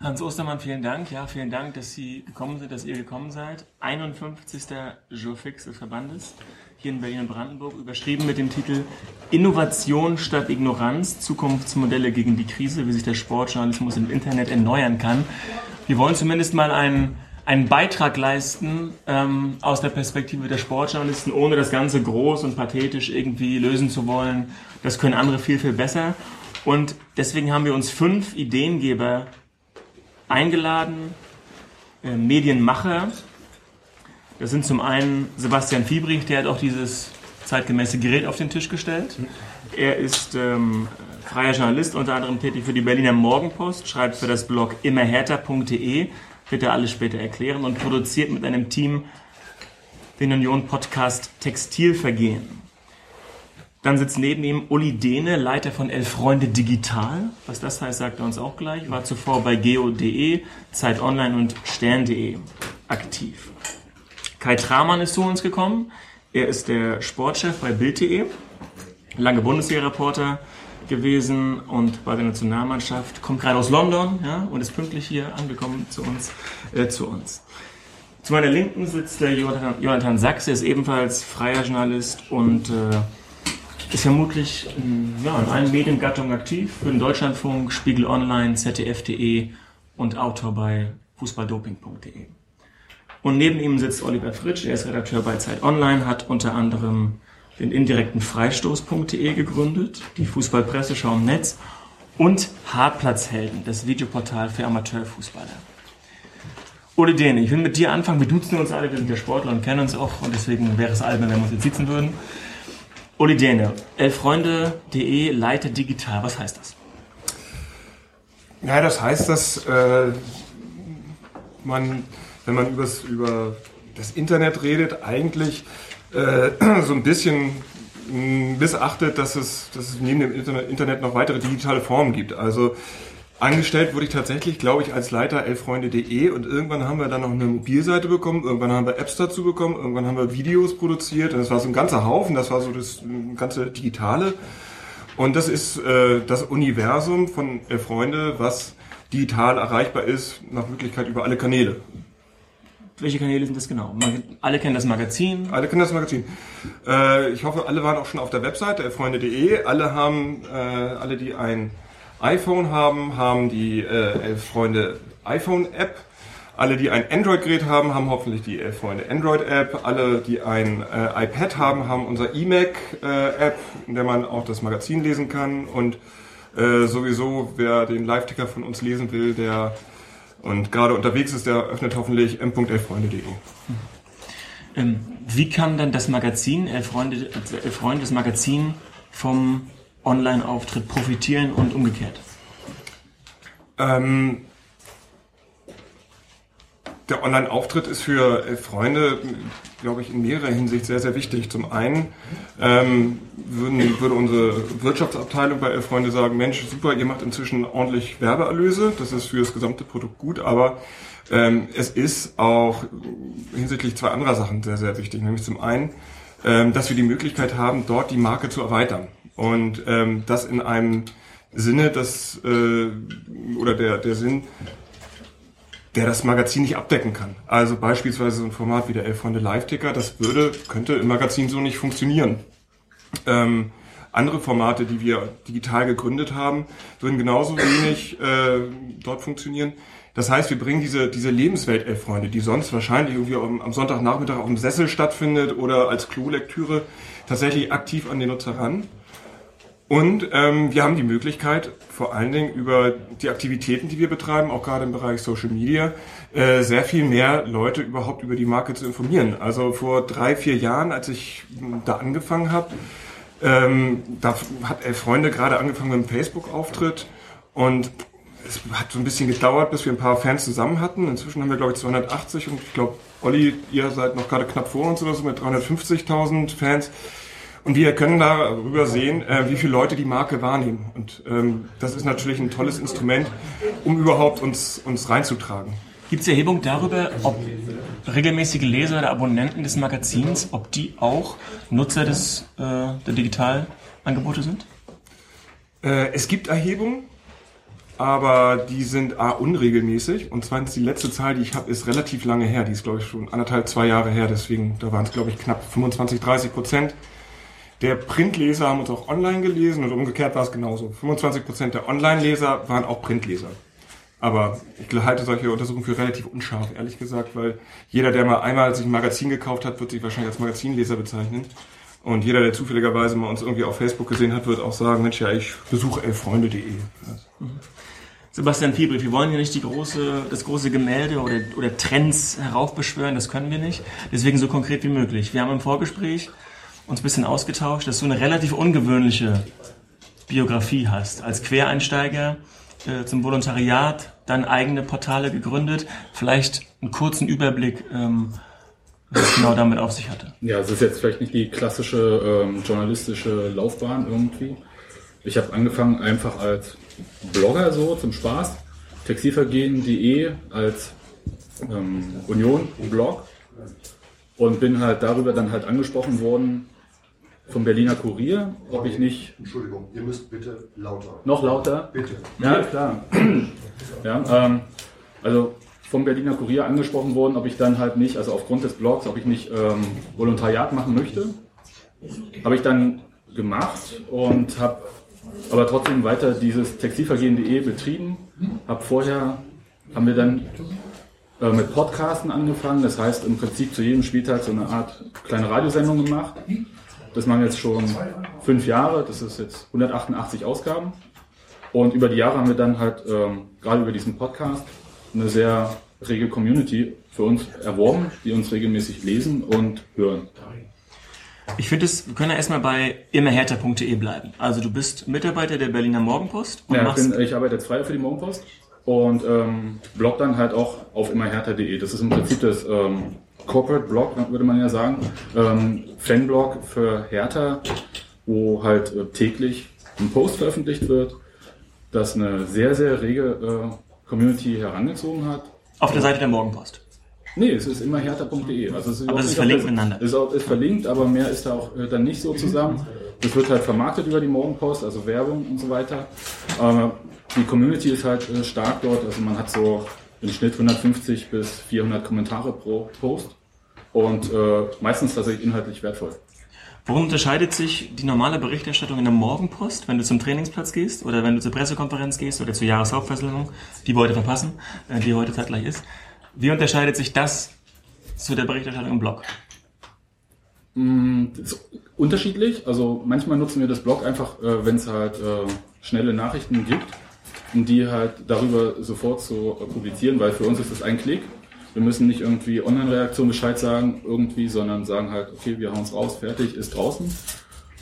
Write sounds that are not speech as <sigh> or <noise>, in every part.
Hans Ostermann, vielen Dank. Ja, vielen Dank, dass Sie gekommen sind, dass ihr gekommen seid. 51. Jurfix des Verbandes hier in Berlin und Brandenburg, überschrieben mit dem Titel Innovation statt Ignoranz, Zukunftsmodelle gegen die Krise, wie sich der Sportjournalismus im Internet erneuern kann. Wir wollen zumindest mal einen, einen Beitrag leisten ähm, aus der Perspektive der Sportjournalisten, ohne das Ganze groß und pathetisch irgendwie lösen zu wollen. Das können andere viel, viel besser. Und deswegen haben wir uns fünf Ideengeber eingeladen, äh, Medienmacher. Das sind zum einen Sebastian Fiebrich, der hat auch dieses zeitgemäße Gerät auf den Tisch gestellt. Er ist ähm, freier Journalist, unter anderem tätig für die Berliner Morgenpost, schreibt für das Blog immerhärter.de, wird er alles später erklären und produziert mit einem Team den Union-Podcast Textilvergehen. Dann sitzt neben ihm Uli Dehne, Leiter von Elf Freunde Digital. Was das heißt, sagt er uns auch gleich. War zuvor bei geo.de, Zeit Online und Stern.de aktiv. Kai Tramann ist zu uns gekommen. Er ist der Sportchef bei Bild.de, lange Bundeswehrreporter gewesen und bei der Nationalmannschaft, kommt gerade aus London ja, und ist pünktlich hier angekommen zu uns. Äh, zu uns. Zu meiner Linken sitzt der Jonathan, Jonathan Sachs, er ist ebenfalls freier Journalist und äh, ist vermutlich ja, in allen Mediengattungen aktiv, für den Deutschlandfunk, Spiegel Online, ZDF.de und Autor bei fußballdoping.de. Und neben ihm sitzt Oliver Fritsch, er ist Redakteur bei Zeit Online, hat unter anderem den indirekten Freistoß.de gegründet, die Fußballpresseschau im Netz und Hartplatzhelden, das Videoportal für Amateurfußballer. Uli Dehne, ich will mit dir anfangen. Wir duzen uns alle, wir sind ja Sportler und kennen uns auch und deswegen wäre es albern, wenn wir uns jetzt sitzen würden. Uli Däne, elfreunde.de, Leiter digital, was heißt das? Ja, das heißt, dass äh, man, wenn man übers, über das Internet redet, eigentlich äh, <clears throat> so ein bisschen missachtet, dass es, dass es neben dem Internet noch weitere digitale Formen gibt. Also Angestellt wurde ich tatsächlich, glaube ich, als Leiter elfreunde.de und irgendwann haben wir dann noch eine Mobilseite bekommen, irgendwann haben wir Apps dazu bekommen, irgendwann haben wir Videos produziert und das war so ein ganzer Haufen, das war so das ganze Digitale. Und das ist äh, das Universum von Elfreunde, was digital erreichbar ist, nach Möglichkeit über alle Kanäle. Welche Kanäle sind das genau? Alle kennen das Magazin? Alle kennen das Magazin. Äh, ich hoffe, alle waren auch schon auf der Webseite elfreunde.de. Alle haben, äh, alle, die ein iPhone haben, haben die äh, Elf Freunde iPhone App. Alle, die ein Android-Gerät haben, haben hoffentlich die Elf Freunde Android-App. Alle, die ein äh, iPad haben, haben unser iMac-App, äh, in der man auch das Magazin lesen kann. Und äh, sowieso, wer den Live-Ticker von uns lesen will, der und gerade unterwegs ist, der öffnet hoffentlich m.elfreunde.de. Ähm, wie kann dann das Magazin, Elf Freunde, Elf Freunde, das Magazin vom Online-Auftritt profitieren und umgekehrt? Ähm, der Online-Auftritt ist für äh, Freunde, glaube ich, in mehrerer Hinsicht sehr, sehr wichtig. Zum einen ähm, würden, würde unsere Wirtschaftsabteilung bei Freunde sagen, Mensch, super, ihr macht inzwischen ordentlich Werbeerlöse, das ist für das gesamte Produkt gut, aber ähm, es ist auch hinsichtlich zwei anderer Sachen sehr, sehr wichtig. Nämlich zum einen, ähm, dass wir die Möglichkeit haben, dort die Marke zu erweitern. Und ähm, das in einem Sinne, das äh, oder der, der Sinn, der das Magazin nicht abdecken kann. Also beispielsweise so ein Format wie der Elf Freunde Live-Ticker, das würde, könnte im Magazin so nicht funktionieren. Ähm, andere Formate, die wir digital gegründet haben, würden genauso wenig äh, dort funktionieren. Das heißt, wir bringen diese, diese Lebenswelt Elf Freunde, die sonst wahrscheinlich irgendwie am, am Sonntagnachmittag auf dem Sessel stattfindet oder als Klolektüre, tatsächlich aktiv an den Nutzer ran und ähm, wir haben die Möglichkeit, vor allen Dingen über die Aktivitäten, die wir betreiben, auch gerade im Bereich Social Media, äh, sehr viel mehr Leute überhaupt über die Marke zu informieren. Also vor drei, vier Jahren, als ich da angefangen habe, ähm, da hat Elf Freunde gerade angefangen mit einem Facebook-Auftritt und es hat so ein bisschen gedauert, bis wir ein paar Fans zusammen hatten. Inzwischen haben wir, glaube ich, 280 und ich glaube, Olli, ihr seid noch gerade knapp vor uns oder so mit 350.000 Fans. Und wir können darüber sehen, äh, wie viele Leute die Marke wahrnehmen. Und ähm, das ist natürlich ein tolles Instrument, um überhaupt uns, uns reinzutragen. Gibt es Erhebung darüber, ob regelmäßige Leser oder Abonnenten des Magazins, ob die auch Nutzer des, äh, der Digitalangebote sind? Äh, es gibt Erhebungen. aber die sind A, unregelmäßig und zweitens die letzte Zahl, die ich habe, ist relativ lange her. Die ist, glaube ich, schon anderthalb, zwei Jahre her. Deswegen, da waren es, glaube ich, knapp 25, 30 Prozent. Der Printleser haben uns auch online gelesen und umgekehrt war es genauso. 25 Prozent der Online-Leser waren auch Printleser. Aber ich halte solche Untersuchungen für relativ unscharf, ehrlich gesagt, weil jeder, der mal einmal sich ein Magazin gekauft hat, wird sich wahrscheinlich als Magazinleser bezeichnen. Und jeder, der zufälligerweise mal uns irgendwie auf Facebook gesehen hat, wird auch sagen, Mensch, ja, ich besuche elffreunde.de. Sebastian Fiebrig, wir wollen hier nicht die große, das große Gemälde oder, oder Trends heraufbeschwören, das können wir nicht. Deswegen so konkret wie möglich. Wir haben im Vorgespräch uns ein bisschen ausgetauscht, dass du eine relativ ungewöhnliche Biografie hast. Als Quereinsteiger äh, zum Volontariat, dann eigene Portale gegründet. Vielleicht einen kurzen Überblick, ähm, was es genau damit auf sich hatte. Ja, es ist jetzt vielleicht nicht die klassische ähm, journalistische Laufbahn irgendwie. Ich habe angefangen einfach als Blogger so zum Spaß, textilvergehen.de als ähm, Union-Blog und bin halt darüber dann halt angesprochen worden vom Berliner Kurier, ob ich nicht... Entschuldigung, ihr müsst bitte lauter. Noch lauter? Bitte. Ja, klar. ja, ähm, also vom Berliner Kurier angesprochen worden, ob ich dann halt nicht, also aufgrund des Blogs, ob ich nicht ähm, Volontariat machen möchte. Habe ich dann gemacht und habe aber trotzdem weiter dieses Textilvergehen.de betrieben. Habe vorher, haben wir dann äh, mit Podcasten angefangen, das heißt im Prinzip zu jedem Spieltag so eine Art kleine Radiosendung gemacht. Das machen jetzt schon fünf Jahre, das ist jetzt 188 Ausgaben. Und über die Jahre haben wir dann halt ähm, gerade über diesen Podcast eine sehr rege Community für uns erworben, die uns regelmäßig lesen und hören. Ich finde es, wir können ja erstmal bei immerhärter.de bleiben. Also du bist Mitarbeiter der Berliner Morgenpost und ja, machst... Ich, bin, ich arbeite jetzt frei für die Morgenpost und ähm, blog dann halt auch auf immerhärter.de. Das ist im Prinzip das ähm, Corporate Blog, würde man ja sagen. Ähm, Fanblog für Hertha, wo halt äh, täglich ein Post veröffentlicht wird, das eine sehr, sehr rege äh, Community herangezogen hat. Auf der Seite der Morgenpost. Nee, es ist immer hertha.de. Also es ist aber es ist verlinkt das, miteinander. Es ist, auch, ist verlinkt, aber mehr ist da auch äh, dann nicht so zusammen. Es wird halt vermarktet über die Morgenpost, also Werbung und so weiter. Aber die Community ist halt äh, stark dort. Also man hat so im Schnitt 150 bis 400 Kommentare pro Post und äh, meistens tatsächlich inhaltlich wertvoll. Worum unterscheidet sich die normale Berichterstattung in der Morgenpost, wenn du zum Trainingsplatz gehst oder wenn du zur Pressekonferenz gehst oder zur Jahreshauptversammlung, die wir heute verpassen, äh, die heute zeitgleich ist? Wie unterscheidet sich das zu der Berichterstattung im Blog? Mm, unterschiedlich. Also manchmal nutzen wir das Blog einfach, äh, wenn es halt äh, schnelle Nachrichten gibt, um die halt darüber sofort zu publizieren, weil für uns ist das ein Klick. Wir müssen nicht irgendwie Online-Reaktion Bescheid sagen, irgendwie, sondern sagen halt, okay, wir hauen es raus, fertig, ist draußen.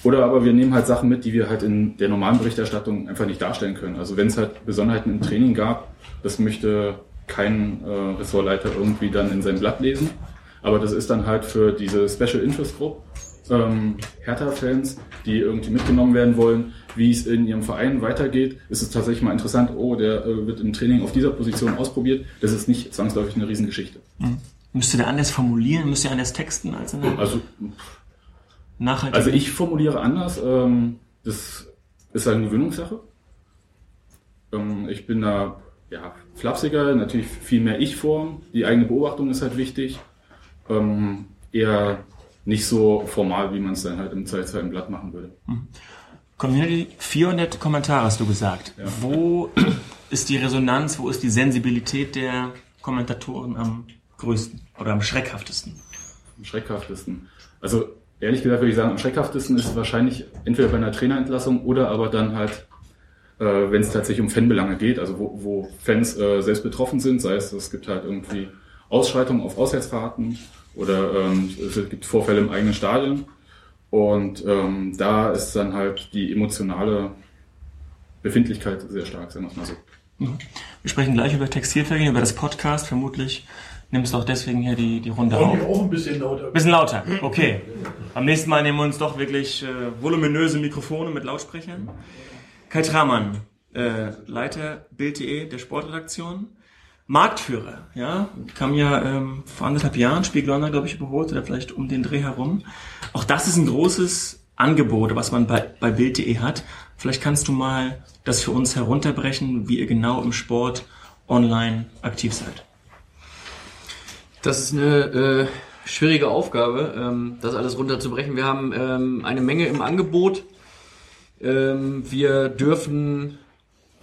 Oder aber wir nehmen halt Sachen mit, die wir halt in der normalen Berichterstattung einfach nicht darstellen können. Also wenn es halt Besonderheiten im Training gab, das möchte kein äh, Ressortleiter irgendwie dann in sein Blatt lesen. Aber das ist dann halt für diese Special Interest Group ähm, Hertha-Fans, die irgendwie mitgenommen werden wollen, wie es in ihrem Verein weitergeht, ist es tatsächlich mal interessant, oh, der äh, wird im Training auf dieser Position ausprobiert. Das ist nicht zwangsläufig eine Riesengeschichte. Mhm. Müsste der anders formulieren? Müsste er anders texten als in der Also, nachhaltig also ich formuliere anders. Ähm, das ist eine Gewöhnungssache. Ähm, ich bin da ja, flapsiger, natürlich viel mehr Ich-Form. Die eigene Beobachtung ist halt wichtig. Ähm, eher nicht so formal, wie man es dann halt im zweiten Blatt machen würde. Mhm. Community, 400 Kommentare hast du gesagt. Ja. Wo <clears throat> ist die Resonanz, wo ist die Sensibilität der Kommentatoren am größten oder am schreckhaftesten? Am schreckhaftesten. Also ehrlich gesagt würde ich sagen, am schreckhaftesten ist es wahrscheinlich entweder bei einer Trainerentlassung oder aber dann halt, äh, wenn es tatsächlich um Fanbelange geht, also wo, wo Fans äh, selbst betroffen sind, sei es, es gibt halt irgendwie Ausschreitungen auf Auswärtsfahrten oder ähm, es gibt Vorfälle im eigenen Stadion und ähm, da ist dann halt die emotionale Befindlichkeit sehr stark, sagen wir es mal so. Mhm. Wir sprechen gleich über Textilvergehen, über das Podcast. Vermutlich nimmst du auch deswegen hier die, die Runde auf. auch ein bisschen lauter. Bisschen lauter, okay. Am nächsten Mal nehmen wir uns doch wirklich äh, voluminöse Mikrofone mit Lautsprechern. Kai Tramann, äh, Leiter Bild.de der Sportredaktion. Marktführer, ja, kam ja ähm, vor anderthalb Jahren, Spiegel glaube ich, überholt, oder vielleicht um den Dreh herum. Auch das ist ein großes Angebote, was man bei, bei Bild.de hat. Vielleicht kannst du mal das für uns herunterbrechen, wie ihr genau im Sport online aktiv seid. Das ist eine äh, schwierige Aufgabe, ähm, das alles runterzubrechen. Wir haben ähm, eine Menge im Angebot. Ähm, wir dürfen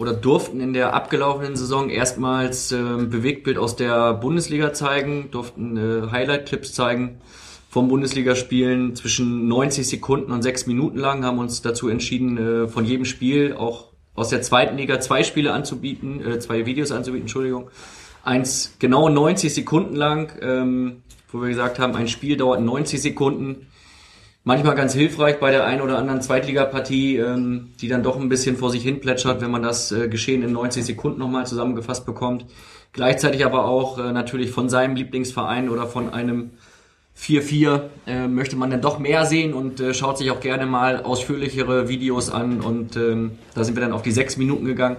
oder durften in der abgelaufenen Saison erstmals ähm, Bewegtbild aus der Bundesliga zeigen, durften äh, Highlight-Clips zeigen vom Bundesligaspielen zwischen 90 Sekunden und 6 Minuten lang, haben uns dazu entschieden, äh, von jedem Spiel auch aus der zweiten Liga zwei Spiele anzubieten, äh, zwei Videos anzubieten, Entschuldigung. Eins genau 90 Sekunden lang, ähm, wo wir gesagt haben, ein Spiel dauert 90 Sekunden manchmal ganz hilfreich bei der einen oder anderen Zweitligapartie, ähm, die dann doch ein bisschen vor sich hin plätschert, wenn man das äh, Geschehen in 90 Sekunden nochmal zusammengefasst bekommt. Gleichzeitig aber auch äh, natürlich von seinem Lieblingsverein oder von einem 4-4 äh, möchte man dann doch mehr sehen und äh, schaut sich auch gerne mal ausführlichere Videos an und ähm, da sind wir dann auf die sechs Minuten gegangen.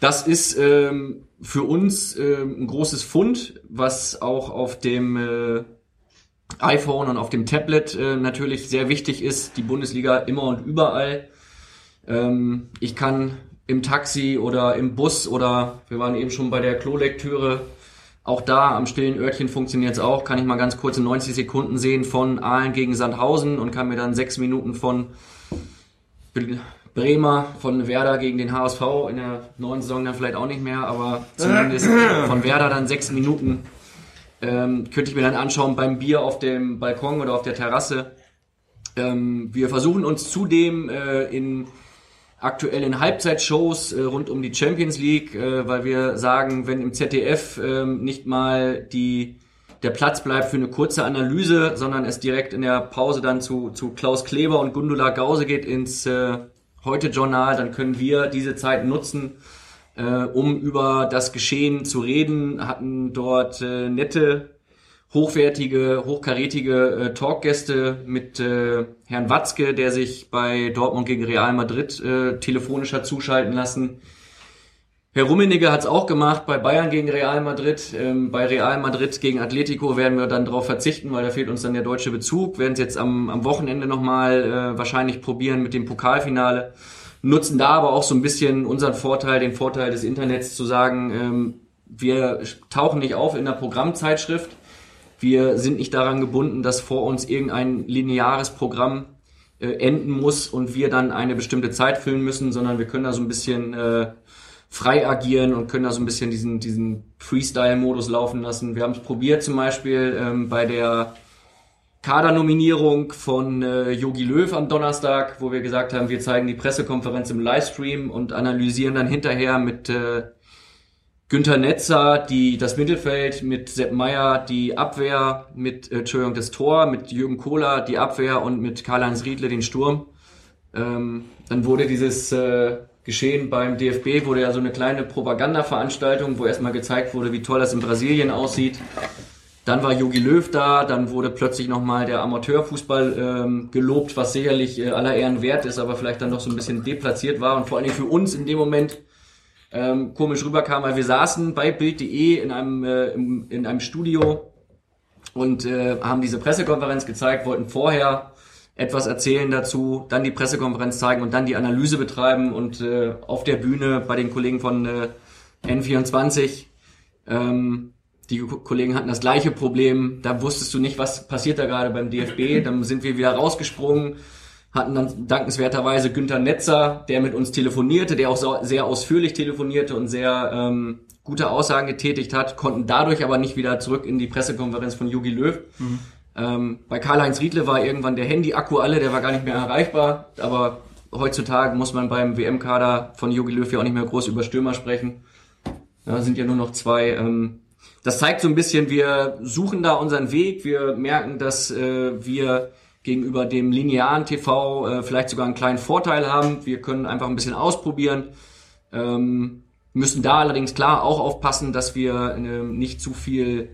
Das ist ähm, für uns ähm, ein großes Fund, was auch auf dem äh, iPhone und auf dem Tablet äh, natürlich sehr wichtig ist. Die Bundesliga immer und überall. Ähm, ich kann im Taxi oder im Bus oder wir waren eben schon bei der Klolektüre. Auch da am stillen Örtchen funktioniert es auch. Kann ich mal ganz kurz in 90 Sekunden sehen von Aalen gegen Sandhausen und kann mir dann sechs Minuten von Bremer, von Werder gegen den HSV in der neuen Saison dann vielleicht auch nicht mehr, aber zumindest von Werder dann sechs Minuten ähm, könnte ich mir dann anschauen beim Bier auf dem Balkon oder auf der Terrasse. Ähm, wir versuchen uns zudem äh, in aktuellen Halbzeitshows äh, rund um die Champions League, äh, weil wir sagen, wenn im ZDF äh, nicht mal die der Platz bleibt für eine kurze Analyse, sondern es direkt in der Pause dann zu, zu Klaus Kleber und Gundula Gause geht ins äh, Heute-Journal, dann können wir diese Zeit nutzen, äh, um über das Geschehen zu reden, hatten dort äh, nette, hochwertige, hochkarätige äh, Talkgäste mit äh, Herrn Watzke, der sich bei Dortmund gegen Real Madrid äh, telefonisch hat zuschalten lassen. Herr Rummenigge hat es auch gemacht bei Bayern gegen Real Madrid. Ähm, bei Real Madrid gegen Atletico werden wir dann darauf verzichten, weil da fehlt uns dann der deutsche Bezug. Werden es jetzt am, am Wochenende nochmal äh, wahrscheinlich probieren mit dem Pokalfinale nutzen da aber auch so ein bisschen unseren Vorteil, den Vorteil des Internets zu sagen, ähm, wir tauchen nicht auf in der Programmzeitschrift. Wir sind nicht daran gebunden, dass vor uns irgendein lineares Programm äh, enden muss und wir dann eine bestimmte Zeit füllen müssen, sondern wir können da so ein bisschen äh, frei agieren und können da so ein bisschen diesen, diesen Freestyle-Modus laufen lassen. Wir haben es probiert zum Beispiel ähm, bei der Kadernominierung von äh, Löw am Donnerstag, wo wir gesagt haben, wir zeigen die Pressekonferenz im Livestream und analysieren dann hinterher mit äh, Günther Netzer die, das Mittelfeld, mit Sepp Meyer die Abwehr, mit äh, Entschuldigung, das Tor, mit Jürgen Kohler die Abwehr und mit Karl-Heinz Riedle den Sturm. Ähm, dann wurde dieses äh, Geschehen beim DFB, wurde ja so eine kleine Propagandaveranstaltung, wo erstmal gezeigt wurde, wie toll das in Brasilien aussieht. Dann war Jogi Löw da, dann wurde plötzlich nochmal der Amateurfußball ähm, gelobt, was sicherlich äh, aller Ehren wert ist, aber vielleicht dann doch so ein bisschen deplatziert war und vor Dingen für uns in dem Moment ähm, komisch rüberkam, weil wir saßen bei Bild.de in einem, äh, in einem Studio und äh, haben diese Pressekonferenz gezeigt, wollten vorher etwas erzählen dazu, dann die Pressekonferenz zeigen und dann die Analyse betreiben und äh, auf der Bühne bei den Kollegen von äh, N24 ähm, die Kollegen hatten das gleiche Problem. Da wusstest du nicht, was passiert da gerade beim DFB. <laughs> Dann sind wir wieder rausgesprungen, hatten dann dankenswerterweise Günther Netzer, der mit uns telefonierte, der auch sehr ausführlich telefonierte und sehr ähm, gute Aussagen getätigt hat, konnten dadurch aber nicht wieder zurück in die Pressekonferenz von Jogi Löw. Mhm. Ähm, bei Karl-Heinz Riedle war irgendwann der Handy-Akku alle, der war gar nicht mehr erreichbar. Aber heutzutage muss man beim WM-Kader von Jogi Löw ja auch nicht mehr groß über Stürmer sprechen. Da sind ja nur noch zwei ähm, das zeigt so ein bisschen, wir suchen da unseren Weg. Wir merken, dass äh, wir gegenüber dem linearen TV äh, vielleicht sogar einen kleinen Vorteil haben. Wir können einfach ein bisschen ausprobieren. Ähm, müssen da allerdings klar auch aufpassen, dass wir äh, nicht zu viel,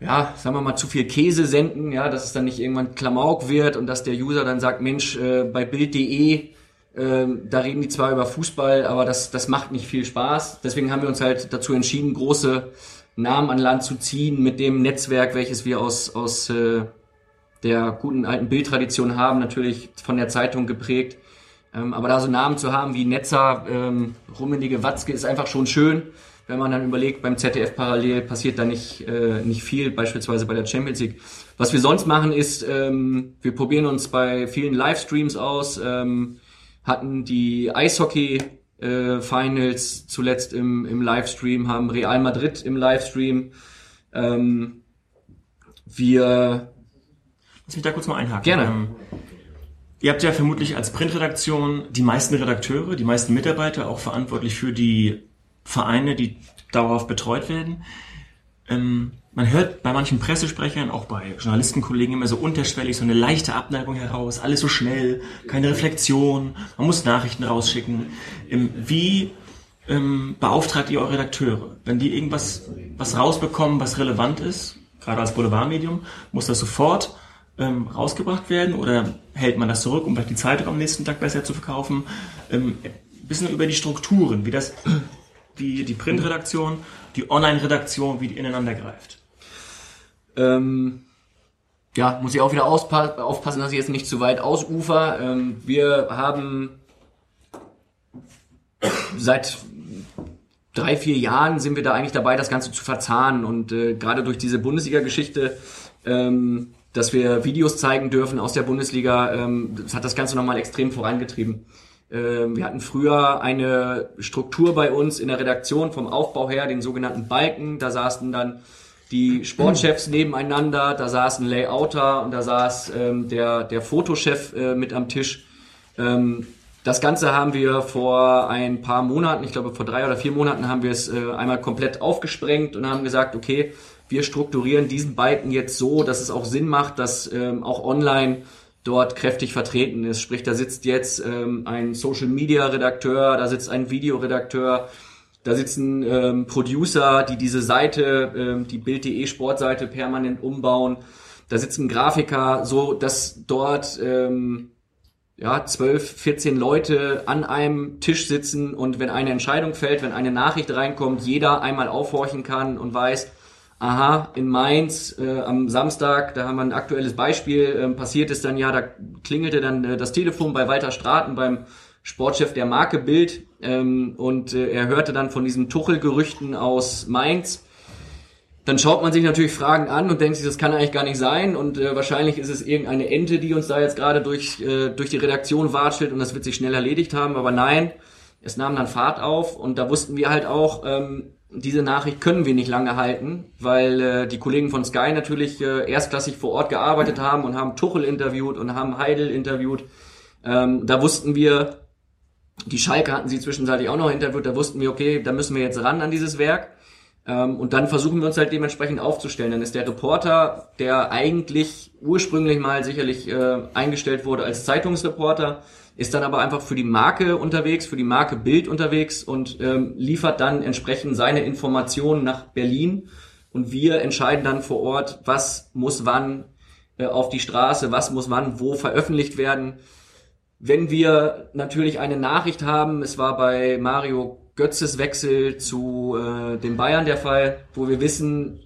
ja, sagen wir mal, zu viel Käse senden, ja, dass es dann nicht irgendwann Klamauk wird und dass der User dann sagt, Mensch, äh, bei Bild.de ähm, da reden die zwar über Fußball, aber das, das macht nicht viel Spaß. Deswegen haben wir uns halt dazu entschieden, große Namen an Land zu ziehen mit dem Netzwerk, welches wir aus, aus äh, der guten alten Bildtradition haben, natürlich von der Zeitung geprägt. Ähm, aber da so Namen zu haben wie Netzer, ähm, Rummenige, Watzke ist einfach schon schön. Wenn man dann überlegt, beim ZDF parallel passiert da nicht, äh, nicht viel, beispielsweise bei der Champions League. Was wir sonst machen ist, ähm, wir probieren uns bei vielen Livestreams aus, ähm, hatten die Eishockey äh, Finals zuletzt im, im Livestream, haben Real Madrid im Livestream. Ähm, wir Lass mich da kurz mal einhaken. Gerne. Ähm, ihr habt ja vermutlich als Printredaktion die meisten Redakteure, die meisten Mitarbeiter auch verantwortlich für die Vereine, die dauerhaft betreut werden. Ähm, man hört bei manchen Pressesprechern, auch bei Journalistenkollegen immer so unterschwellig so eine leichte Abneigung heraus, alles so schnell, keine Reflexion, man muss Nachrichten rausschicken. Ähm, wie ähm, beauftragt ihr eure Redakteure? Wenn die irgendwas was rausbekommen, was relevant ist, gerade als Boulevardmedium, muss das sofort ähm, rausgebracht werden oder hält man das zurück, um vielleicht die Zeitung am nächsten Tag besser zu verkaufen? Ähm, bisschen über die Strukturen, wie das die, die Printredaktion, die Online-Redaktion, wie die ineinander greift. Ähm, ja, muss ich auch wieder aufpassen, dass ich jetzt nicht zu weit ausufer. Ähm, wir haben seit drei, vier Jahren sind wir da eigentlich dabei, das Ganze zu verzahnen. Und äh, gerade durch diese Bundesliga-Geschichte, ähm, dass wir Videos zeigen dürfen aus der Bundesliga, ähm, das hat das Ganze nochmal extrem vorangetrieben. Ähm, wir hatten früher eine Struktur bei uns in der Redaktion vom Aufbau her, den sogenannten Balken. Da saßen dann die Sportchefs nebeneinander, da saß ein Layouter und da saß ähm, der, der Fotochef äh, mit am Tisch. Ähm, das Ganze haben wir vor ein paar Monaten, ich glaube vor drei oder vier Monaten, haben wir es äh, einmal komplett aufgesprengt und haben gesagt, okay, wir strukturieren diesen Balken jetzt so, dass es auch Sinn macht, dass ähm, auch online dort kräftig vertreten ist. Sprich, da sitzt jetzt ähm, ein Social Media Redakteur, da sitzt ein Videoredakteur, da sitzen ähm, Producer, die diese Seite, ähm, die Bild.de Sportseite permanent umbauen. Da sitzen Grafiker, so dass dort ähm, ja, 12, 14 Leute an einem Tisch sitzen und wenn eine Entscheidung fällt, wenn eine Nachricht reinkommt, jeder einmal aufhorchen kann und weiß, aha, in Mainz äh, am Samstag, da haben wir ein aktuelles Beispiel, ähm, passiert ist dann ja, da klingelte dann äh, das Telefon bei Walter Straten, beim Sportchef der Marke Bild ähm, und äh, er hörte dann von diesen Tuchel-Gerüchten aus Mainz. Dann schaut man sich natürlich Fragen an und denkt sich, das kann eigentlich gar nicht sein und äh, wahrscheinlich ist es irgendeine Ente, die uns da jetzt gerade durch, äh, durch die Redaktion watschelt und das wird sich schnell erledigt haben, aber nein, es nahm dann Fahrt auf und da wussten wir halt auch, ähm, diese Nachricht können wir nicht lange halten, weil äh, die Kollegen von Sky natürlich äh, erstklassig vor Ort gearbeitet haben und haben Tuchel interviewt und haben Heidel interviewt. Ähm, da wussten wir, die Schalke hatten sie zwischenzeitlich auch noch interviewt, da wussten wir, okay, da müssen wir jetzt ran an dieses Werk. Ähm, und dann versuchen wir uns halt dementsprechend aufzustellen. Dann ist der Reporter, der eigentlich ursprünglich mal sicherlich äh, eingestellt wurde als Zeitungsreporter, ist dann aber einfach für die Marke unterwegs, für die Marke Bild unterwegs und ähm, liefert dann entsprechend seine Informationen nach Berlin. Und wir entscheiden dann vor Ort, was muss wann äh, auf die Straße, was muss wann wo veröffentlicht werden. Wenn wir natürlich eine Nachricht haben, es war bei Mario Götzes Wechsel zu äh, den Bayern der Fall, wo wir wissen,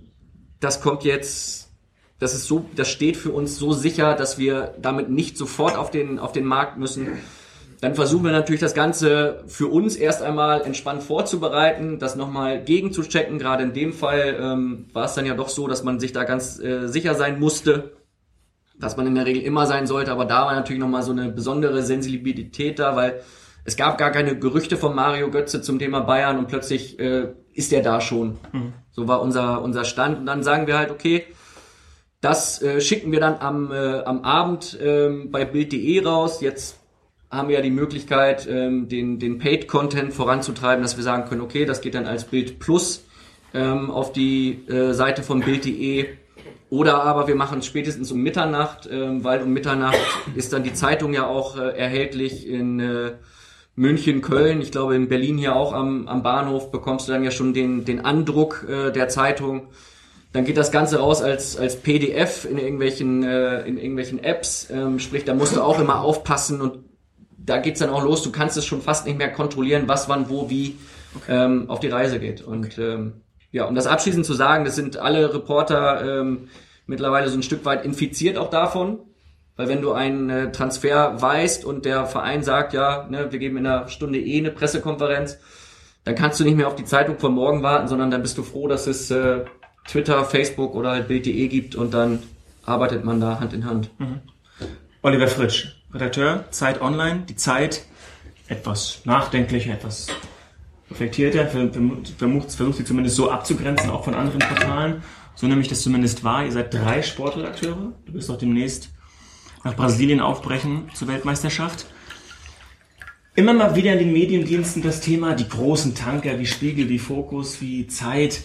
das kommt jetzt, das ist so, das steht für uns so sicher, dass wir damit nicht sofort auf den auf den Markt müssen. Dann versuchen wir natürlich das Ganze für uns erst einmal entspannt vorzubereiten, das nochmal gegenzuchecken. Gerade in dem Fall ähm, war es dann ja doch so, dass man sich da ganz äh, sicher sein musste, dass man in der Regel immer sein sollte. Aber da war natürlich nochmal so eine besondere Sensibilität da, weil es gab gar keine Gerüchte von Mario Götze zum Thema Bayern und plötzlich äh, ist er da schon. So war unser, unser Stand. Und dann sagen wir halt, okay, das äh, schicken wir dann am, äh, am Abend ähm, bei Bild.de raus. Jetzt haben wir ja die Möglichkeit, ähm, den, den Paid-Content voranzutreiben, dass wir sagen können, okay, das geht dann als Bild Plus ähm, auf die äh, Seite von Bild.de. Oder aber wir machen es spätestens um Mitternacht, ähm, weil um Mitternacht ist dann die Zeitung ja auch äh, erhältlich in äh, München, Köln. Ich glaube, in Berlin hier auch am, am Bahnhof bekommst du dann ja schon den, den Andruck äh, der Zeitung. Dann geht das Ganze raus als, als PDF in irgendwelchen, äh, in irgendwelchen Apps. Ähm, sprich, da musst du auch immer aufpassen und da geht's dann auch los. Du kannst es schon fast nicht mehr kontrollieren, was, wann, wo, wie ähm, auf die Reise geht. Und ähm, ja, um das abschließend zu sagen, das sind alle Reporter ähm, mittlerweile so ein Stück weit infiziert auch davon. Weil wenn du einen äh, Transfer weißt und der Verein sagt, ja, ne, wir geben in einer Stunde eh eine Pressekonferenz, dann kannst du nicht mehr auf die Zeitung von morgen warten, sondern dann bist du froh, dass es äh, Twitter, Facebook oder halt Bild.de gibt und dann arbeitet man da Hand in Hand. Mhm. Oliver Fritsch, Redakteur, Zeit Online, die Zeit etwas nachdenklicher, etwas reflektierter, versucht, versucht sie zumindest so abzugrenzen, auch von anderen Portalen. So nehme ich das zumindest wahr. Ihr seid drei Sportredakteure. Du wirst auch demnächst nach Brasilien aufbrechen zur Weltmeisterschaft. Immer mal wieder in den Mediendiensten das Thema, die großen Tanker wie Spiegel, wie Fokus, wie Zeit,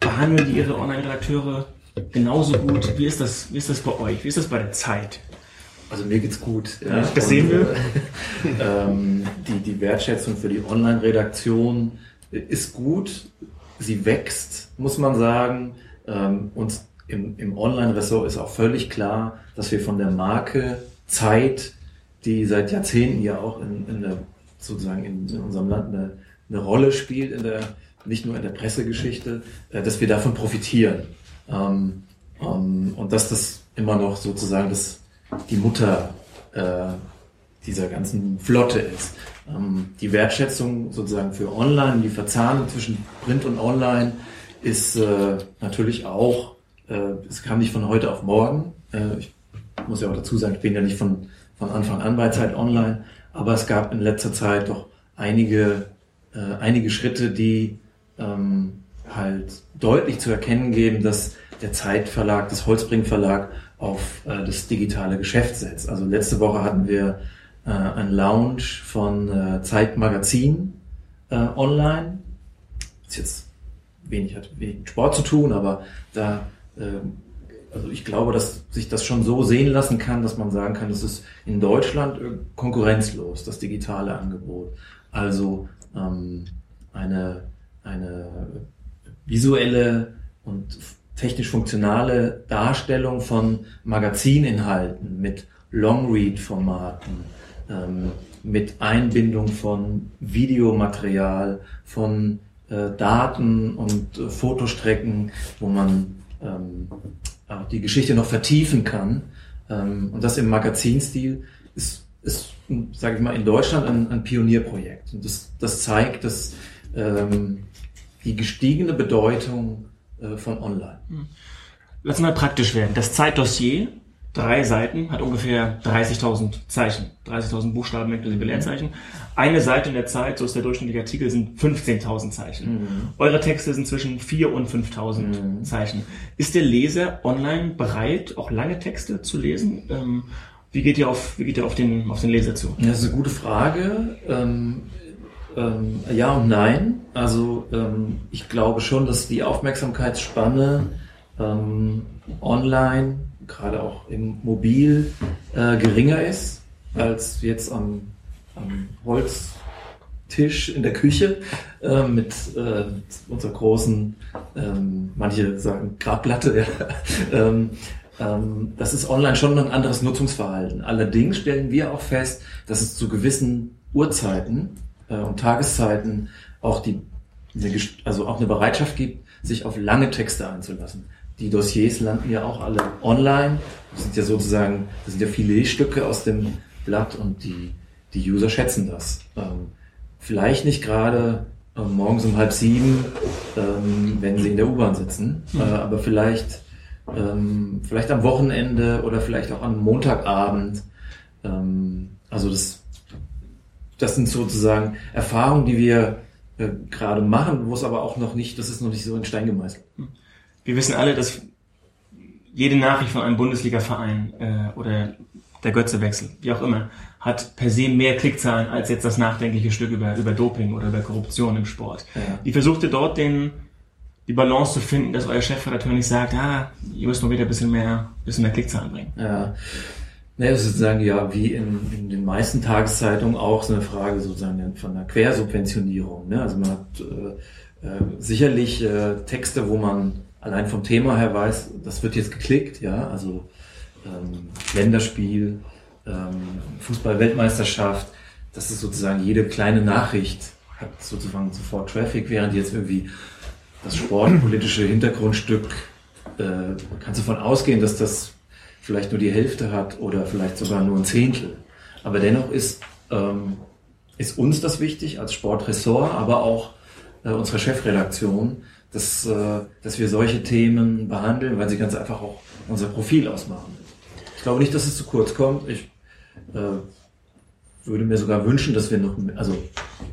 behandeln die ihre Online-Redakteure genauso gut. Wie ist, das, wie ist das bei euch? Wie ist das bei der Zeit? Also mir geht's gut. Ja, das und, sehen <laughs> wir. ähm, die, die Wertschätzung für die Online-Redaktion ist gut. Sie wächst, muss man sagen. Ähm, und im, im Online-Ressort ist auch völlig klar, dass wir von der Marke Zeit, die seit Jahrzehnten ja auch in, in der, sozusagen in, in unserem Land eine, eine Rolle spielt, in der, nicht nur in der Pressegeschichte, äh, dass wir davon profitieren. Ähm, ähm, und dass das immer noch sozusagen das, die Mutter äh, dieser ganzen Flotte ist. Ähm, die Wertschätzung sozusagen für Online, die Verzahnung zwischen Print und Online ist äh, natürlich auch äh, es kam nicht von heute auf morgen. Äh, ich muss ja auch dazu sagen, ich bin ja nicht von, von Anfang an bei Zeit Online, aber es gab in letzter Zeit doch einige, äh, einige Schritte, die ähm, halt deutlich zu erkennen geben, dass der Zeitverlag, das Holzbring Verlag auf äh, das digitale Geschäft setzt. Also letzte Woche hatten wir äh, ein Lounge von äh, Zeit Magazin äh, online. Ist jetzt wenig hat mit Sport zu tun, aber da ähm, also ich glaube, dass sich das schon so sehen lassen kann, dass man sagen kann, das ist in Deutschland äh, konkurrenzlos, das digitale Angebot. Also ähm, eine, eine visuelle und technisch funktionale Darstellung von Magazininhalten mit Long-Read-Formaten, ähm, mit Einbindung von Videomaterial, von äh, Daten und äh, Fotostrecken, wo man ähm, auch die Geschichte noch vertiefen kann. Ähm, und das im Magazinstil ist, ist sage ich mal, in Deutschland ein, ein Pionierprojekt. Und das, das zeigt, dass ähm, die gestiegene Bedeutung äh, von Online. Hm. Lass mal praktisch werden. Das Zeitdossier drei Seiten, hat ungefähr 30.000 Zeichen, 30.000 Buchstaben inklusive Leerzeichen. Eine Seite in der Zeit, so ist der durchschnittliche Artikel, sind 15.000 Zeichen. Mhm. Eure Texte sind zwischen 4.000 und 5.000 mhm. Zeichen. Ist der Leser online bereit, auch lange Texte zu lesen? Ähm, wie geht ihr auf, wie geht ihr auf den, auf den Leser zu? Ja, das ist eine gute Frage. Ähm, ähm, ja und nein. Also ähm, ich glaube schon, dass die Aufmerksamkeitsspanne ähm, online gerade auch im Mobil äh, geringer ist als jetzt am, am Holztisch in der Küche äh, mit äh, unserer großen, ähm, manche sagen Grabplatte. <laughs> Ja. ähm, ähm, das ist online schon ein anderes Nutzungsverhalten. Allerdings stellen wir auch fest, dass es zu gewissen Uhrzeiten äh, und Tageszeiten auch die, also auch eine Bereitschaft gibt, sich auf lange Texte einzulassen die Dossiers landen ja auch alle online. Das sind ja sozusagen, das sind ja Filetstücke aus dem Blatt und die, die User schätzen das. Ähm, vielleicht nicht gerade ähm, morgens um halb sieben, ähm, wenn sie in der U-Bahn sitzen, äh, aber vielleicht, ähm, vielleicht am Wochenende oder vielleicht auch am Montagabend. Ähm, also das, das sind sozusagen Erfahrungen, die wir äh, gerade machen, wo es aber auch noch nicht, das ist noch nicht so in Stein gemeißelt. Wir wissen alle, dass jede Nachricht von einem Bundesliga-Verein äh, oder der Götzewechsel, wie auch immer, hat per se mehr Klickzahlen als jetzt das nachdenkliche Stück über, über Doping oder über Korruption im Sport. Ja. Wie versucht ihr dort den, die Balance zu finden, dass euer Chefredakteur nicht sagt, ah, ihr müsst mal wieder ein bisschen mehr, bisschen mehr Klickzahlen bringen? Ja. Naja, sozusagen ja, wie in, in den meisten Tageszeitungen auch so eine Frage sozusagen von der Quersubventionierung. Ne? Also man hat äh, äh, sicherlich äh, Texte, wo man allein vom Thema her weiß, das wird jetzt geklickt, ja, also ähm, Länderspiel, ähm, Fußball-Weltmeisterschaft, das ist sozusagen jede kleine Nachricht hat sozusagen sofort Traffic, während jetzt irgendwie das sportpolitische Hintergrundstück äh, kannst du davon ausgehen, dass das vielleicht nur die Hälfte hat oder vielleicht sogar nur ein Zehntel. Aber dennoch ist, ähm, ist uns das wichtig als Sportressort, aber auch äh, unsere Chefredaktion, dass, äh, dass wir solche Themen behandeln, weil sie ganz einfach auch unser Profil ausmachen. Ich glaube nicht, dass es zu kurz kommt. Ich äh, würde mir sogar wünschen, dass wir noch, also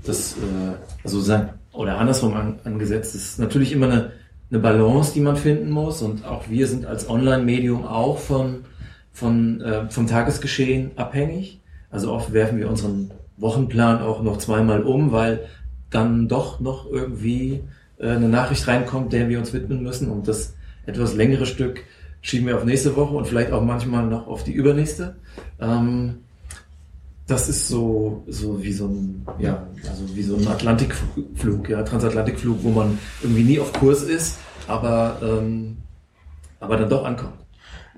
das, äh, also sagen, oder andersrum an, angesetzt, ist natürlich immer eine, eine Balance, die man finden muss. Und auch wir sind als Online-Medium auch von, von, äh, vom Tagesgeschehen abhängig. Also oft werfen wir unseren Wochenplan auch noch zweimal um, weil dann doch noch irgendwie äh, eine Nachricht reinkommt, der wir uns widmen müssen. Und das etwas längere Stück schieben wir auf nächste Woche und vielleicht auch manchmal noch auf die übernächste. Ähm, das ist so, so wie so ein, ja, also wie so ein Atlantikflug, ja, Transatlantikflug, wo man irgendwie nie auf Kurs ist, aber, ähm, aber dann doch ankommt.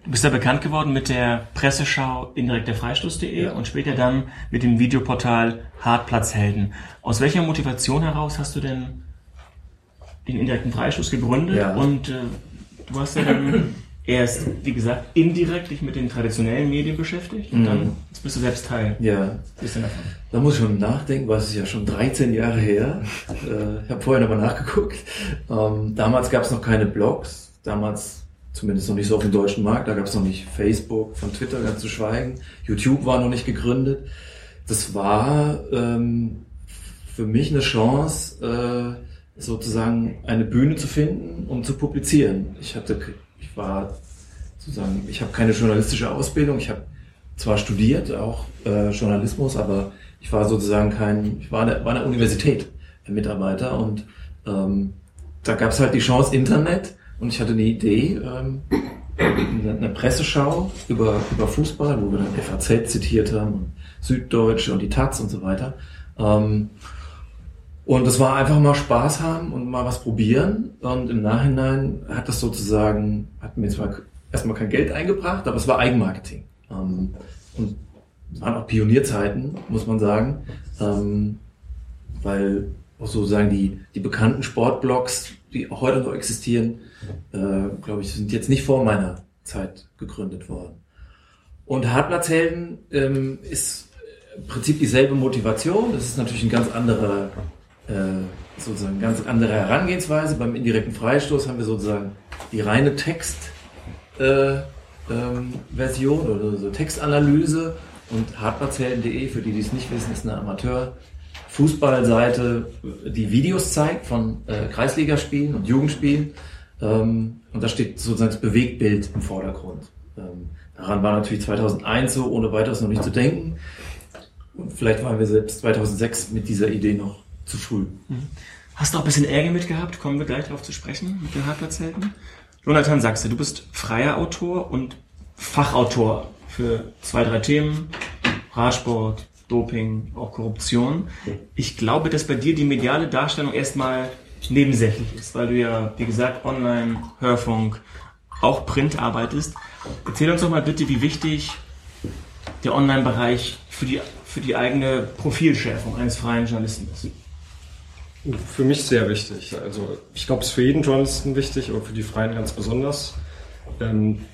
Du bist ja bekannt geworden mit der Presseschau indirekt der Freistoß.de ja. und später dann mit dem Videoportal Hartplatzhelden. Aus welcher Motivation heraus hast du denn den indirekten Freistoß gegründet? Ja. Und äh, du hast ja dann <clears throat> erst, wie gesagt, indirekt dich mit den traditionellen Medien beschäftigt und mhm. dann bist du selbst Teil. Ja. Bisschen davon. Da muss ich schon nachdenken, weil es ist ja schon 13 Jahre her. <laughs> Äh, ich habe vorher nochmal nachgeguckt. Ähm, damals gab es noch keine Blogs. Damals zumindest noch nicht so auf dem deutschen Markt. Da gab es noch nicht Facebook, von Twitter ganz zu schweigen. YouTube war noch nicht gegründet. Das war ähm, für mich eine Chance, äh, sozusagen eine Bühne zu finden, um zu publizieren. Ich hatte war sozusagen, ich habe keine journalistische Ausbildung. Ich habe zwar studiert, auch äh, Journalismus, aber ich war sozusagen kein, ich war an der, war an der Universität Mitarbeiter und ähm, da gab es halt die Chance Internet und ich hatte eine Idee, ähm, eine Presseschau über, über Fußball, wo wir dann FAZ zitiert haben, und Süddeutsche und die Taz und so weiter. Ähm, und es war einfach mal Spaß haben und mal was probieren. Und im Nachhinein hat das sozusagen, hat mir zwar erstmal kein Geld eingebracht, aber es war Eigenmarketing. Ähm, und es waren auch Pionierzeiten, muss man sagen. Ähm, weil auch sozusagen die, die bekannten Sportblogs, die auch heute noch existieren, äh, glaube ich, sind jetzt nicht vor meiner Zeit gegründet worden. Und Hartplatzhelden ähm, ist im Prinzip dieselbe Motivation. Das ist natürlich ein ganz anderer sozusagen ganz andere Herangehensweise. Beim indirekten Freistoß haben wir sozusagen die reine Textversion äh, ähm, oder so Textanalyse und hartplatzhelden.de, für die, die es nicht wissen, ist eine Amateur-Fußballseite, die Videos zeigt von äh, Kreisligaspielen und Jugendspielen. Ähm, und da steht sozusagen das Bewegtbild im Vordergrund. Ähm, daran war natürlich 2001 so ohne weiteres noch nicht zu denken. Und vielleicht waren wir selbst 2006 mit dieser Idee noch zu früh. Mhm. Hast du auch ein bisschen Ärger mit gehabt? Kommen wir gleich darauf zu sprechen mit den Hartplatzhelden. Jonathan Sachse, du bist freier Autor und Fachautor für zwei, drei Themen. Radsport, Doping, auch Korruption. Ich glaube, dass bei dir die mediale Darstellung erstmal nebensächlich ist, weil du ja, wie gesagt, online, Hörfunk, auch Print arbeitest. Erzähl uns doch mal bitte, wie wichtig der Online-Bereich für die, für die eigene Profilschärfung eines freien Journalisten ist. Für mich sehr wichtig. Also ich glaube, es ist für jeden Journalisten wichtig, aber für die Freien ganz besonders. Ähm,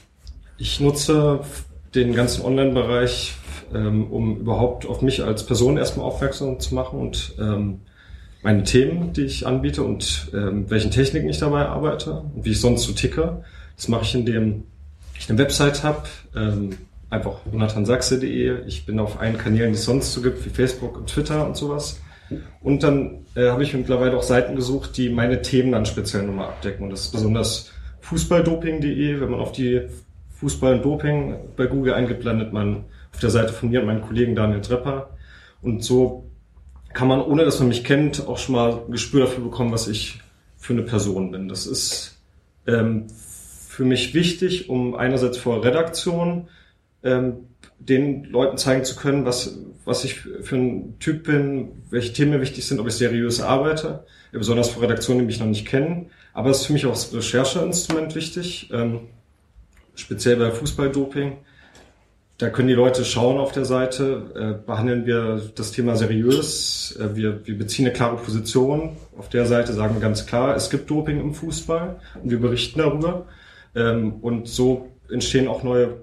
ich nutze den ganzen Online-Bereich, ähm, um überhaupt auf mich als Person erstmal aufmerksam zu machen und ähm, meine Themen, die ich anbiete und welchen Techniken ich dabei arbeite und wie ich sonst so ticke. Das mache ich, indem ich eine Website habe, einfach jonathansachse.de. Ich bin auf allen Kanälen, die es sonst so gibt, wie Facebook und Twitter und sowas. Und dann äh, habe ich mittlerweile auch Seiten gesucht, die meine Themen dann speziell nochmal abdecken. Und das ist besonders fußballdoping.de. Wenn man auf die Fußball und Doping bei Google eingibt, landet man auf der Seite von mir und meinem Kollegen Daniel Trepper. Und so kann man, ohne dass man mich kennt, auch schon mal ein Gespür dafür bekommen, was ich für eine Person bin. Das ist ähm, für mich wichtig, um einerseits vor Redaktion ähm, den Leuten zeigen zu können, was, was ich für ein Typ bin, welche Themen mir wichtig sind, ob ich seriös arbeite, besonders für Redaktionen, die mich noch nicht kennen. Aber es ist für mich auch das Rechercheinstrument wichtig, ähm, speziell bei Fußballdoping. Da können die Leute schauen auf der Seite, äh, behandeln wir das Thema seriös, äh, wir, wir beziehen eine klare Position. Auf der Seite sagen wir ganz klar, es gibt Doping im Fußball und wir berichten darüber. Ähm, und so entstehen auch neue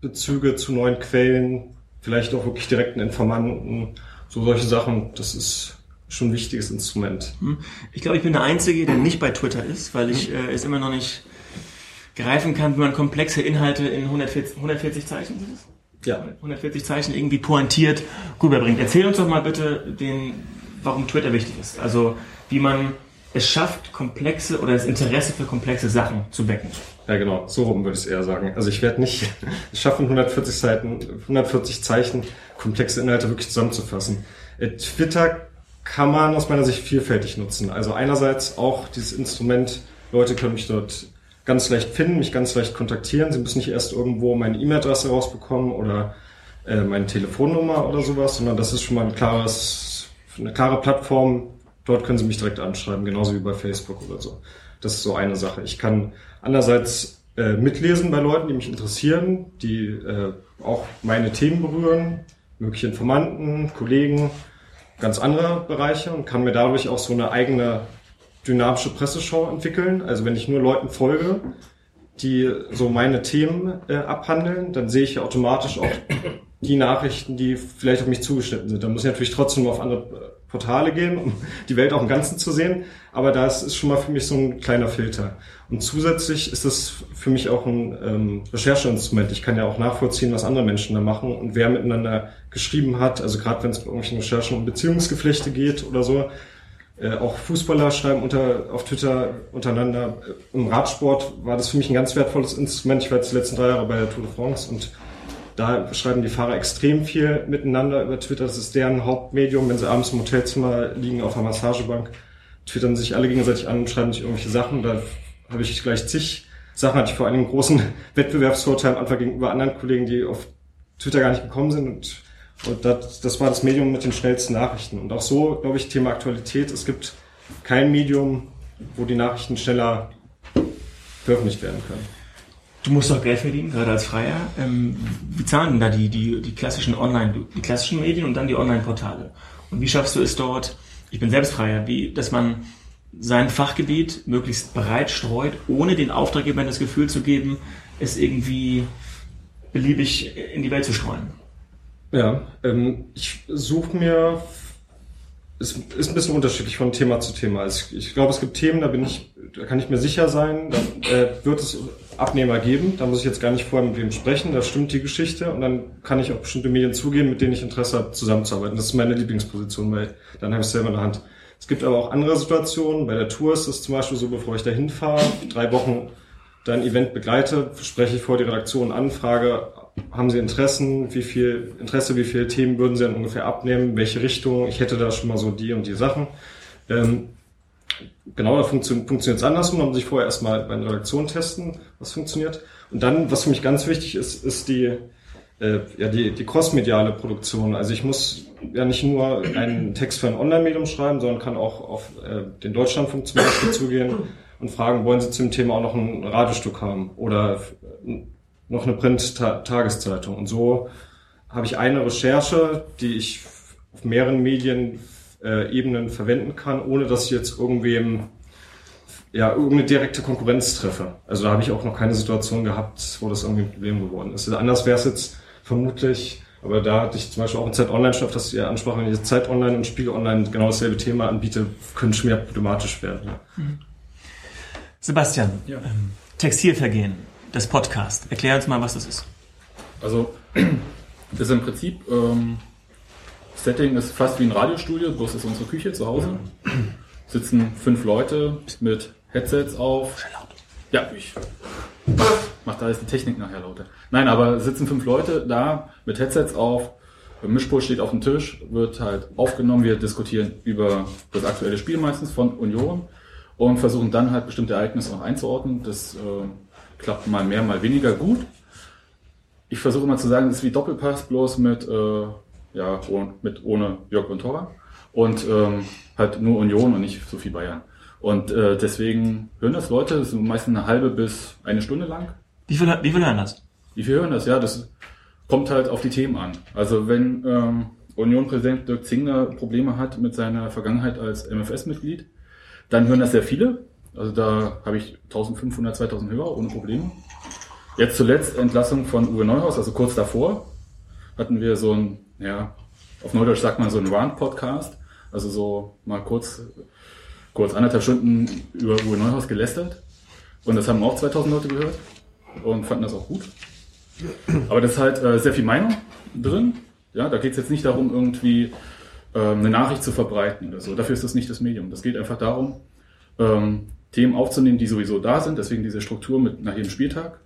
Bezüge zu neuen Quellen, vielleicht auch wirklich direkten Informanten, so solche Sachen. Das ist schon ein wichtiges Instrument. Hm. Ich glaube, ich bin der Einzige, der nicht bei Twitter ist, weil ich äh, es immer noch nicht greifen kann, wie man komplexe Inhalte in 140, 140 Zeichen sind es? Ja. 140 Zeichen irgendwie pointiert rüberbringt. Erzähl uns doch mal bitte den, warum Twitter wichtig ist. Also wie man es schafft, komplexe oder das Interesse für komplexe Sachen zu wecken. Ja, genau. So rum würde ich es eher sagen. Also ich werde nicht <laughs> schaffen, 140 Seiten, 140 Zeichen komplexe Inhalte wirklich zusammenzufassen. Äh, Twitter kann man aus meiner Sicht vielfältig nutzen. Also einerseits auch dieses Instrument, Leute können mich dort ganz leicht finden, mich ganz leicht kontaktieren. Sie müssen nicht erst irgendwo meine E-Mail-Adresse rausbekommen oder äh, meine Telefonnummer oder sowas, sondern das ist schon mal ein klares, eine klare Plattform. Dort können Sie mich direkt anschreiben, genauso wie bei Facebook oder so. Das ist so eine Sache. Ich kann andererseits äh, mitlesen bei Leuten, die mich interessieren, die äh, auch meine Themen berühren, mögliche Informanten, Kollegen, ganz andere Bereiche und kann mir dadurch auch so eine eigene dynamische Presseshow entwickeln. Also wenn ich nur Leuten folge, die so meine Themen äh, abhandeln, dann sehe ich ja automatisch auch die Nachrichten, die vielleicht auf mich zugeschnitten sind. Da muss ich natürlich trotzdem auf andere Portale gehen, um <laughs> die Welt auch im Ganzen zu sehen. Aber das ist schon mal für mich so ein kleiner Filter. Und zusätzlich ist das für mich auch ein ähm, Rechercheinstrument. Ich kann ja auch nachvollziehen, was andere Menschen da machen und wer miteinander geschrieben hat. Also gerade wenn es bei irgendwelchen Recherchen um Beziehungsgeflechte geht oder so. Äh, auch Fußballer schreiben unter, auf Twitter untereinander. Im Radsport war das für mich ein ganz wertvolles Instrument. Ich war jetzt die letzten drei Jahre bei der Tour de France und da schreiben die Fahrer extrem viel miteinander über Twitter. Das ist deren Hauptmedium. Wenn sie abends im Hotelzimmer liegen auf einer Massagebank, twittern sich alle gegenseitig an und schreiben sich irgendwelche Sachen. Da habe ich gleich zig Sachen, hatte ich vor einem großen <laughs> Wettbewerbsvorteil am Anfang gegenüber anderen Kollegen, die auf Twitter gar nicht gekommen sind. Und, und das, das war das Medium mit den schnellsten Nachrichten. Und auch so, glaube ich, Thema Aktualität. Es gibt kein Medium, wo die Nachrichten schneller veröffentlicht werden können. Du musst doch Geld verdienen, gerade als Freier. Ähm, wie zahlen denn da die, die, die klassischen Online, die klassischen Medien und dann die Online-Portale? Und wie schaffst du es dort, ich bin selbst Freier, wie, dass man sein Fachgebiet möglichst breit streut, ohne den Auftraggebern das Gefühl zu geben, es irgendwie beliebig in die Welt zu streuen? Ja, ähm, ich suche mir, es ist ein bisschen unterschiedlich von Thema zu Thema. Ich, ich glaube, es gibt Themen, da bin ich, da kann ich mir sicher sein, da äh, wird es Abnehmer geben. Da muss ich jetzt gar nicht vorher mit wem sprechen. Da stimmt die Geschichte und dann kann ich auf bestimmte Medien zugehen, mit denen ich Interesse habe, zusammenzuarbeiten. Das ist meine Lieblingsposition, weil dann habe ich es selber in der Hand. Es gibt aber auch andere Situationen. Bei der Tour ist es zum Beispiel so, bevor ich da hinfahre, drei Wochen dein Event begleite, spreche ich vor die Redaktion an, frage, haben Sie Interessen, wie viel Interesse, wie viele Themen würden Sie dann ungefähr abnehmen, welche Richtung, ich hätte da schon mal so die und die Sachen. Ähm, genau, da funktioniert es andersrum, da muss ich vorher erstmal bei einer Redaktion testen, was funktioniert. Und dann, was für mich ganz wichtig ist, ist die, äh, ja, die, die crossmediale Produktion. Also ich muss ja nicht nur einen Text für ein Online-Medium schreiben, sondern kann auch auf äh, den Deutschlandfunk zum Beispiel zugehen und fragen, wollen Sie zum Thema auch noch ein Radiostück haben oder noch eine Print-Tageszeitung. Und so habe ich eine Recherche, die ich auf mehreren Medien äh, Ebenen verwenden kann, ohne dass ich jetzt irgendwem ja, irgendeine direkte Konkurrenz treffe. Also da habe ich auch noch keine Situation gehabt, wo das irgendwie ein Problem geworden ist. Also anders wäre es jetzt vermutlich, aber da hatte ich zum Beispiel auch in Zeit Online statt, dass ihr ansprachen, wenn ich jetzt Zeit Online und Spiegel Online genau dasselbe Thema anbiete, könnte es mehr problematisch werden. Ja. Mhm. Sebastian, ja. ähm, Textilvergehen, das Podcast. Erklär uns mal, was das ist. Also, <clears throat> das ist im Prinzip ähm, Setting ist fast wie ein Radiostudio, bloß ist unsere Küche zu Hause. Sitzen fünf Leute mit Headsets auf. Ja, ich mach da jetzt die Technik nachher lauter. Nein, aber sitzen fünf Leute da mit Headsets auf. Mischpult steht auf dem Tisch, wird halt aufgenommen. Wir diskutieren über das aktuelle Spiel meistens von Union und versuchen dann halt bestimmte Ereignisse noch einzuordnen. Das äh, klappt mal mehr, mal weniger gut. Ich versuche immer zu sagen, es ist wie Doppelpass, bloß mit äh, ja, mit ohne Jörg und Tora und ähm, halt nur Union und nicht so viel Bayern. Und äh, deswegen hören das Leute, das ist meistens eine halbe bis eine Stunde lang. Wie viel, wie viel hören das? Wie viel hören das? Ja, das kommt halt auf die Themen an. Also wenn ähm, Union-Präsident Dirk Zingler Probleme hat mit seiner Vergangenheit als MFS-Mitglied, dann hören das sehr viele. Also da habe ich 1500, 2000 Hörer ohne Probleme. Jetzt zuletzt Entlassung von Uwe Neuhaus, also kurz davor hatten wir so ein, ja, auf Neudeutsch sagt man so ein Rant-Podcast. Also so mal kurz, kurz anderthalb Stunden über Uwe Neuhaus gelästert. Und das haben auch 2000 Leute gehört und fanden das auch gut. Aber das ist halt äh, sehr viel Meinung drin. Ja, da geht es jetzt nicht darum, irgendwie ähm, eine Nachricht zu verbreiten oder so. Dafür ist das nicht das Medium. Das geht einfach darum, ähm, Themen aufzunehmen, die sowieso da sind, deswegen diese Struktur mit nach jedem Spieltag.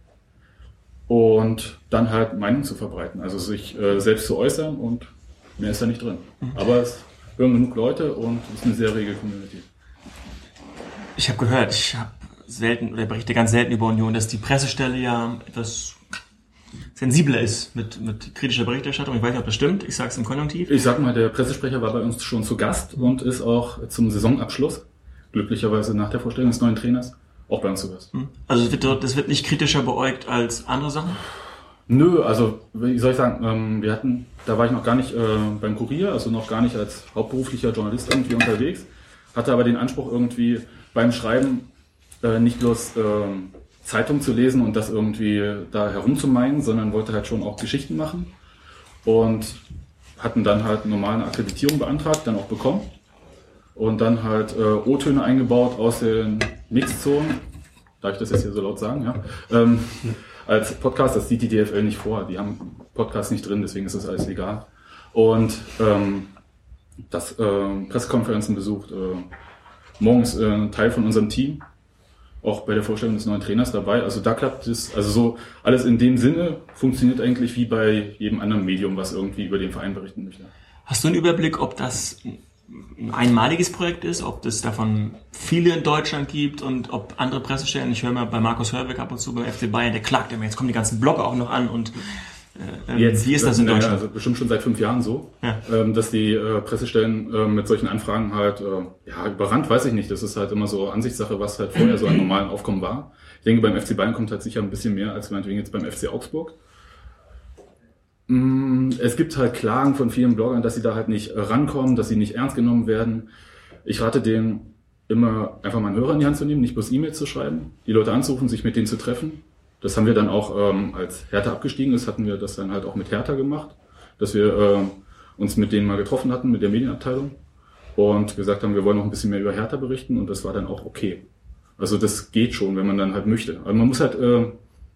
Und dann halt Meinung zu verbreiten, also sich äh, selbst zu äußern und mehr ist da nicht drin. Aber es hören genug Leute und es ist eine sehr rege Community. Ich habe gehört, ich habe selten oder berichte ganz selten über Union, dass die Pressestelle ja etwas sensibler ist mit, mit kritischer Berichterstattung. Ich weiß nicht, ob das stimmt. Ich sage es im Konjunktiv. Ich sag mal, der Pressesprecher war bei uns schon zu Gast und ist auch zum Saisonabschluss, glücklicherweise nach der Vorstellung des neuen Trainers, auch bei uns zu Gast. Also das wird, das wird nicht kritischer beäugt als andere Sachen. Nö, also wie soll ich sagen, ähm, wir hatten, da war ich noch gar nicht äh, beim Kurier, also noch gar nicht als hauptberuflicher Journalist irgendwie unterwegs, hatte aber den Anspruch irgendwie beim Schreiben äh, nicht bloß ähm, Zeitung zu lesen und das irgendwie da herumzumeinen, sondern wollte halt schon auch Geschichten machen und hatten dann halt normal eine Akkreditierung beantragt, dann auch bekommen und dann halt äh, O-Töne eingebaut aus den Mixzonen. Darf ich das jetzt hier so laut sagen? Ja. Ähm, als Podcast, das sieht die DFL nicht vor. Die haben Podcast nicht drin, deswegen ist das alles legal. Und ähm, das äh, Pressekonferenzen besucht. Äh, morgens äh, ein Teil von unserem Team, auch bei der Vorstellung des neuen Trainers dabei. Also da klappt es, also so alles in dem Sinne funktioniert eigentlich wie bei jedem anderen Medium, was irgendwie über den Verein berichten möchte. Hast du einen Überblick, ob das ein einmaliges Projekt ist, ob es davon viele in Deutschland gibt und ob andere Pressestellen, ich höre mal bei Markus Hörweg ab und zu beim FC Bayern, der klagt immer, jetzt kommen die ganzen Blogger auch noch an und äh, ähm, wie ist das in Deutschland? Also bestimmt schon seit fünf Jahren so, Ja. ähm, dass die äh, Pressestellen äh, mit solchen Anfragen halt, äh, ja, überrannt weiß ich nicht. Das ist halt immer so Ansichtssache, was halt vorher so ein <clears throat> normalen Aufkommen war. Ich denke, beim FC Bayern kommt halt sicher ein bisschen mehr als meinetwegen jetzt beim FC Augsburg. Mm, Es gibt halt Klagen von vielen Bloggern, dass sie da halt nicht äh, rankommen, dass sie nicht ernst genommen werden. Ich rate denen immer einfach mal einen Hörer in die Hand zu nehmen, nicht bloß E-Mails zu schreiben, die Leute anzurufen, sich mit denen zu treffen. Das haben wir dann auch, ähm, als Hertha abgestiegen ist, hatten wir das dann halt auch mit Hertha gemacht, dass wir ähm, uns mit denen mal getroffen hatten, mit der Medienabteilung und gesagt haben, wir wollen noch ein bisschen mehr über Hertha berichten und das war dann auch okay. Also das geht schon, wenn man dann halt möchte. Aber man muss halt, äh,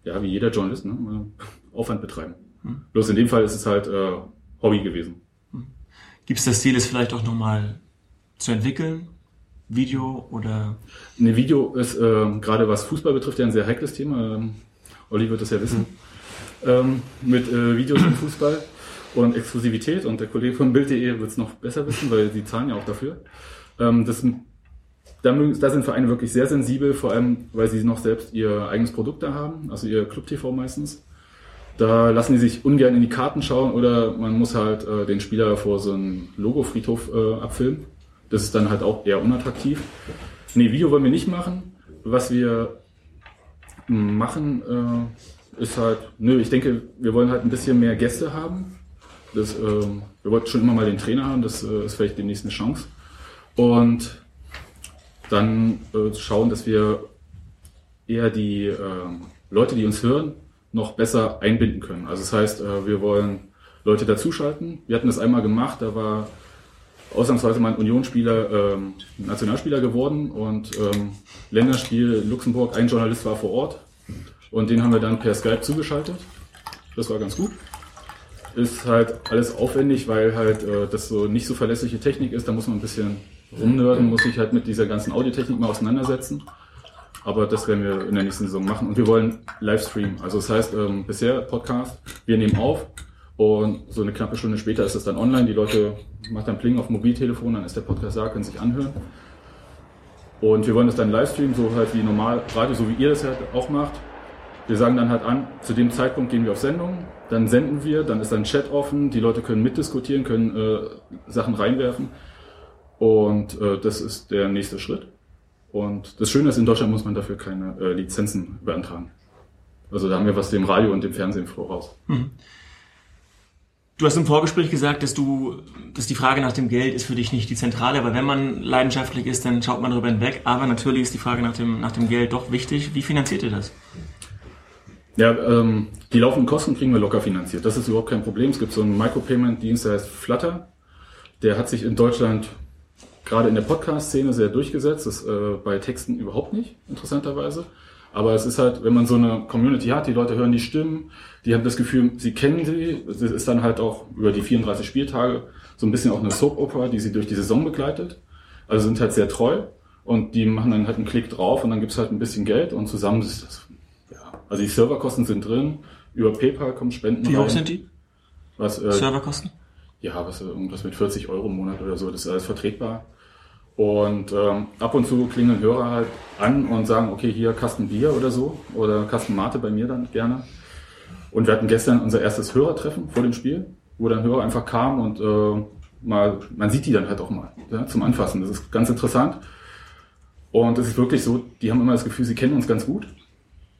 ja, wie jeder Journalist, ne, Aufwand betreiben. Bloß in dem Fall ist es halt äh, Hobby gewesen. Gibt es das Ziel, es vielleicht auch nochmal zu entwickeln? Video oder Ein Video ist äh, gerade was Fußball betrifft ja ein sehr heikles Thema. Ähm, Olli wird das ja wissen. Ähm, mit äh, Videos im Fußball und Exklusivität und der Kollege von Bild.de wird es noch besser wissen, weil sie zahlen ja auch dafür. Ähm, das, da, da sind Vereine wirklich sehr sensibel, vor allem weil sie noch selbst ihr eigenes Produkt da haben, also ihr Club TV meistens. Da lassen die sich ungern in die Karten schauen oder man muss halt äh, den Spieler vor so einem Logo-Friedhof äh, abfilmen. Das ist dann halt auch eher unattraktiv. Nee, Video wollen wir nicht machen. Was wir machen, äh, ist halt, nö, ich denke, wir wollen halt ein bisschen mehr Gäste haben. Das, ähm, wir wollten schon immer mal den Trainer haben, das äh, ist vielleicht demnächst eine Chance. Und dann äh, schauen, dass wir eher die äh, Leute, die uns hören, noch besser einbinden können. Also das heißt, äh, wir wollen Leute dazuschalten. Wir hatten das einmal gemacht, da war ausnahmsweise mal ein Unionsspieler ähm, Nationalspieler geworden und ähm, Länderspiel Luxemburg, ein Journalist war vor Ort und den haben wir dann per Skype zugeschaltet. Das war ganz gut. Ist halt alles aufwendig, weil halt äh, das so nicht so verlässliche Technik ist. Da muss man ein bisschen rumnörden, muss sich halt mit dieser ganzen Audiotechnik mal auseinandersetzen. Aber das werden wir in der nächsten Saison machen. Und wir wollen Livestream. Also das heißt, ähm, bisher Podcast, wir nehmen auf und so eine knappe Stunde später ist es dann online. Die Leute machen dann Pling auf Mobiltelefon, dann ist der Podcast da, können sich anhören. Und wir wollen das dann Livestream, so halt wie normal Radio, so wie ihr das halt auch macht. Wir sagen dann halt an, zu dem Zeitpunkt gehen wir auf Sendung, dann senden wir, dann ist dann Chat offen, die Leute können mitdiskutieren, können äh, Sachen reinwerfen. Und äh, das ist der nächste Schritt. Und das Schöne ist, in Deutschland muss man dafür keine äh, Lizenzen beantragen. Also da haben wir was dem Radio und dem Fernsehen voraus. Du hast im Vorgespräch gesagt, dass du, dass die Frage nach dem Geld ist für dich nicht die zentrale, aber wenn man leidenschaftlich ist, dann schaut man darüber hinweg. Aber natürlich ist die Frage nach dem, nach dem Geld doch wichtig. Wie finanziert ihr das? Ja, ähm, die laufenden Kosten kriegen wir locker finanziert. Das ist überhaupt kein Problem. Es gibt so einen Micropayment-Dienst, der heißt Flutter. Der hat sich in Deutschland gerade in der Podcast-Szene sehr durchgesetzt. Das äh, bei Texten überhaupt nicht, interessanterweise. Aber es ist halt, wenn man so eine Community hat, die Leute hören die Stimmen, die haben das Gefühl, sie kennen sie. Es ist dann halt auch über die 34 Spieltage so ein bisschen auch eine Soap-Opera, die sie durch die Saison begleitet. Also sind halt sehr treu und die machen dann halt einen Klick drauf und dann gibt's halt ein bisschen Geld und zusammen ist das, ja. Also die Serverkosten sind drin, über PayPal kommen Spenden Wie hoch rein. sind die Was, äh, Serverkosten? ja, was, äh, irgendwas mit 40 Euro im Monat oder so, das ist alles vertretbar. Und ähm, ab und zu klingeln Hörer halt an und sagen, okay, hier Kasten Bier oder so, oder Kasten Mate bei mir dann gerne. Und wir hatten gestern unser erstes Hörertreffen vor dem Spiel, wo dann Hörer einfach kamen und äh, mal, man sieht die dann halt auch mal ja, zum Anfassen. Das ist ganz interessant. Und es ist wirklich so, die haben immer das Gefühl, sie kennen uns ganz gut.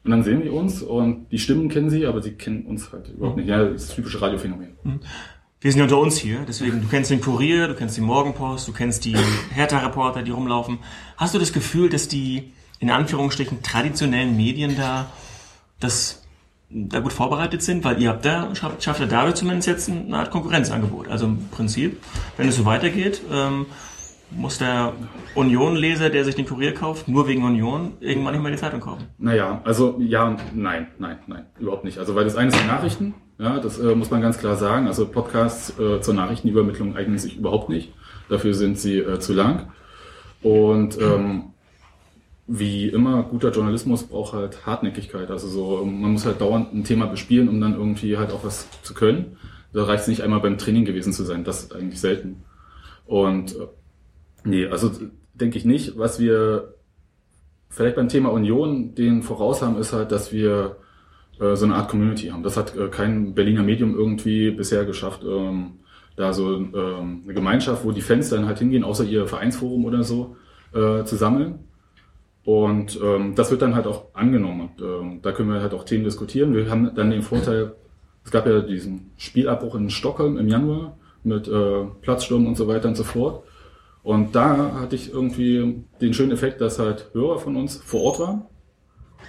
Und dann sehen die uns und die Stimmen kennen sie, aber sie kennen uns halt überhaupt nicht. Ja, das ist typische Radiophänomen. Wir sind ja unter uns hier, deswegen, du kennst den Kurier, du kennst die Morgenpost, du kennst die Hertha-Reporter, die rumlaufen. Hast du das Gefühl, dass die, in Anführungsstrichen, traditionellen Medien da, das, da gut vorbereitet sind? Weil ihr habt da, schafft, schafft ihr dadurch zumindest jetzt eine Art Konkurrenzangebot. Also im Prinzip, wenn es so weitergeht, ähm, muss der Union-Leser, der sich den Kurier kauft, nur wegen Union, irgendwann nicht mehr die Zeitung kaufen. Naja, also ja, nein, nein, nein, überhaupt nicht. Also weil das eine die Nachrichten, ja, das äh, muss man ganz klar sagen. Also Podcasts äh, zur Nachrichtenübermittlung eignen sich überhaupt nicht. Dafür sind sie äh, zu lang. Und ähm, wie immer, guter Journalismus braucht halt Hartnäckigkeit. Also so, man muss halt dauernd ein Thema bespielen, um dann irgendwie halt auch was zu können. Da reicht es nicht einmal beim Training gewesen zu sein, das ist eigentlich selten. Und äh, nee, also denke ich nicht. Was wir vielleicht beim Thema Union den voraus haben, ist halt, dass wir äh, so eine Art Community haben. Das hat äh, kein Berliner Medium irgendwie bisher geschafft, ähm, da so ähm, eine Gemeinschaft, wo die Fans dann halt hingehen, außer ihr Vereinsforum oder so, äh, zu sammeln. Und ähm, das wird dann halt auch angenommen. Und ähm, da können wir halt auch Themen diskutieren. Wir haben dann den Vorteil, es gab ja diesen Spielabbruch in Stockholm im Januar mit äh, Platzsturm und so weiter und so fort. Und da hatte ich irgendwie den schönen Effekt, dass halt Hörer von uns vor Ort waren,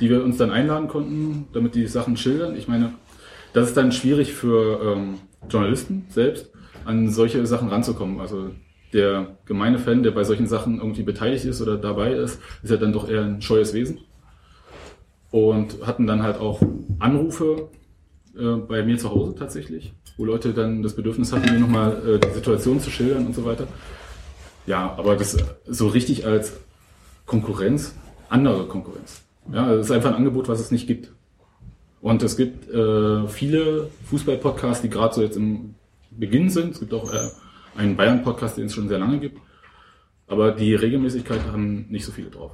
die wir uns dann einladen konnten, damit die Sachen schildern. Ich meine, das ist dann schwierig für ähm, Journalisten selbst, an solche Sachen ranzukommen. Also der gemeine Fan, der bei solchen Sachen irgendwie beteiligt ist oder dabei ist, ist ja dann doch eher ein scheues Wesen. Und hatten dann halt auch Anrufe äh, bei mir zu Hause tatsächlich, wo Leute dann das Bedürfnis hatten, mir nochmal äh, die Situation zu schildern und so weiter. Ja, aber das so richtig als Konkurrenz, andere Konkurrenz. Ja, das ist einfach ein Angebot, was es nicht gibt. Und es gibt äh, viele Fußball-Podcasts, die gerade so jetzt im Beginn sind. Es gibt auch äh, einen Bayern-Podcast, den es schon sehr lange gibt. Aber die Regelmäßigkeit haben nicht so viele drauf.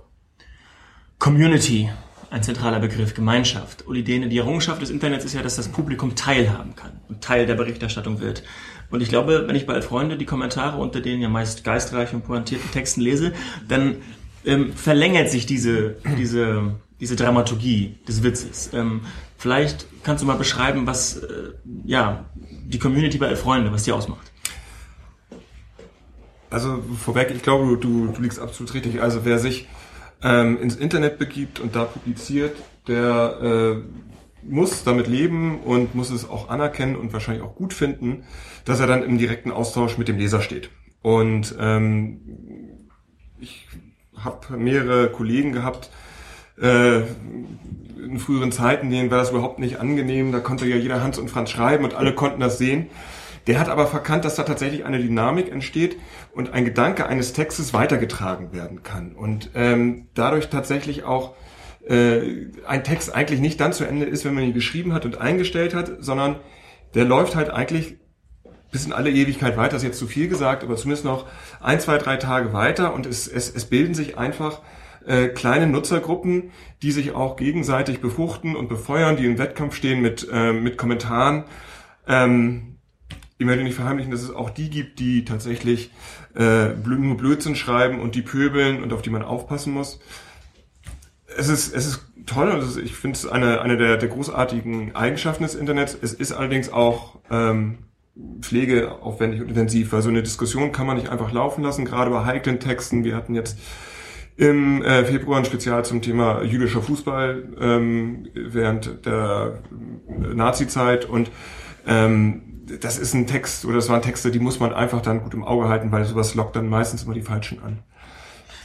Community, ein zentraler Begriff, Gemeinschaft. Uli Dehne, die Errungenschaft des Internets ist ja, dass das Publikum teilhaben kann und Teil der Berichterstattung wird. Und ich glaube, wenn ich bei Freunde die Kommentare unter den ja meist geistreichen und pointierten Texten lese, dann ähm, verlängert sich diese, diese, diese Dramaturgie des Witzes. Ähm, vielleicht kannst du mal beschreiben, was äh, ja, die Community bei Freunde, was die ausmacht. Also vorweg, ich glaube, du, du liegst absolut richtig. Also wer sich ähm, ins Internet begibt und da publiziert, der äh, muss damit leben und muss es auch anerkennen und wahrscheinlich auch gut finden, dass er dann im direkten Austausch mit dem Leser steht. Und ähm, ich habe mehrere Kollegen gehabt, äh, in früheren Zeiten, denen war das überhaupt nicht angenehm, da konnte ja jeder Hans und Franz schreiben und alle konnten das sehen. Der hat aber verkannt, dass da tatsächlich eine Dynamik entsteht und ein Gedanke eines Textes weitergetragen werden kann. Und ähm, dadurch tatsächlich auch äh, ein Text eigentlich nicht dann zu Ende ist, wenn man ihn geschrieben hat und eingestellt hat, sondern der läuft halt eigentlich bis in alle Ewigkeit weiter, ist jetzt zu viel gesagt, aber zumindest noch ein, zwei, drei Tage weiter und es, es, es bilden sich einfach äh, kleine Nutzergruppen, die sich auch gegenseitig befruchten und befeuern, die im Wettkampf stehen mit, äh, mit Kommentaren. Ähm, ich möchte nicht verheimlichen, dass es auch die gibt, die tatsächlich äh, nur Blödsinn schreiben und die pöbeln und auf die man aufpassen muss. Es ist, es ist toll und ich finde es eine, eine der, der großartigen Eigenschaften des Internets. Es ist allerdings auch ähm, pflegeaufwendig und intensiv, weil so eine Diskussion kann man nicht einfach laufen lassen, gerade bei heiklen Texten. Wir hatten jetzt im äh, Februar ein Spezial zum Thema jüdischer Fußball ähm, während der Nazi-Zeit und ähm, das ist ein Text oder das waren Texte, die muss man einfach dann gut im Auge halten, weil sowas lockt dann meistens immer die Falschen an.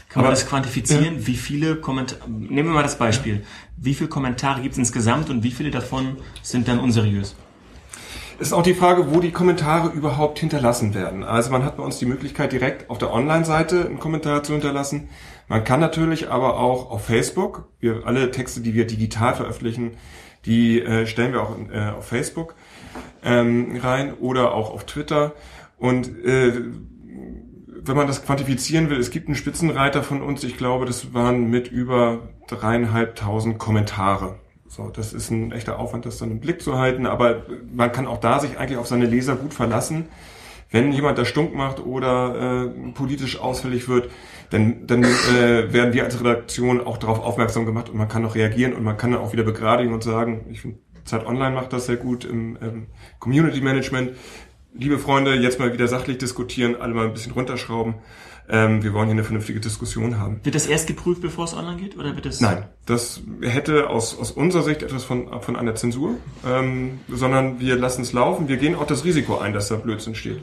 Kann man das quantifizieren? Ja. Wie viele Kommentare, nehmen wir mal das Beispiel. Wie viele Kommentare gibt es insgesamt und wie viele davon sind dann unseriös? Ist auch die Frage, wo die Kommentare überhaupt hinterlassen werden. Also man hat bei uns die Möglichkeit, direkt auf der Online-Seite einen Kommentar zu hinterlassen. Man kann natürlich aber auch auf Facebook, wir alle Texte, die wir digital veröffentlichen, die äh, stellen wir auch äh, auf Facebook ähm, rein oder auch auf Twitter. Und äh, wenn man das quantifizieren will, es gibt einen Spitzenreiter von uns, ich glaube, das waren mit über dreieinhalbtausend Kommentare. So, das ist ein echter Aufwand, das dann im Blick zu halten, aber man kann auch da sich eigentlich auf seine Leser gut verlassen. Wenn jemand da stunk macht oder äh, politisch ausfällig wird, dann, dann äh, werden wir als Redaktion auch darauf aufmerksam gemacht und man kann auch reagieren und man kann dann auch wieder begradigen und sagen, ich finde, Zeit Online macht das sehr gut im, im Community Management. Liebe Freunde, jetzt mal wieder sachlich diskutieren, alle mal ein bisschen runterschrauben. Ähm, wir wollen hier eine vernünftige Diskussion haben. Wird das erst geprüft, bevor es online geht? Oder wird das Nein, das hätte aus, aus unserer Sicht etwas von, von einer Zensur, ähm, sondern wir lassen es laufen. Wir gehen auch das Risiko ein, dass da Blödsinn steht.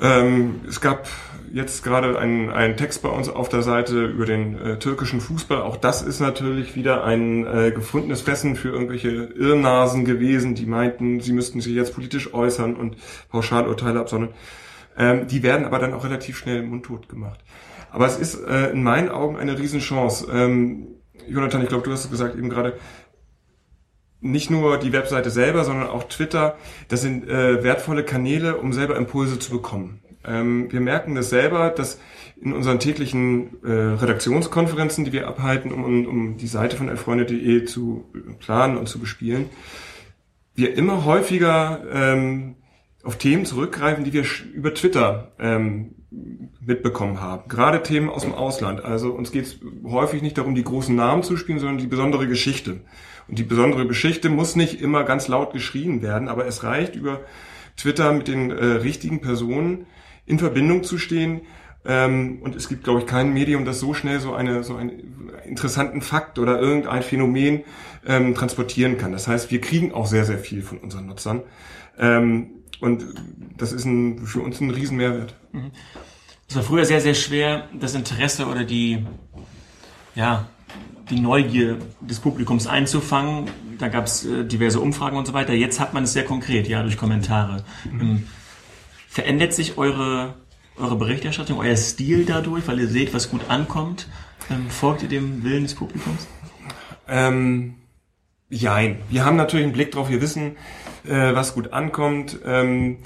Ähm, es gab jetzt gerade einen, einen Text bei uns auf der Seite über den äh, türkischen Fußball. Auch das ist natürlich wieder ein äh, gefundenes Fressen für irgendwelche Irrnasen gewesen, die meinten, sie müssten sich jetzt politisch äußern und Pauschalurteile absondern. Ähm, die werden aber dann auch relativ schnell mundtot gemacht. Aber es ist äh, in meinen Augen eine Riesenchance. Ähm, Jonathan, ich glaube, du hast es gesagt eben gerade, nicht nur die Webseite selber, sondern auch Twitter, das sind äh, wertvolle Kanäle, um selber Impulse zu bekommen. Ähm, wir merken das selber, dass in unseren täglichen äh, Redaktionskonferenzen, die wir abhalten, um, um die Seite von elfreunde.de zu planen und zu bespielen, wir immer häufiger ähm, auf Themen zurückgreifen, die wir über Twitter ähm, mitbekommen haben. Gerade Themen aus dem Ausland. Also uns geht es häufig nicht darum, die großen Namen zu spielen, sondern die besondere Geschichte. Und die besondere Geschichte muss nicht immer ganz laut geschrien werden, aber es reicht über Twitter mit den äh, richtigen Personen in Verbindung zu stehen. Ähm, und es gibt, glaube ich, kein Medium, das so schnell so, eine, so einen interessanten Fakt oder irgendein Phänomen ähm, transportieren kann. Das heißt, wir kriegen auch sehr, sehr viel von unseren Nutzern. Ähm, und das ist ein, für uns ein Riesenmehrwert. Mhm. Es war früher sehr, sehr schwer, das Interesse oder die, ja, die Neugier des Publikums einzufangen. Da gab es äh, diverse Umfragen und so weiter. Jetzt hat man es sehr konkret, ja, durch Kommentare. Mhm. Ähm, verändert sich eure, eure Berichterstattung, euer Stil dadurch, weil ihr seht, was gut ankommt? Ähm, folgt ihr dem Willen des Publikums? Ähm, jein. Wir haben natürlich einen Blick drauf. Wir wissen, äh, was gut ankommt. Ähm,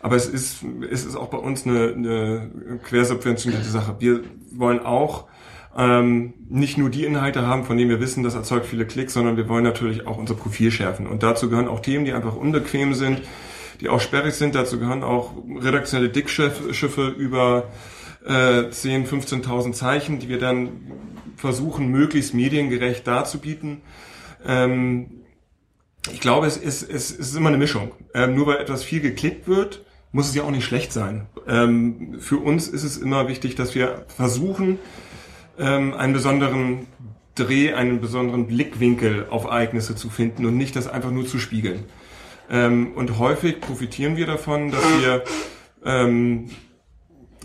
aber es ist, es ist auch bei uns eine, eine quersubventionierte Sache. Wir wollen auch ähm, nicht nur die Inhalte haben, von denen wir wissen, das erzeugt viele Klicks, sondern wir wollen natürlich auch unser Profil schärfen. Und dazu gehören auch Themen, die einfach unbequem sind, die auch sperrig sind. Dazu gehören auch redaktionelle Dickschiffe über äh, 10, 15.000 Zeichen, die wir dann versuchen, möglichst mediengerecht darzubieten. Ähm, ich glaube, es ist, es ist immer eine Mischung. Ähm, nur weil etwas viel geklickt wird, muss es ja auch nicht schlecht sein. Ähm, für uns ist es immer wichtig, dass wir versuchen, ähm, einen besonderen Dreh, einen besonderen Blickwinkel auf Ereignisse zu finden und nicht das einfach nur zu spiegeln. Ähm, und häufig profitieren wir davon, dass wir ähm,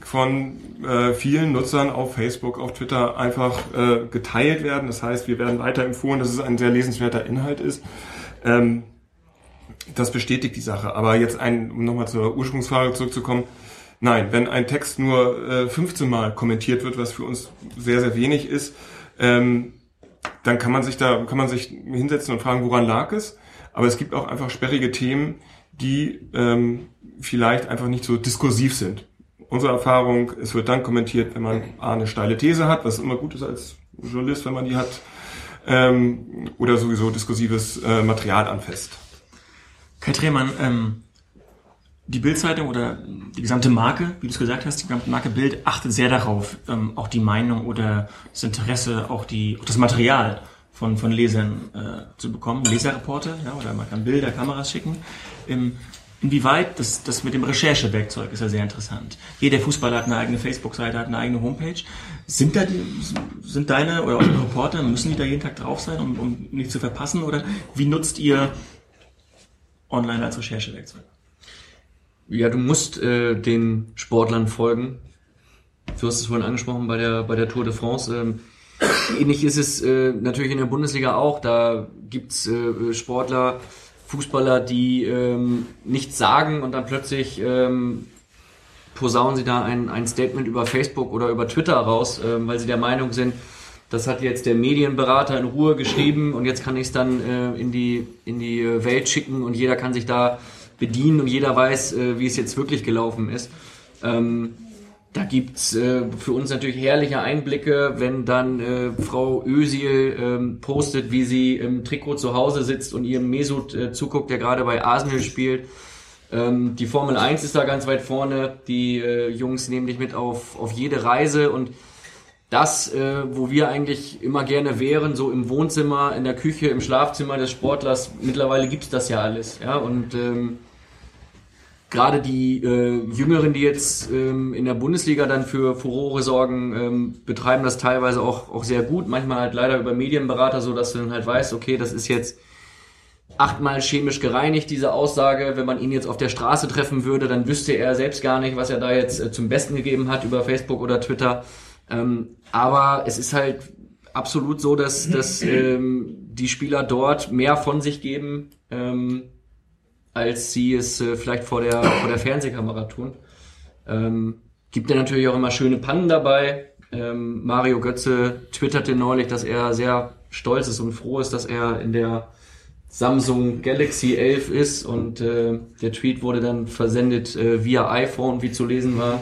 von äh, vielen Nutzern auf Facebook, auf Twitter einfach äh, geteilt werden. Das heißt, wir werden weiter empfohlen, dass es ein sehr lesenswerter Inhalt ist. Ähm, das bestätigt die Sache. Aber jetzt ein, um nochmal zur Ursprungsfrage zurückzukommen, nein, wenn ein Text nur äh, 15 Mal kommentiert wird, was für uns sehr, sehr wenig ist, ähm, dann kann man sich da, kann man sich hinsetzen und fragen, woran lag es? Aber es gibt auch einfach sperrige Themen, die ähm, vielleicht einfach nicht so diskursiv sind. Unsere Erfahrung, es wird dann kommentiert, wenn man A, eine steile These hat, was immer gut ist als Journalist, wenn man die hat, ähm, oder sowieso diskursives äh, Material anfasst. Kai Tremann, ähm, die Bildzeitung oder die gesamte Marke, wie du es gesagt hast, die gesamte Marke Bild achtet sehr darauf, ähm, auch die Meinung oder das Interesse, auch die, auch das Material von, von Lesern äh, zu bekommen, Leserreporte, ja, oder man kann Bilder, Kameras schicken. Ähm, inwieweit, das, das mit dem Recherchewerkzeug ist ja sehr interessant. Jeder Fußballer hat eine eigene Facebook-Seite, hat eine eigene Homepage. Sind da die, sind deine oder eure Reporter, müssen die da jeden Tag drauf sein, um, um nicht zu verpassen? Oder wie nutzt ihr online als Recherchewerkzeug? Ja, du musst äh, den Sportlern folgen. Du hast es vorhin angesprochen bei der, bei der Tour de France. Ähm, ähnlich ist es äh, natürlich in der Bundesliga auch. Da gibt's äh, Sportler, Fußballer, die ähm, nichts sagen und dann plötzlich ähm, posaunen sie da ein, ein Statement über Facebook oder über Twitter raus, ähm, weil sie der Meinung sind, das hat jetzt der Medienberater in Ruhe geschrieben und jetzt kann ich es dann äh, in die, in die äh, Welt schicken und jeder kann sich da bedienen und jeder weiß, äh, wie es jetzt wirklich gelaufen ist. Ähm, da gibt's äh, für uns natürlich herrliche Einblicke, wenn dann äh, Frau Özil ähm, postet, wie sie im Trikot zu Hause sitzt und ihrem Mesut äh, zuguckt, der gerade bei Arsenal spielt. Ähm, die Formel 1 ist da ganz weit vorne. Die äh, Jungs nehmen dich mit auf, auf jede Reise und das, äh, wo wir eigentlich immer gerne wären, so im Wohnzimmer, in der Küche, im Schlafzimmer des Sportlers, mittlerweile gibt's das ja alles. Ja? Und ähm, gerade die äh, Jüngeren, die jetzt ähm, in der Bundesliga dann für Furore sorgen, ähm, betreiben das teilweise auch, auch sehr gut. Manchmal halt leider über Medienberater, so dass du dann halt weißt, okay, das ist jetzt achtmal chemisch gereinigt, diese Aussage. Wenn man ihn jetzt auf der Straße treffen würde, dann wüsste er selbst gar nicht, was er da jetzt äh, zum Besten gegeben hat über Facebook oder Twitter. Ähm, aber es ist halt absolut so, dass, dass ähm, die Spieler dort mehr von sich geben, ähm, als sie es äh, vielleicht vor der, vor der Fernsehkamera tun. Ähm, gibt ja natürlich auch immer schöne Pannen dabei. Ähm, Mario Götze twitterte neulich, dass er sehr stolz ist und froh ist, dass er in der Samsung Galaxy 11 ist und äh, der Tweet wurde dann versendet äh, via iPhone, wie zu lesen war.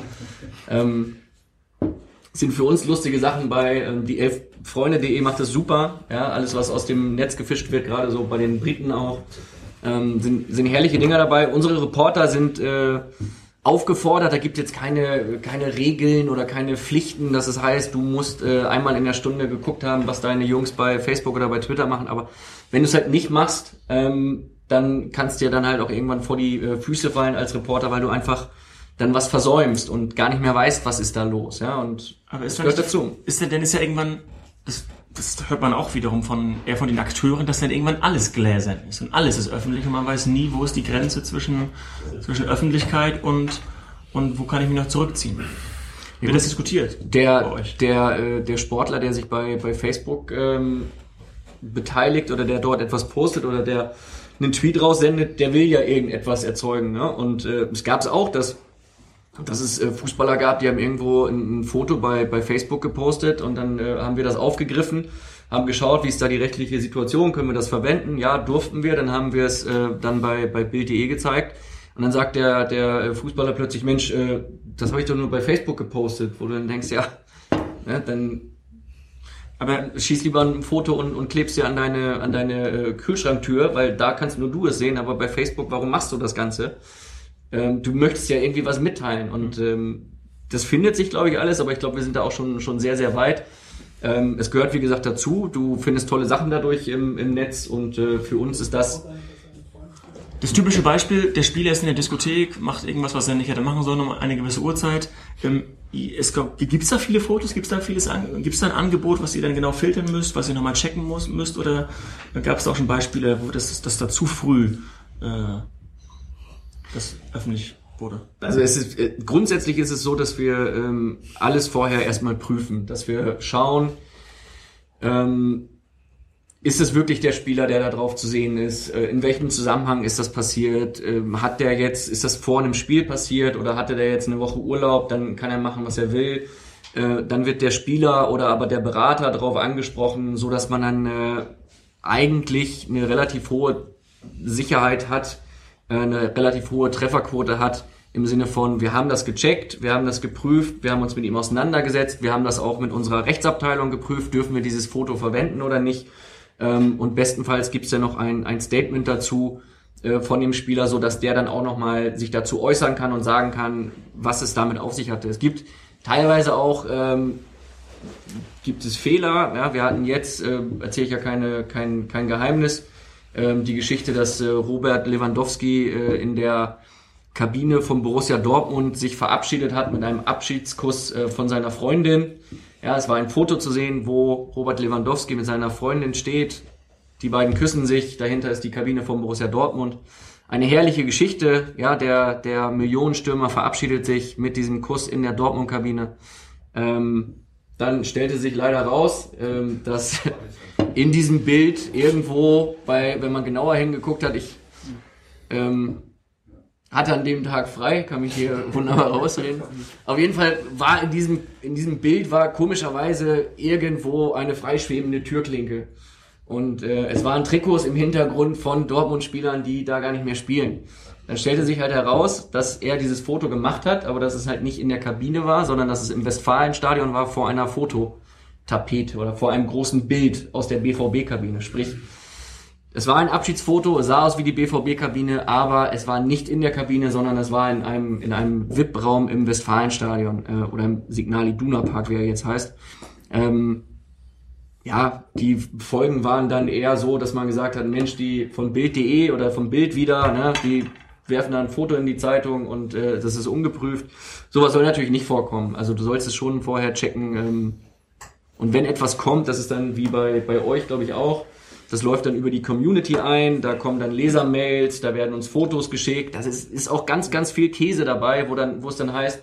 Ähm, sind für uns lustige Sachen bei ähm, die elf Freunde.de macht das super. Ja, alles was aus dem Netz gefischt wird, gerade so bei den Briten auch, ähm, sind, sind herrliche Dinger dabei. Unsere Reporter sind äh, aufgefordert, da gibt jetzt keine, keine Regeln oder keine Pflichten, dass es heißt, du musst äh, einmal in der Stunde geguckt haben, was deine Jungs bei Facebook oder bei Twitter machen, aber wenn du es halt nicht machst, ähm, dann kannst dir dann halt auch irgendwann vor die äh, Füße fallen als Reporter, weil du einfach dann was versäumst und gar nicht mehr weißt, was ist da los, ja, und Aber ist das gehört nicht- dazu. Ist denn, denn ist ja irgendwann, das, das hört man auch wiederum von, eher von den Akteuren, dass dann irgendwann alles gläsern ist und alles ist öffentlich und man weiß nie, wo ist die Grenze zwischen, zwischen Öffentlichkeit und, und wo kann ich mich noch zurückziehen. Wird das diskutiert? Der, der, äh, der Sportler, der sich bei, bei Facebook ähm, beteiligt oder der dort etwas postet oder der einen Tweet raussendet, der will ja irgendetwas erzeugen. Ne? Und äh, es gab es auch, dass, dass es äh, Fußballer gab, die haben irgendwo ein, ein Foto bei, bei Facebook gepostet und dann äh, haben wir das aufgegriffen, haben geschaut, wie ist da die rechtliche Situation, können wir das verwenden? Ja, durften wir, dann haben wir es äh, dann bei, bei Bild.de gezeigt. Und dann sagt der, der Fußballer plötzlich, Mensch, äh, das habe ich doch nur bei Facebook gepostet, wo du dann denkst, ja, ne, dann Aber schieß lieber ein Foto und, und klebst dir an deine, an deine äh, Kühlschranktür, weil da kannst nur du es sehen, aber bei Facebook, warum machst du das Ganze? Ähm, du möchtest ja irgendwie was mitteilen und ähm, das findet sich, glaube ich, alles, aber ich glaube, wir sind da auch schon, schon sehr, sehr weit. Ähm, es gehört, wie gesagt, dazu. Du findest tolle Sachen dadurch im, im Netz und äh, für uns ist das Das typische Beispiel, der Spieler ist in der Diskothek, macht irgendwas, was er nicht hätte machen sollen, um eine gewisse Uhrzeit. Ähm, es gibt es da viele Fotos, gibt es da vieles, gibt es da ein Angebot, was ihr dann genau filtern müsst, was ihr nochmal checken muss, müsst, oder gab es da auch schon Beispiele, wo das, das da zu früh äh, das öffentlich wurde? Also es ist äh, grundsätzlich ist es so, dass wir ähm, alles vorher erstmal prüfen, dass wir schauen, ähm, ist es wirklich der Spieler, der da drauf zu sehen ist? Äh, in welchem Zusammenhang ist das passiert? Ähm, hat der jetzt, ist das vor einem Spiel passiert oder hatte der jetzt eine Woche Urlaub? Dann kann er machen, was er will. Äh, dann wird der Spieler oder aber der Berater darauf angesprochen, so dass man dann eigentlich eine relativ hohe Sicherheit hat, eine relativ hohe Trefferquote hat, im Sinne von, wir haben das gecheckt, wir haben das geprüft, wir haben uns mit ihm auseinandergesetzt, wir haben das auch mit unserer Rechtsabteilung geprüft, dürfen wir dieses Foto verwenden oder nicht. Ähm, und bestenfalls gibt es ja noch ein, ein Statement dazu äh, von dem Spieler, so dass der dann auch nochmal sich dazu äußern kann und sagen kann, was es damit auf sich hatte. Es gibt teilweise auch ähm, gibt es Fehler. Ja, wir hatten jetzt, äh, erzähle ich ja keine, kein, kein Geheimnis, ähm, die Geschichte, dass äh, Robert Lewandowski äh, in der Kabine von Borussia Dortmund sich verabschiedet hat mit einem Abschiedskuss äh, von seiner Freundin. Ja, es war ein Foto zu sehen, wo Robert Lewandowski mit seiner Freundin steht. Die beiden küssen sich. Dahinter ist die Kabine von Borussia Dortmund. Eine herrliche Geschichte. Ja, der, der Millionenstürmer verabschiedet sich mit diesem Kuss in der Dortmund-Kabine. Ähm, dann stellte sich leider raus, ähm, dass <laughs> in diesem Bild irgendwo, bei, wenn man genauer hingeguckt hat, ich ähm, hatte an dem Tag frei, kann mich hier <laughs> wunderbar rausreden. Auf jeden Fall war in diesem, in diesem Bild war komischerweise irgendwo eine freischwebende Türklinke. Und äh, es waren Trikots im Hintergrund von Dortmund-Spielern, die da gar nicht mehr spielen. Dann stellte sich halt heraus, dass er dieses Foto gemacht hat, aber dass es halt nicht in der Kabine war, sondern dass es im Westfalenstadion war vor einer Fototapete oder vor einem großen Bild aus der BVB-Kabine. Sprich, es war ein Abschiedsfoto, es sah aus wie die BVB-Kabine, aber es war nicht in der Kabine, sondern es war in einem, in einem VIP-Raum im Westfalenstadion äh, oder im Signal Iduna Park, wie er jetzt heißt. Ähm, ja, die Folgen waren dann eher so, dass man gesagt hat, Mensch, die von Bild.de oder vom Bild wieder, ne, die werfen da ein Foto in die Zeitung und äh, das ist ungeprüft. Sowas soll natürlich nicht vorkommen. Also du sollst es schon vorher checken. Ähm, und wenn etwas kommt, das ist dann wie bei, bei euch, glaube ich, auch, das läuft dann über die Community ein, da kommen dann Lesermails, da werden uns Fotos geschickt. Das ist, ist auch ganz, ganz viel Käse dabei, wo dann, wo es dann heißt,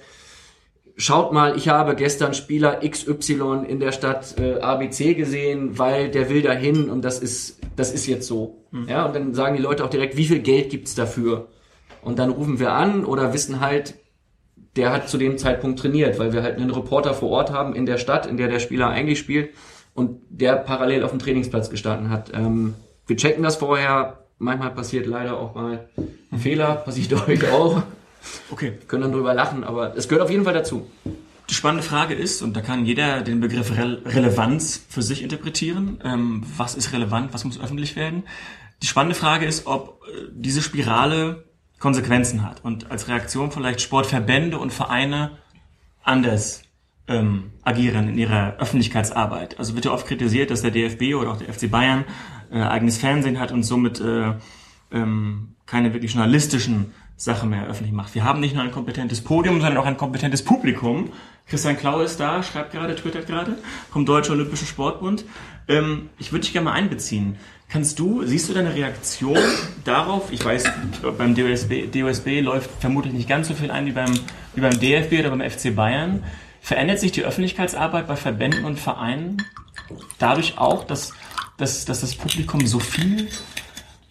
schaut mal, ich habe gestern Spieler XY in der Stadt äh, ABC gesehen, weil der will dahin und das ist, das ist jetzt so. Mhm. Ja, und dann sagen die Leute auch direkt, wie viel Geld gibt's dafür? Und dann rufen wir an oder wissen halt, der hat zu dem Zeitpunkt trainiert, weil wir halt einen Reporter vor Ort haben in der Stadt, in der der Spieler eigentlich spielt und der parallel auf dem Trainingsplatz gestanden hat. Ähm, wir checken das vorher. Manchmal passiert leider auch mal ein Fehler, passiert <laughs> euch auch. Okay. Können dann drüber lachen, aber es gehört auf jeden Fall dazu. Die spannende Frage ist, und da kann jeder den Begriff Re Relevanz für sich interpretieren. Ähm, was ist relevant? Was muss öffentlich werden? Die spannende Frage ist, ob äh, diese Spirale Konsequenzen hat und als Reaktion vielleicht Sportverbände und Vereine anders ähm, agieren in ihrer Öffentlichkeitsarbeit. Also wird ja oft kritisiert, dass der DFB oder auch der FC Bayern äh, eigenes Fernsehen hat und somit äh, ähm, keine wirklich journalistischen Sache mehr öffentlich macht. Wir haben nicht nur ein kompetentes Podium, sondern auch ein kompetentes Publikum. Christian Klau ist da, schreibt gerade, twittert gerade, vom Deutschen Olympischen Sportbund. Ähm, ich würde dich gerne mal einbeziehen. Kannst du, siehst du deine Reaktion darauf? Ich weiß, beim DOSB, DOSB läuft vermutlich nicht ganz so viel ein wie beim, wie beim DFB oder beim FC Bayern. Verändert sich die Öffentlichkeitsarbeit bei Verbänden und Vereinen dadurch auch, dass, dass, dass das Publikum so viel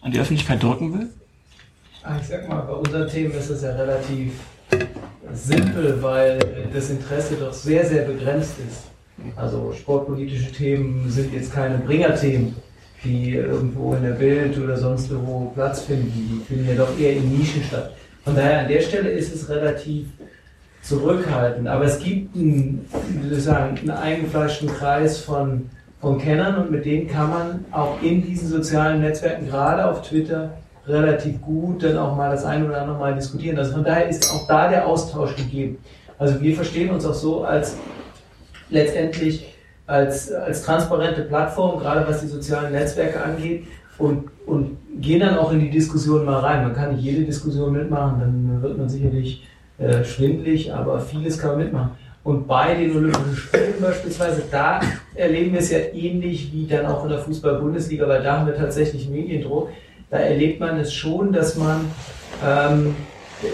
an die Öffentlichkeit drücken will? Ah, ich sag mal, bei unseren Themen ist es ja relativ simpel, weil das Interesse doch sehr, sehr begrenzt ist. Also sportpolitische Themen sind jetzt keine Bringerthemen, die irgendwo in der Bild oder sonst wo Platz finden. Die finden ja doch eher in Nischen statt. Von daher an der Stelle ist es relativ zurückhaltend. Aber es gibt einen, wie soll sagen, einen eingefleischten Kreis von, von Kennern und mit denen kann man auch in diesen sozialen Netzwerken, gerade auf Twitter, relativ gut dann auch mal das eine oder andere Mal diskutieren. Also von daher ist auch da der Austausch gegeben. Also wir verstehen uns auch so als letztendlich als, als transparente Plattform, gerade was die sozialen Netzwerke angeht und, und gehen dann auch in die Diskussion mal rein. Man kann nicht jede Diskussion mitmachen, dann wird man sicherlich äh, schwindlig, aber vieles kann man mitmachen. Und bei den Olympischen Spielen beispielsweise, da erleben wir es ja ähnlich wie dann auch in der Fußball-Bundesliga, weil da haben wir tatsächlich Mediendruck da erlebt man es schon, dass man, ähm,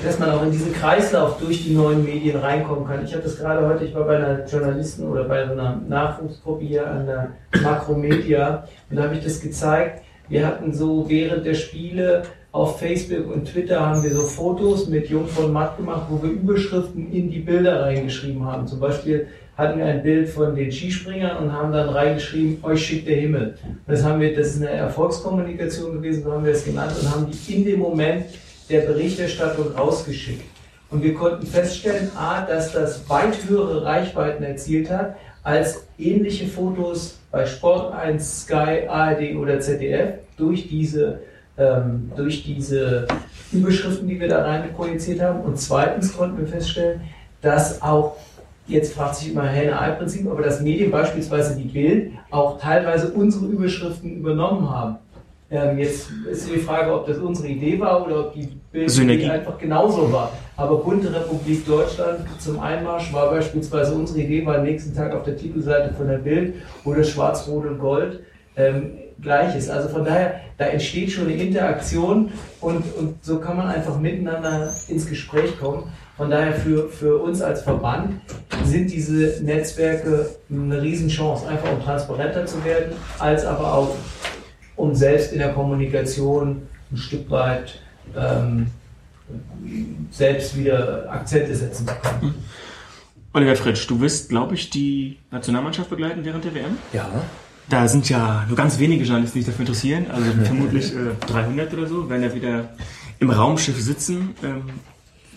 dass man auch in diesen Kreislauf durch die neuen Medien reinkommen kann. Ich habe das gerade heute, ich war bei einer Journalisten oder bei einer Nachwuchsgruppe hier an der Makromedia und da habe ich das gezeigt. Wir hatten so während der Spiele auf Facebook und Twitter haben wir so Fotos mit Jung von Matt gemacht, wo wir Überschriften in die Bilder reingeschrieben haben. Zum Beispiel hatten wir ein Bild von den Skispringern und haben dann reingeschrieben, euch schickt der Himmel. Das haben wir, das ist eine Erfolgskommunikation gewesen, so haben wir es genannt und haben die in dem Moment der Berichterstattung rausgeschickt. Und wir konnten feststellen, a, dass das weit höhere Reichweiten erzielt hat, als ähnliche Fotos bei Sport 1, Sky, ARD oder ZDF durch diese, ähm, durch diese Überschriften, die wir da rein projiziert haben. Und zweitens konnten wir feststellen, dass auch Jetzt fragt sich immer Henne-Ei-Prinzip, aber dass Medien beispielsweise die Bild auch teilweise unsere Überschriften übernommen haben. Ähm, jetzt ist die Frage, ob das unsere Idee war oder ob die. Bildidee einfach genauso war. Aber Bunte Republik Deutschland zum Einmarsch war beispielsweise unsere Idee, war am nächsten Tag auf der Titelseite von der Bild, das Schwarz, Rot und Gold ähm, gleich ist. Also von daher, da entsteht schon eine Interaktion und, und so kann man einfach miteinander ins Gespräch kommen. Von daher für, für uns als Verband sind diese Netzwerke eine Riesenchance, einfach um transparenter zu werden, als aber auch um selbst in der Kommunikation ein Stück weit ähm, selbst wieder Akzente setzen zu können. Oliver Fritsch, du wirst, glaube ich, die Nationalmannschaft begleiten während der WM. Ja, Da sind ja nur ganz wenige Journalisten, die sich dafür interessieren, also <laughs> vermutlich äh, 300 oder so, werden ja wieder im Raumschiff sitzen. Ähm,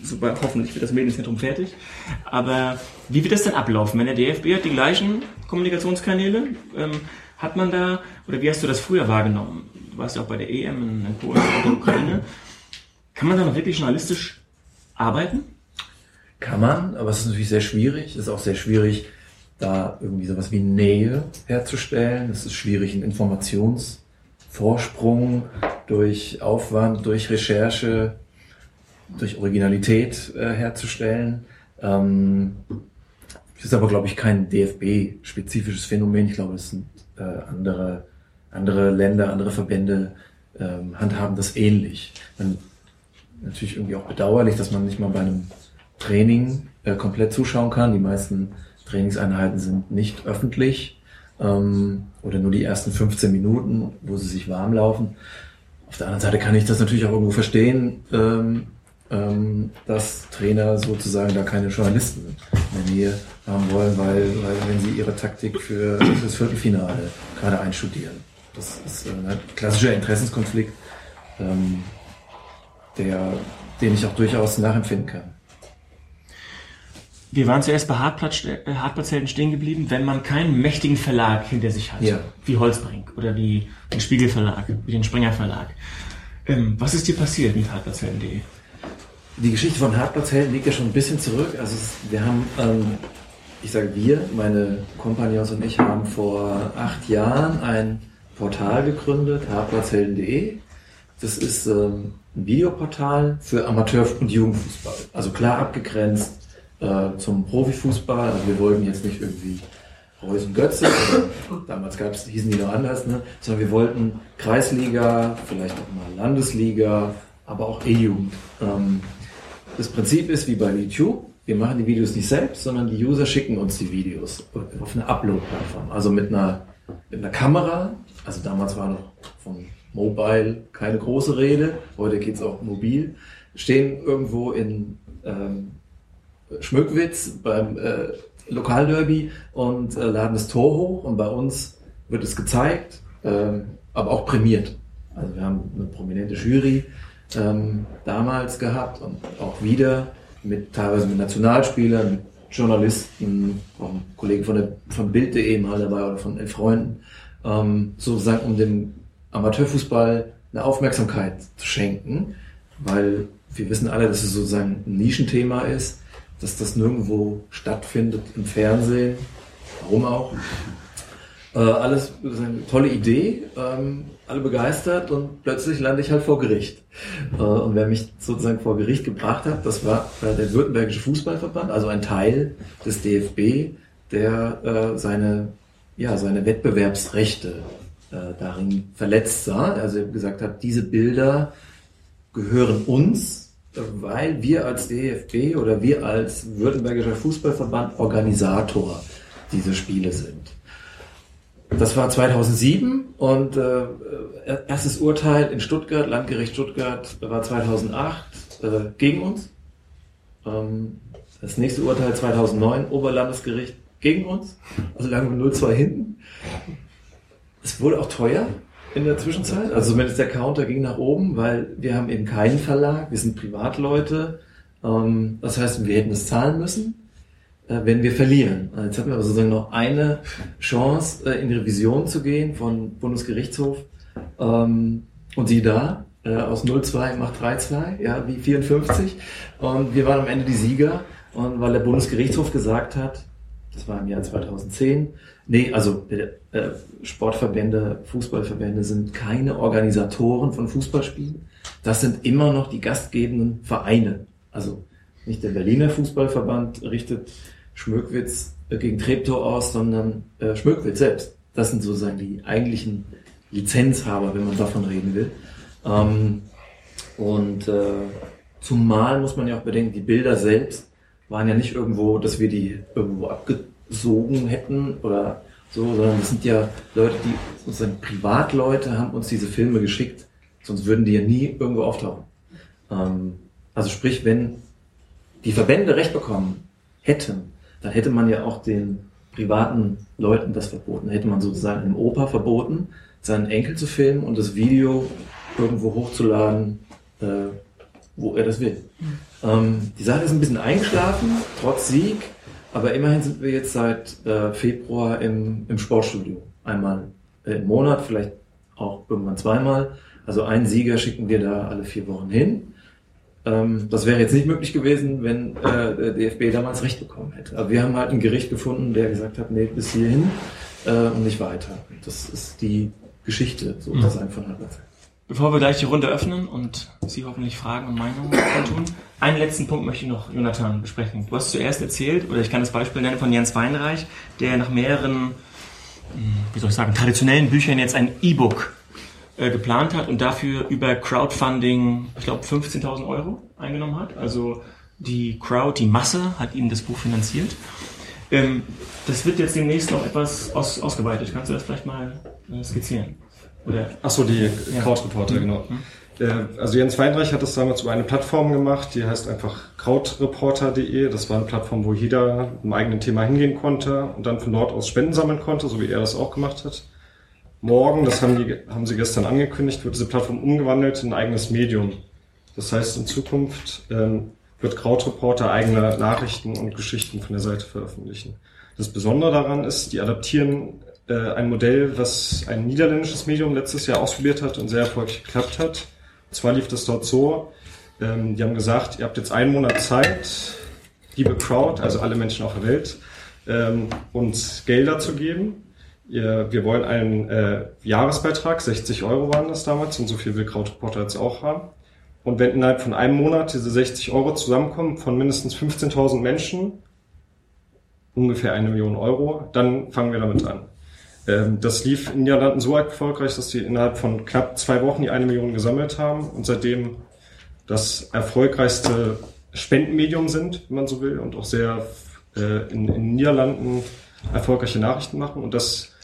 sobald, hoffentlich wird das Medienzentrum fertig. Aber wie wird das denn ablaufen? Wenn der DFB hat die gleichen Kommunikationskanäle, ähm, hat man da, oder wie hast du das früher wahrgenommen? Du warst ja auch bei der EM in, Polen und der Ukraine. Kann man da noch wirklich journalistisch arbeiten? kann man, aber es ist natürlich sehr schwierig. Es ist auch sehr schwierig, da irgendwie sowas wie Nähe herzustellen. Es ist schwierig, einen Informationsvorsprung durch Aufwand, durch Recherche, durch Originalität äh, herzustellen. Ähm, es ist aber, glaube ich, kein DFB-spezifisches Phänomen. Ich glaube, es sind äh, andere, andere Länder, andere Verbände ähm, handhaben das ähnlich. Man, natürlich irgendwie auch bedauerlich, dass man nicht mal bei einem Training äh, komplett zuschauen kann. Die meisten Trainingseinheiten sind nicht öffentlich ähm, oder nur die ersten 15 Minuten, wo sie sich warm laufen. Auf der anderen Seite kann ich das natürlich auch irgendwo verstehen, ähm, ähm, dass Trainer sozusagen da keine Journalisten in der Nähe haben wollen, weil, weil wenn sie ihre Taktik für das Viertelfinale gerade einstudieren. Das ist äh, ein klassischer Interessenskonflikt, ähm, der, den ich auch durchaus nachempfinden kann. Wir waren zuerst bei äh, Hartplatzhelden stehen geblieben, wenn man keinen mächtigen Verlag hinter sich hat, Ja. wie Holzbrink oder wie den Spiegel Verlag, wie den Springer Verlag. Ähm, was ist dir passiert mit Hartplatzhelden.de? Die Geschichte von Hartplatzhelden liegt ja schon ein bisschen zurück. Also wir haben, ähm, ich sage wir, meine Kompagnons und ich haben vor acht Jahren ein Portal gegründet, hartplatzhelden.de. Das ist ähm, ein Videoportal für Amateur- und Jugendfußball. Also klar abgegrenzt äh, zum Profifußball. Also wir wollten jetzt nicht irgendwie Reus und Götze, damals gab's, hießen die noch anders, ne? sondern wir wollten Kreisliga, vielleicht auch mal Landesliga, aber auch E-Jugend. Ähm, das Prinzip ist wie bei YouTube. Wir machen die Videos nicht selbst, sondern die User schicken uns die Videos auf eine Upload-Plattform. Also mit einer, mit einer Kamera. Also damals war noch von Mobile keine große Rede. Heute geht's auch mobil. Stehen irgendwo in ähm, Schmückwitz beim äh, Lokalderby und äh, laden das Tor hoch und bei uns wird es gezeigt, ähm, aber auch prämiert. Also wir haben eine prominente Jury ähm, damals gehabt und auch wieder mit teilweise mit Nationalspielern, mit Journalisten, auch Kollegen von von Bild.de mal dabei oder von elf Freunden, ähm, sozusagen um dem Amateurfußball eine Aufmerksamkeit zu schenken, weil wir wissen alle, dass es sozusagen ein Nischenthema ist, dass das nirgendwo stattfindet im Fernsehen, warum auch. Äh, alles eine tolle Idee, ähm, alle begeistert und plötzlich lande ich halt vor Gericht. Äh, und wer mich sozusagen vor Gericht gebracht hat, das war der Württembergische Fußballverband, also ein Teil des DFB, der äh, seine, ja, seine Wettbewerbsrechte äh, darin verletzt sah. Also gesagt hat, diese Bilder gehören uns, weil wir als DFB oder wir als Württembergischer Fußballverband Organisator dieser Spiele sind. Das war 2007 und äh, erstes Urteil in Stuttgart, Landgericht Stuttgart, war 2008 äh, gegen uns. Ähm, das nächste Urteil 2009, Oberlandesgericht gegen uns. Also lagen wir 0-2 hinten. Es wurde auch teuer in der Zwischenzeit. Also zumindest der Counter ging nach oben, weil wir haben eben keinen Verlag, wir sind Privatleute. Ähm, das heißt, wir hätten es zahlen müssen äh, wenn wir verlieren. Jetzt hatten wir aber sozusagen noch eine Chance, äh, in die Revision zu gehen von Bundesgerichtshof. Ähm, und sie da, äh, aus 0-2 macht 3-2, ja, wie 54. Und wir waren am Ende die Sieger. Und weil der Bundesgerichtshof gesagt hat, das war im Jahr 2010, Nee, also äh, äh, Sportverbände, Fußballverbände sind keine Organisatoren von Fußballspielen. Das sind immer noch die gastgebenden Vereine. Also nicht der Berliner Fußballverband richtet Schmöckwitz äh, gegen Treptow aus, sondern äh, Schmöckwitz selbst. Das sind sozusagen die eigentlichen Lizenzhaber, wenn man davon reden will. Ähm, und äh, zumal muss man ja auch bedenken, die Bilder selbst waren ja nicht irgendwo, dass wir die irgendwo abgesogen hätten oder so, sondern das sind ja Leute, die sozusagen Privatleute haben uns diese Filme geschickt, sonst würden die ja nie irgendwo auftauchen. Ähm, also sprich, wenn die Verbände Recht bekommen hätten, dann hätte man ja auch den privaten Leuten das verboten. Hätte man sozusagen einem Opa verboten, seinen Enkel zu filmen und das Video irgendwo hochzuladen, äh, wo er das will. Ähm, die Sache ist ein bisschen eingeschlafen, trotz Sieg, aber immerhin sind wir jetzt seit äh, Februar im, im Sportstudio. Einmal im Monat, vielleicht auch irgendwann zweimal. Also einen Sieger schicken wir da alle vier Wochen hin. Ähm, das wäre jetzt nicht möglich gewesen, wenn äh, der DFB damals Recht bekommen hätte. Aber wir haben halt ein Gericht gefunden, der gesagt hat, nee, bis hierhin äh, und nicht weiter. Das ist die Geschichte sozusagen mhm. von Halbzeit. Bevor wir gleich die Runde öffnen und Sie hoffentlich Fragen und Meinungen tun, einen letzten Punkt möchte ich noch, Jonathan, besprechen. Du hast zuerst erzählt, oder ich kann das Beispiel nennen von Jens Weinreich, der nach mehreren, hm, wie soll ich sagen, traditionellen Büchern jetzt ein E-Book äh, geplant hat und dafür über Crowdfunding, ich glaube, 15.000 Euro eingenommen hat. Also die Crowd, die Masse hat ihm das Buch finanziert. Ähm, das wird jetzt demnächst noch etwas aus, ausgeweitet. Kannst du das vielleicht mal äh, skizzieren? Oder? Ach so, die ja. Krautreporter, mhm. genau. Mhm. Also Jens Weinreich hat das damals über eine Plattform gemacht, die heißt einfach krautreporter.de. Das war eine Plattform, wo jeder im eigenen Thema hingehen konnte und dann von dort aus Spenden sammeln konnte, so wie er das auch gemacht hat. Morgen, das haben, die, haben sie gestern angekündigt, wird diese Plattform umgewandelt in ein eigenes Medium. Das heißt, in Zukunft ähm, wird Krautreporter eigene Nachrichten und Geschichten von der Seite veröffentlichen. Das Besondere daran ist, die adaptieren äh, ein Modell, was ein niederländisches Medium letztes Jahr ausprobiert hat und sehr erfolgreich geklappt hat. Und zwar lief das dort so, ähm, die haben gesagt, ihr habt jetzt einen Monat Zeit, liebe Crowd, also alle Menschen auf der Welt, ähm, uns Gelder zu geben. Wir wollen einen äh, Jahresbeitrag, 60 Euro waren das damals und so viel will Krautreporter jetzt auch haben. Und wenn innerhalb von einem Monat diese 60 Euro zusammenkommen von mindestens 15.000 Menschen, ungefähr eine Million Euro, dann fangen wir damit an. Ähm, das lief in Niederlanden so erfolgreich, dass die innerhalb von knapp zwei Wochen die eine Million gesammelt haben und seitdem das erfolgreichste Spendenmedium sind, wenn man so will, und auch sehr äh, in, in Niederlanden erfolgreiche Nachrichten machen. Und das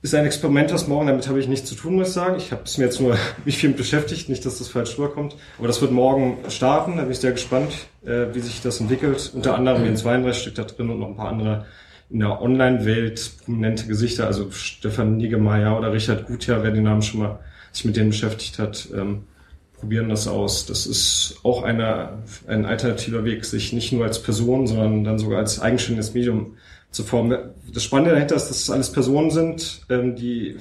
ist ein Experiment, das morgen, damit habe ich nichts zu tun, muss ich sagen. Ich habe es mir jetzt nur <laughs> mich viel mit beschäftigt, nicht, dass das falsch rüberkommt. Aber das wird morgen starten, da bin ich sehr gespannt, äh, wie sich das entwickelt. Unter anderem Jens Weinreich steckt da drin und noch ein paar andere in der Online-Welt prominente Gesichter, also Stefan Niggemeier oder Richard Gutjahr, wer den Namen schon mal sich mit denen beschäftigt hat, ähm, probieren das aus. Das ist auch eine, ein alternativer Weg, sich nicht nur als Person, sondern dann sogar als eigenständiges Medium zu formen. Das Spannende dahinter ist, dass es alles Personen sind, ähm, die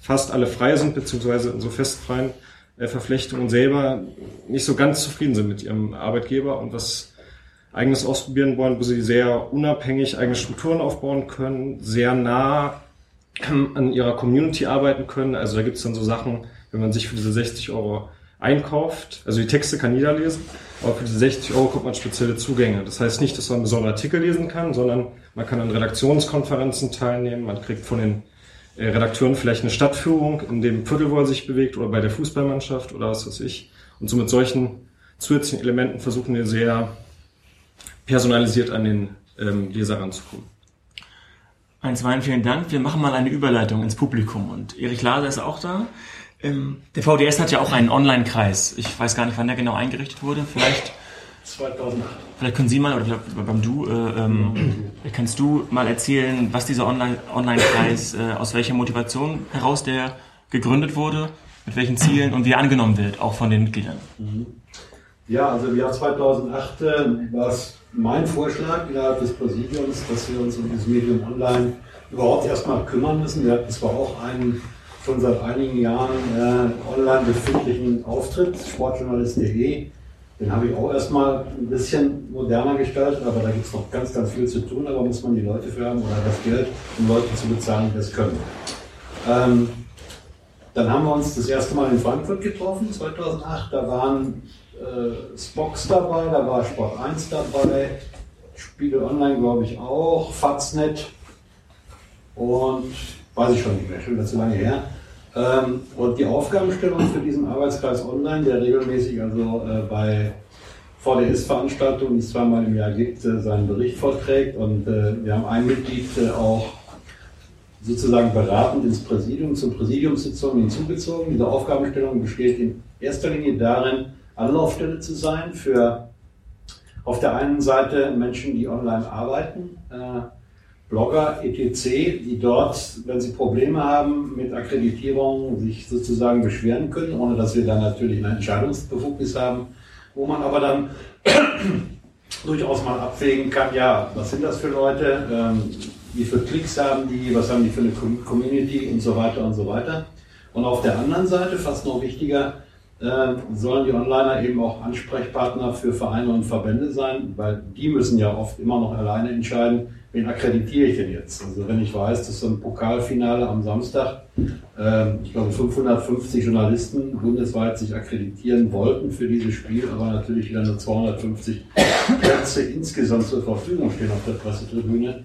fast alle frei sind, beziehungsweise in so festfreien äh, Verflechtungen selber nicht so ganz zufrieden sind mit ihrem Arbeitgeber und was eigenes ausprobieren wollen, wo sie sehr unabhängig eigene Strukturen aufbauen können, sehr nah an ihrer Community arbeiten können. Also da gibt es dann so Sachen, wenn man sich für diese 60 Euro einkauft, also die Texte kann jeder lesen, aber für diese 60 Euro kommt man spezielle Zugänge. Das heißt nicht, dass man einen besonderen Artikel lesen kann, sondern man kann an Redaktionskonferenzen teilnehmen, man kriegt von den äh, Redakteuren vielleicht eine Stadtführung in dem Viertel, wo er sich bewegt oder bei der Fußballmannschaft oder was weiß ich. Und so mit solchen zusätzlichen Elementen versuchen wir sehr personalisiert an den ähm, Leser ranzukommen. Eins Wein, vielen Dank. Wir machen mal eine Überleitung ins Publikum und Erich Laser ist auch da. Ähm, der VDS hat ja auch einen Online-Kreis. Ich weiß gar nicht, wann der genau eingerichtet wurde. Vielleicht 2008. Vielleicht können Sie mal, oder beim Du, äh, ähm, kannst du mal erzählen, was dieser Online-Kreis, äh, aus welcher Motivation heraus der gegründet wurde, mit welchen Zielen und wie er angenommen wird, auch von den Mitgliedern. Ja, also im Jahr 2008 äh, war es mein Vorschlag innerhalb des Präsidiums, dass wir uns um dieses Medium online überhaupt erstmal kümmern müssen. Wir hatten zwar auch einen schon seit einigen Jahren äh, online befindlichen Auftritt, sportjournalist.de, Den habe ich auch erstmal ein bisschen moderner gestaltet, aber da gibt es noch ganz, ganz viel zu tun, aber muss man die Leute für haben oder das Geld, um Leute zu bezahlen, die das können. Ähm, dann haben wir uns das erste Mal in Frankfurt getroffen, 2008. Da waren äh, Spox dabei, da war Sport 1 dabei, Spiele Online, glaube ich, auch, Faznet und weiß ich schon nicht mehr, schon wieder zu lange her. Ähm, und die Aufgabenstellung für diesen Arbeitskreis Online, der regelmäßig also äh, bei VDS-Veranstaltungen, die es zweimal im Jahr gibt, äh, seinen Bericht vorträgt. Und äh, wir haben ein Mitglied äh, auch sozusagen beratend ins Präsidium, zur Präsidiumssitzung hinzugezogen. Diese Aufgabenstellung besteht in erster Linie darin, Anlaufstelle zu sein für auf der einen Seite Menschen, die online arbeiten, Blogger, etc., die dort, wenn sie Probleme haben mit Akkreditierung, sich sozusagen beschweren können, ohne dass wir dann natürlich eine Entscheidungsbefugnis haben, wo man aber dann <clears throat> durchaus mal abwägen kann, ja, was sind das für Leute, ähm, wie viele Klicks haben die, was haben die für eine Community und so weiter und so weiter. Und auf der anderen Seite, fast noch wichtiger, äh, sollen die Onliner eben auch Ansprechpartner für Vereine und Verbände sein, weil die müssen ja oft immer noch alleine entscheiden, wen akkreditiere ich denn jetzt? Also wenn ich weiß, dass so ein Pokalfinale am Samstag, äh, ich glaube 550 Journalisten bundesweit sich akkreditieren wollten für dieses Spiel, aber natürlich wieder nur 250 Plätze insgesamt zur Verfügung stehen auf der Pressetribüne,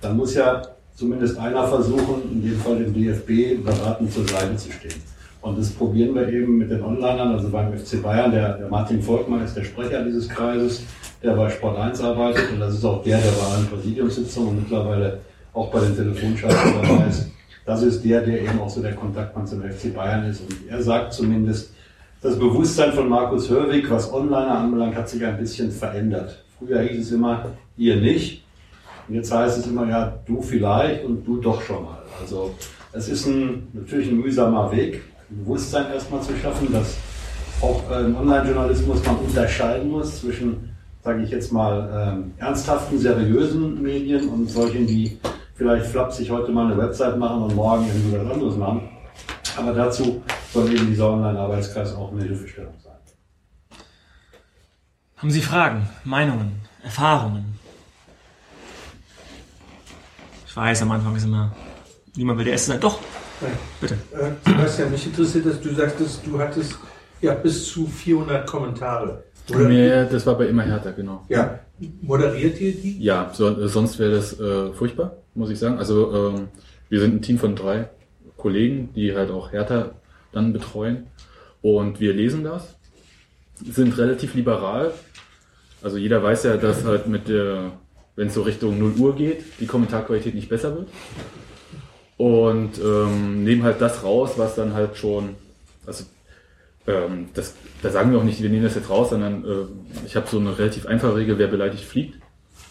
dann muss ja zumindest einer versuchen, in dem Fall dem DFB, beratend zur Seite zu stehen. Und das probieren wir eben mit den Onlinern, also beim FC Bayern, der, der Martin Volkmann ist der Sprecher dieses Kreises, der bei Sport 1 arbeitet und das ist auch der, der bei allen Präsidiumssitzungen und mittlerweile auch bei den Telefonschalten dabei ist. Das ist der, der eben auch so der Kontaktmann zum FC Bayern ist. Und er sagt zumindest, das Bewusstsein von Markus Hörwig, was Onliner anbelangt, hat sich ein bisschen verändert. Früher hieß es immer, ihr nicht. Und jetzt heißt es immer, ja, du vielleicht und du doch schon mal. Also es ist ein, natürlich ein mühsamer Weg, Bewusstsein erstmal zu schaffen, dass auch im Online-Journalismus man unterscheiden muss zwischen, sage ich jetzt mal, ähm, ernsthaften, seriösen Medien und solchen, die vielleicht flapsig heute mal eine Website machen und morgen irgendwie was anderes machen. Aber dazu soll eben dieser Online-Arbeitskreis auch eine Hilfestellung sein. Haben Sie Fragen, Meinungen, Erfahrungen? Ich weiß, am Anfang ist immer, niemand will der Erste sein. Doch, bitte. Äh, Sebastian, mich interessiert, dass du sagtest, du hattest ja bis zu 400 Kommentare. Oder? Nee, das war bei immer härter, genau. Ja. Moderiert ihr die? Ja, so, sonst wäre das äh, furchtbar, muss ich sagen. Also ähm, wir sind ein Team von drei Kollegen, die halt auch Hertha dann betreuen. Und wir lesen das, sind relativ liberal. Also jeder weiß ja, dass halt mit der, wenn es so Richtung 0 Uhr geht, die Kommentarqualität nicht besser wird. Und ähm, nehmen halt das raus, was dann halt schon, also ähm, das, da sagen wir auch nicht, wir nehmen das jetzt raus, sondern äh, ich habe so eine relativ einfache Regel, wer beleidigt fliegt.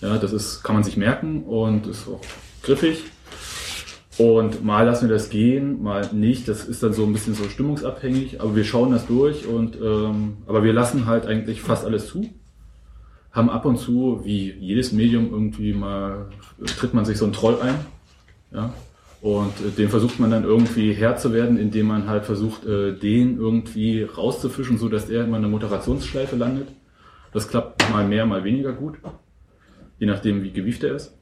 Ja, das ist, kann man sich merken und ist auch griffig. Und mal lassen wir das gehen, mal nicht. Das ist dann so ein bisschen so stimmungsabhängig, aber wir schauen das durch und ähm, aber wir lassen halt eigentlich fast alles zu. Haben ab und zu, wie jedes Medium, irgendwie mal tritt man sich so einen Troll ein. Ja, und äh, dem versucht man dann irgendwie Herr zu werden, indem man halt versucht, äh, den irgendwie rauszufischen, so dass er immer eine Moderationsschleife landet. Das klappt mal mehr, mal weniger gut, je nachdem, wie gewieft er ist.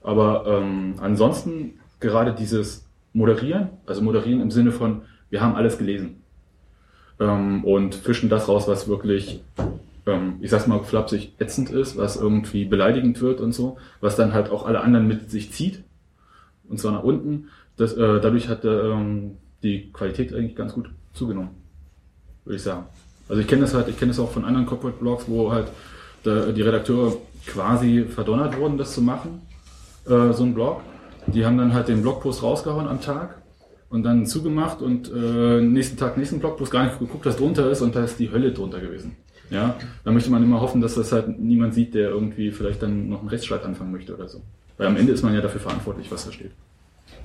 Aber ähm, ansonsten gerade dieses Moderieren, also Moderieren im Sinne von, wir haben alles gelesen ähm, und fischen das raus, was wirklich, ähm, ich sag's mal flapsig, ätzend ist, was irgendwie beleidigend wird und so, was dann halt auch alle anderen mit sich zieht und zwar nach unten. Das, äh, dadurch hat ähm, die Qualität eigentlich ganz gut zugenommen, würde ich sagen. Also ich kenne das halt, ich kenne das auch von anderen Corporate Blogs, wo halt der, die Redakteure quasi verdonnert wurden, das zu machen, äh, so ein Blog. Die haben dann halt den Blogpost rausgehauen am Tag und dann zugemacht und äh, nächsten Tag nächsten Blogpost gar nicht geguckt, was drunter ist und da ist die Hölle drunter gewesen. Ja, da möchte man immer hoffen, dass das halt niemand sieht, der irgendwie vielleicht dann noch einen Rechtsstreit anfangen möchte oder so. Weil am Ende ist man ja dafür verantwortlich, was da steht.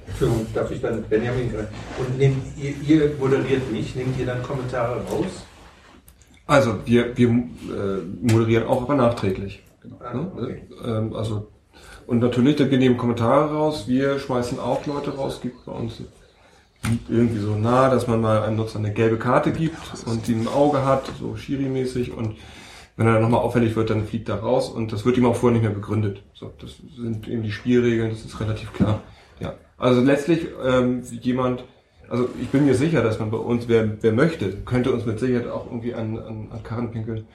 Entschuldigung, darf ich dann Benjamin greifen? Und nehmt ihr, ihr moderiert nicht, nehmt ihr dann Kommentare raus? Also wir, wir äh, moderieren auch, aber nachträglich. Ah, Ne? okay. Ähm, also und natürlich, wir nehmen Kommentare raus, wir schmeißen auch Leute raus, gibt bei uns irgendwie so nah, dass man mal einem Nutzer eine gelbe Karte gibt und die im Auge hat, so Schiri-mäßig und Wenn er dann nochmal auffällig wird, dann fliegt er raus und das wird ihm auch vorher nicht mehr begründet. So, das sind eben die Spielregeln, das ist relativ klar. Ja. Also letztlich ähm, jemand, also ich bin mir sicher, dass man bei uns, wer, wer möchte, könnte uns mit Sicherheit auch irgendwie an, an, an Karren pinkeln.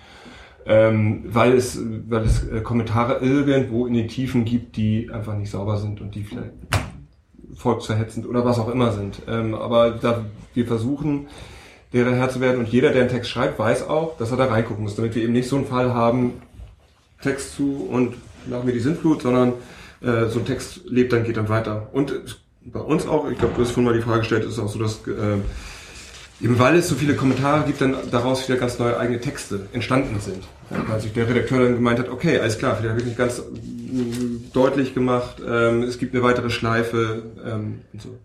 Ähm, weil es, weil es äh, Kommentare irgendwo in den Tiefen gibt, die einfach nicht sauber sind und die vielleicht volksverhetzend oder was auch immer sind. Ähm, aber da, wir versuchen, deren Herr zu werden und jeder, der einen Text schreibt, weiß auch, dass er da reingucken muss, damit wir eben nicht so einen Fall haben, Text zu und nach mir die Sintflut, sondern äh, so ein Text lebt, dann geht dann weiter. Und bei uns auch, ich glaube, du hast vorhin mal die Frage gestellt, ist auch so, dass äh, eben weil es so viele Kommentare gibt, dann daraus wieder ganz neue eigene Texte entstanden sind. Ja, weil sich der Redakteur dann gemeint hat, okay, alles klar, vielleicht habe ich nicht ganz mm, deutlich gemacht, ähm, es gibt eine weitere Schleife ähm, und so.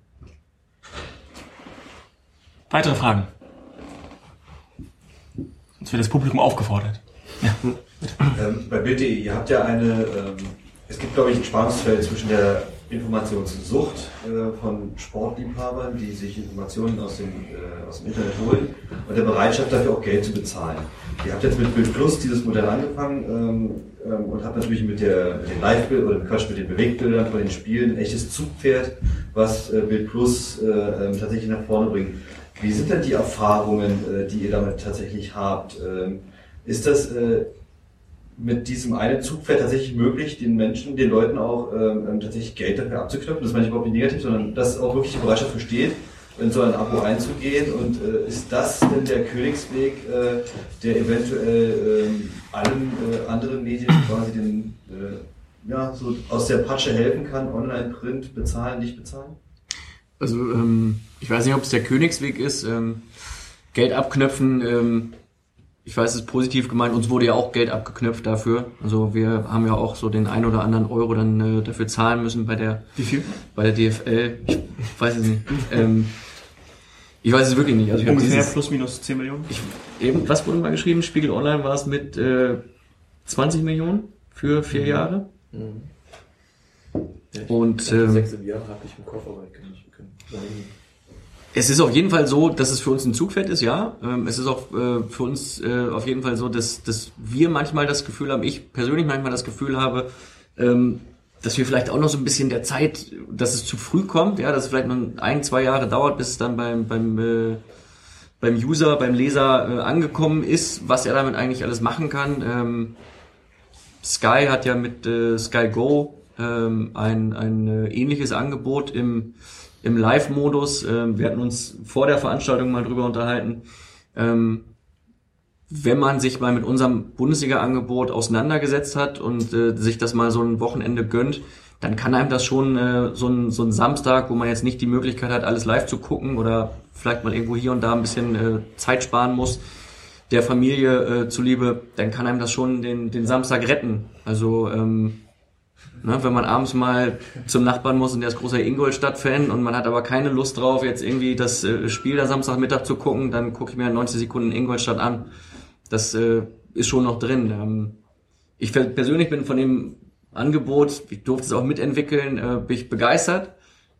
Weitere Fragen? Sonst wird das Publikum aufgefordert. Ähm, bei Bild.de, ihr habt ja eine, ähm, es gibt glaube ich ein Spannungsfeld zwischen der Informationssucht äh, von Sportliebhabern, die sich Informationen aus dem, äh, aus dem Internet holen und der Bereitschaft dafür auch Geld zu bezahlen. Ihr habt jetzt mit Bild Plus dieses Modell angefangen ähm, ähm, und habt natürlich mit, der, mit den Live-Bildern oder Quatsch, mit den Bewegbildern von den Spielen ein echtes Zugpferd, was äh, Bild Plus äh, ähm, tatsächlich nach vorne bringt. Wie sind denn die Erfahrungen, äh, die ihr damit tatsächlich habt? Ähm, ist das äh, mit diesem einen Zugpferd tatsächlich möglich, den Menschen, den Leuten auch ähm, ähm, tatsächlich Geld dafür abzuknöpfen? Das meine ich überhaupt nicht negativ, sondern dass auch wirklich die Bereitschaft besteht, in so ein Abo einzugehen. Und äh, ist das denn der Königsweg, äh, der eventuell ähm, allen äh, anderen Medien quasi den, äh, ja, so aus der Patsche helfen kann? Online, Print, bezahlen, nicht bezahlen? Also ähm, ich weiß nicht, ob es der Königsweg ist. Ähm, Geld abknöpfen, ähm, ich weiß, es ist positiv gemeint, uns wurde ja auch Geld abgeknöpft dafür. Also wir haben ja auch so den ein oder anderen Euro dann äh, dafür zahlen müssen bei der Wie viel? bei der DFL. Ich weiß es nicht. Ähm, ich weiß es wirklich nicht. Also ich Ungefähr dieses, plus minus 10 Millionen. ich, eben, was wurde mal geschrieben? Spiegel Online war es mit äh, 20 Millionen für vier Jahre. Und ähm, sechs im Jahr habe ich im Kopf, aber ich kann nicht. Es ist auf jeden Fall so, dass es für uns ein Zugpferd ist, ja. Ähm, es ist auch äh, für uns äh, auf jeden Fall so, dass, dass wir manchmal das Gefühl haben, ich persönlich manchmal das Gefühl habe, ähm, dass wir vielleicht auch noch so ein bisschen der Zeit, dass es zu früh kommt, ja, dass es vielleicht noch ein, zwei Jahre dauert, bis es dann beim, beim, äh, beim User, beim Leser angekommen ist, was er damit eigentlich alles machen kann. Ähm, Sky hat ja mit Sky Go ein, ein äh, ähnliches Angebot im, im Live-Modus. Ähm, wir hatten uns vor der Veranstaltung mal drüber unterhalten. Ähm, wenn man sich mal mit unserem Bundesliga-Angebot auseinandergesetzt hat und äh, sich das mal so ein Wochenende gönnt, dann kann einem das schon äh, so, ein, so ein Samstag, wo man jetzt nicht die Möglichkeit hat, alles live zu gucken oder vielleicht mal irgendwo hier und da ein bisschen äh, Zeit sparen muss, der Familie äh, zuliebe, dann kann einem das schon den, den Samstag retten. Also ähm, ne, wenn man abends mal zum Nachbarn muss und der ist großer Ingolstadt-Fan und man hat aber keine Lust drauf, jetzt irgendwie das äh, Spiel da Samstagmittag zu gucken, dann gucke ich mir 90 Sekunden Ingolstadt an. Das äh, ist schon noch drin. Ähm, ich per- persönlich bin von dem Angebot, ich durfte es auch mitentwickeln, äh, bin ich begeistert.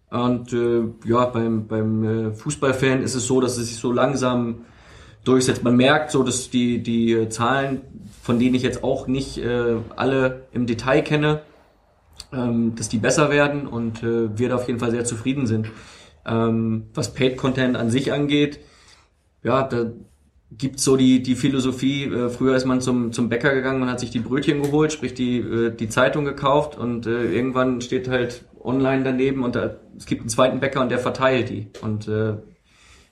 Und äh, ja, beim, beim äh, Fußballfan ist es so, dass es sich so langsam durchsetzt. Man merkt so, dass die, die äh, Zahlen, von denen ich jetzt auch nicht äh, alle im Detail kenne, dass die besser werden und äh, wir da auf jeden Fall sehr zufrieden sind. Ähm, was Paid Content an sich angeht, ja, da gibt's so die, die Philosophie, äh, früher ist man zum, zum Bäcker gegangen und hat sich die Brötchen geholt, sprich die, äh, die Zeitung gekauft und äh, irgendwann steht halt online daneben und da, es gibt einen zweiten Bäcker und der verteilt die und äh,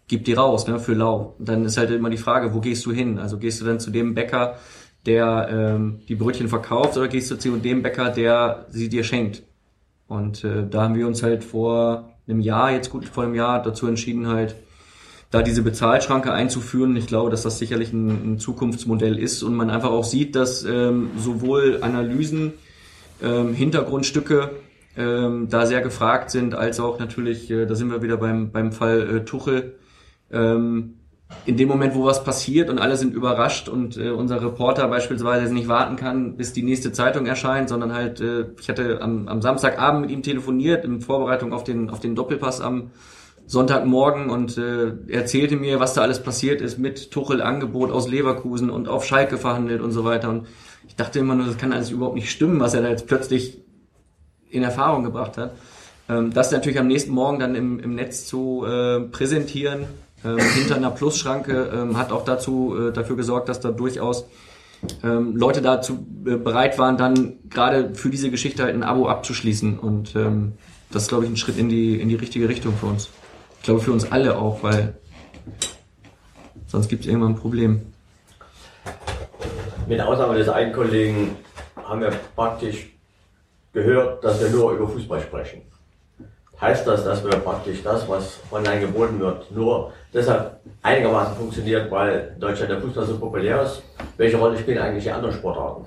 gibt die raus, ne, für lau. Dann ist halt immer die Frage, wo gehst du hin? Also gehst du dann zu dem Bäcker, der ähm, die Brötchen verkauft oder gehst du zu dem Bäcker, der sie dir schenkt? Und äh, da haben wir uns halt vor einem Jahr, jetzt gut vor einem Jahr, dazu entschieden halt, da diese Bezahlschranke einzuführen. Ich glaube, dass das sicherlich ein, ein Zukunftsmodell ist und man einfach auch sieht, dass ähm, sowohl Analysen, ähm, Hintergrundstücke ähm, da sehr gefragt sind, als auch natürlich, äh, da sind wir wieder beim, beim Fall äh, Tuchel, ähm, in dem Moment, wo was passiert und alle sind überrascht und äh, unser Reporter beispielsweise nicht warten kann, bis die nächste Zeitung erscheint, sondern halt, äh, ich hatte am, am Samstagabend mit ihm telefoniert in Vorbereitung auf den, auf den Doppelpass am, Sonntagmorgen und äh, erzählte mir, was da alles passiert ist mit Tuchel Angebot aus Leverkusen und auf Schalke verhandelt und so weiter. Und ich dachte immer nur, das kann alles überhaupt nicht stimmen, was er da jetzt plötzlich in Erfahrung gebracht hat. Ähm, das natürlich am nächsten Morgen dann im, im Netz zu äh, präsentieren, ähm, hinter einer Plusschranke, ähm, hat auch dazu äh, dafür gesorgt, dass da durchaus ähm, Leute dazu äh, bereit waren, dann gerade für diese Geschichte halt ein Abo abzuschließen. Und ähm, das ist, glaube ich, ein Schritt in die, in die richtige Richtung für uns. Ich glaube, für uns alle auch, weil sonst gibt es irgendwann ein Problem. Mit Ausnahme des einen Kollegen haben wir praktisch gehört, dass wir nur über Fußball sprechen. Heißt das, dass wir praktisch das, was online geboten wird, nur deshalb einigermaßen funktioniert, weil in Deutschland der Fußball so populär ist? Welche Rolle spielen eigentlich die anderen Sportarten?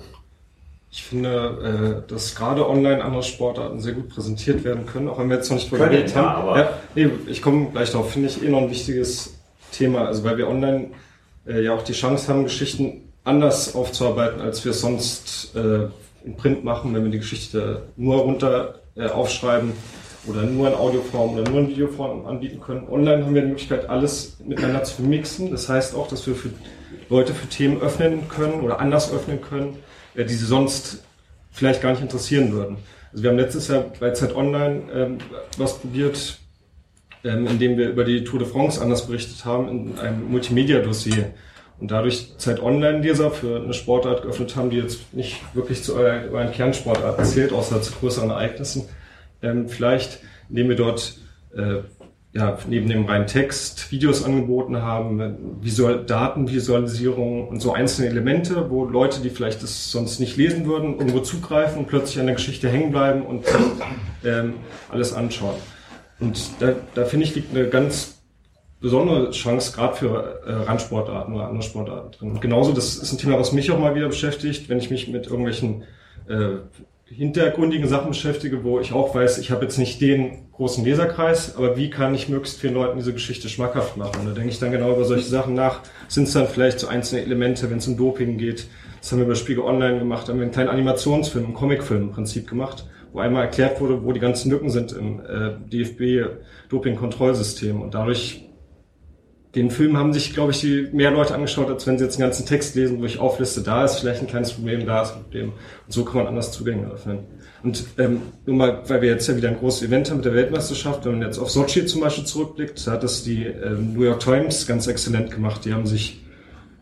Ich finde, äh, dass gerade online andere Sportarten sehr gut präsentiert werden können, auch wenn wir jetzt noch nicht drüber geredet ja, haben. aber- Ja, nee, ich komme gleich darauf, finde ich eh noch ein wichtiges Thema, also weil wir online äh, ja auch die Chance haben, Geschichten anders aufzuarbeiten, als wir sonst äh, in Print machen, wenn wir die Geschichte nur runter äh, aufschreiben oder nur in Audioform oder nur in Videoform anbieten können. Online haben wir die Möglichkeit, alles miteinander zu mixen. Das heißt auch, dass wir für Leute für Themen öffnen können oder anders öffnen können, äh, die sie sonst vielleicht gar nicht interessieren würden. Also wir haben letztes Jahr bei Zeit Online ähm, was probiert, ähm, indem wir über die Tour de France anders berichtet haben in einem Multimedia-Dossier. Und dadurch Zeit Online-Leser für eine Sportart geöffnet haben, die jetzt nicht wirklich zu euren, euren Kernsportarten zählt, außer zu größeren Ereignissen. Ähm, vielleicht, indem wir dort äh, ja, neben dem reinen Text Videos angeboten haben, Visual Datenvisualisierung und so einzelne Elemente, wo Leute, die vielleicht das sonst nicht lesen würden, irgendwo zugreifen und plötzlich an der Geschichte hängen bleiben und ähm, alles anschauen. Und da, da finde ich, liegt eine ganz besondere Chance, gerade für äh, Randsportarten oder andere Sportarten drin. Und genauso, das ist ein Thema, was mich auch mal wieder beschäftigt, wenn ich mich mit irgendwelchen äh, hintergründigen Sachen beschäftige, wo ich auch weiß, ich habe jetzt nicht den großen Leserkreis, aber wie kann ich möglichst vielen Leuten diese Geschichte schmackhaft machen? Und da denke ich dann genau über solche Sachen nach. Sind es dann vielleicht so einzelne Elemente, wenn es um Doping geht? Das haben wir bei Spiegel Online gemacht, haben wir einen kleinen Animationsfilm, einen Comicfilm im Prinzip gemacht, wo einmal erklärt wurde, wo die ganzen Lücken sind im äh, DFB-Doping-Kontrollsystem. Und dadurch den Film haben sich, glaube ich, die mehr Leute angeschaut, als wenn sie jetzt den ganzen Text lesen, wo ich aufliste, da ist vielleicht ein kleines Problem, da ist ein Problem. Und so kann man anders Zugänge öffnen. Und ähm, nur mal, weil wir jetzt ja wieder ein großes Event haben mit der Weltmeisterschaft, wenn man jetzt auf Sochi zum Beispiel zurückblickt, da hat das die ähm, New York Times ganz exzellent gemacht. Die haben sich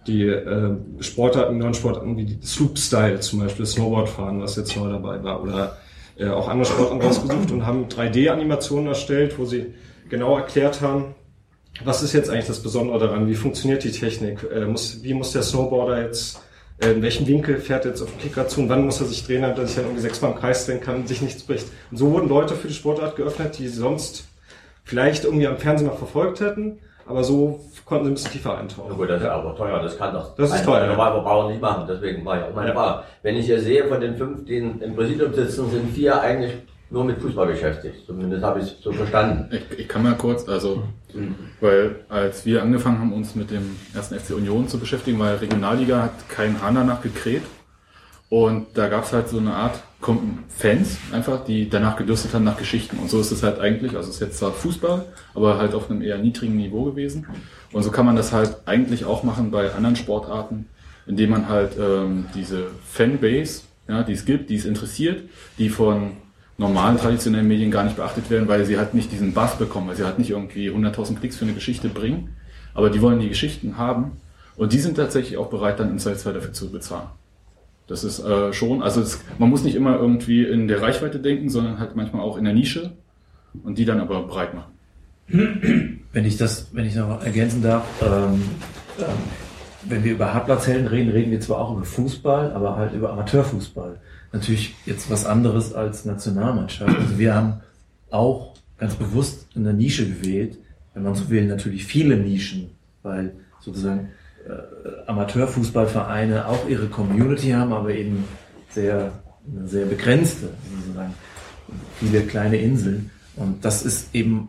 die äh, Sportarten, Non-Sportarten wie die zum Beispiel, Snowboardfahren, was jetzt neu dabei war, oder äh, auch andere Sportarten rausgesucht und haben 3D-Animationen erstellt, wo sie genau erklärt haben, was ist jetzt eigentlich das Besondere daran? Wie funktioniert die Technik? Äh, muss, wie muss der Snowboarder jetzt, äh, in welchem Winkel fährt er jetzt auf den Kicker zu und wann muss er sich drehen, damit er sich dann irgendwie sechsmal im Kreis drehen kann und sich nichts bricht? Und so wurden Leute für die Sportart geöffnet, die sie sonst vielleicht irgendwie am Fernsehen mal verfolgt hätten, aber so konnten sie ein bisschen tiefer eintauchen. Na gut, das ist aber teuer, das kann doch Das ist teuer, ja. Normalverbraucher nicht machen, deswegen war ja auch meine Ja. Frage. Wenn ich hier sehe, von den fünf, die im Präsidium sitzen, sind vier eigentlich nur mit Fußball beschäftigt. Zumindest habe ich es so verstanden. Ich, ich kann mal kurz, also, weil als wir angefangen haben, uns mit dem ersten FC Union zu beschäftigen, weil Regionalliga hat keinen Hahn danach gekräht. Und da gab es halt so eine Art Fans einfach, die danach gedürstet haben nach Geschichten. Und so ist es halt eigentlich, also es ist jetzt zwar Fußball, aber halt auf einem eher niedrigen Niveau gewesen. Und so kann man das halt eigentlich auch machen bei anderen Sportarten, indem man halt ähm, diese Fanbase, ja, die es gibt, die es interessiert, die von normalen traditionellen Medien gar nicht beachtet werden, weil sie halt nicht diesen Bass bekommen, weil sie halt nicht irgendwie 100.000 Klicks für eine Geschichte bringen, aber die wollen die Geschichten haben und die sind tatsächlich auch bereit, dann Zweifelsfall dafür zu bezahlen. Das ist äh, schon, also es, man muss nicht immer irgendwie in der Reichweite denken, sondern halt manchmal auch in der Nische und die dann aber breit machen. <clears throat> Wenn ich das, wenn ich noch ergänzen darf, ähm, ähm, wenn wir über Hartplatzhelden reden, reden wir zwar auch über Fußball, aber halt über Amateurfußball. Natürlich jetzt was anderes als Nationalmannschaft. Also wir haben auch ganz bewusst eine Nische gewählt, wenn man so will, natürlich viele Nischen, weil sozusagen äh, Amateurfußballvereine auch ihre Community haben, aber eben sehr, eine sehr begrenzte, sozusagen viele kleine Inseln. Und das ist eben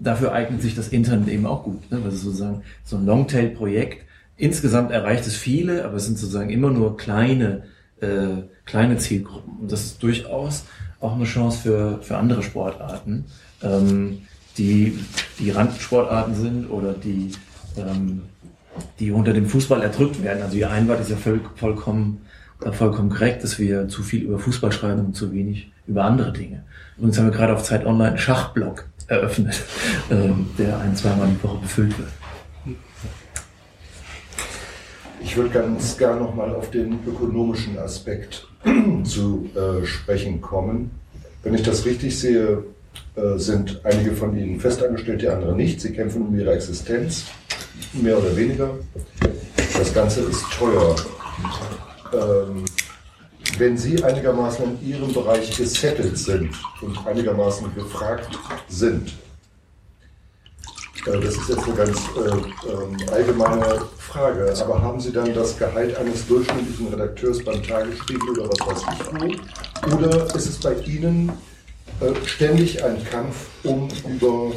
dafür eignet sich das Internet eben auch gut. Ne? Weil es sozusagen so ein Longtail-Projekt. Insgesamt erreicht es viele, aber es sind sozusagen immer nur kleine, äh, kleine Zielgruppen. Und das ist durchaus auch eine Chance für, für andere Sportarten. Ähm, die, die Randsportarten sind oder die, ähm, die unter dem Fußball erdrückt werden. Also Ihr Einwand ist ja voll, vollkommen, äh, vollkommen korrekt, dass wir zu viel über Fußball schreiben und zu wenig über andere Dinge. Übrigens haben wir gerade auf Zeit Online einen Schachblock eröffnet, <laughs> ähm, der ein, zweimal die Woche befüllt wird. Ich würde ganz gern nochmal auf den ökonomischen Aspekt <clears throat> zu äh, sprechen kommen. Wenn ich das richtig sehe, äh, sind einige von Ihnen festangestellt, die andere nicht. Sie kämpfen um ihre Existenz, mehr oder weniger. Das Ganze ist teuer. Ähm, wenn Sie einigermaßen in Ihrem Bereich gesettelt sind und einigermaßen gefragt sind, äh, das ist jetzt eine ganz äh, ähm, allgemeine Frage, aber haben Sie dann das Gehalt eines durchschnittlichen Redakteurs beim Tagesspiegel oder was weiß ich wo? Oder ist es bei Ihnen äh, ständig ein Kampf um über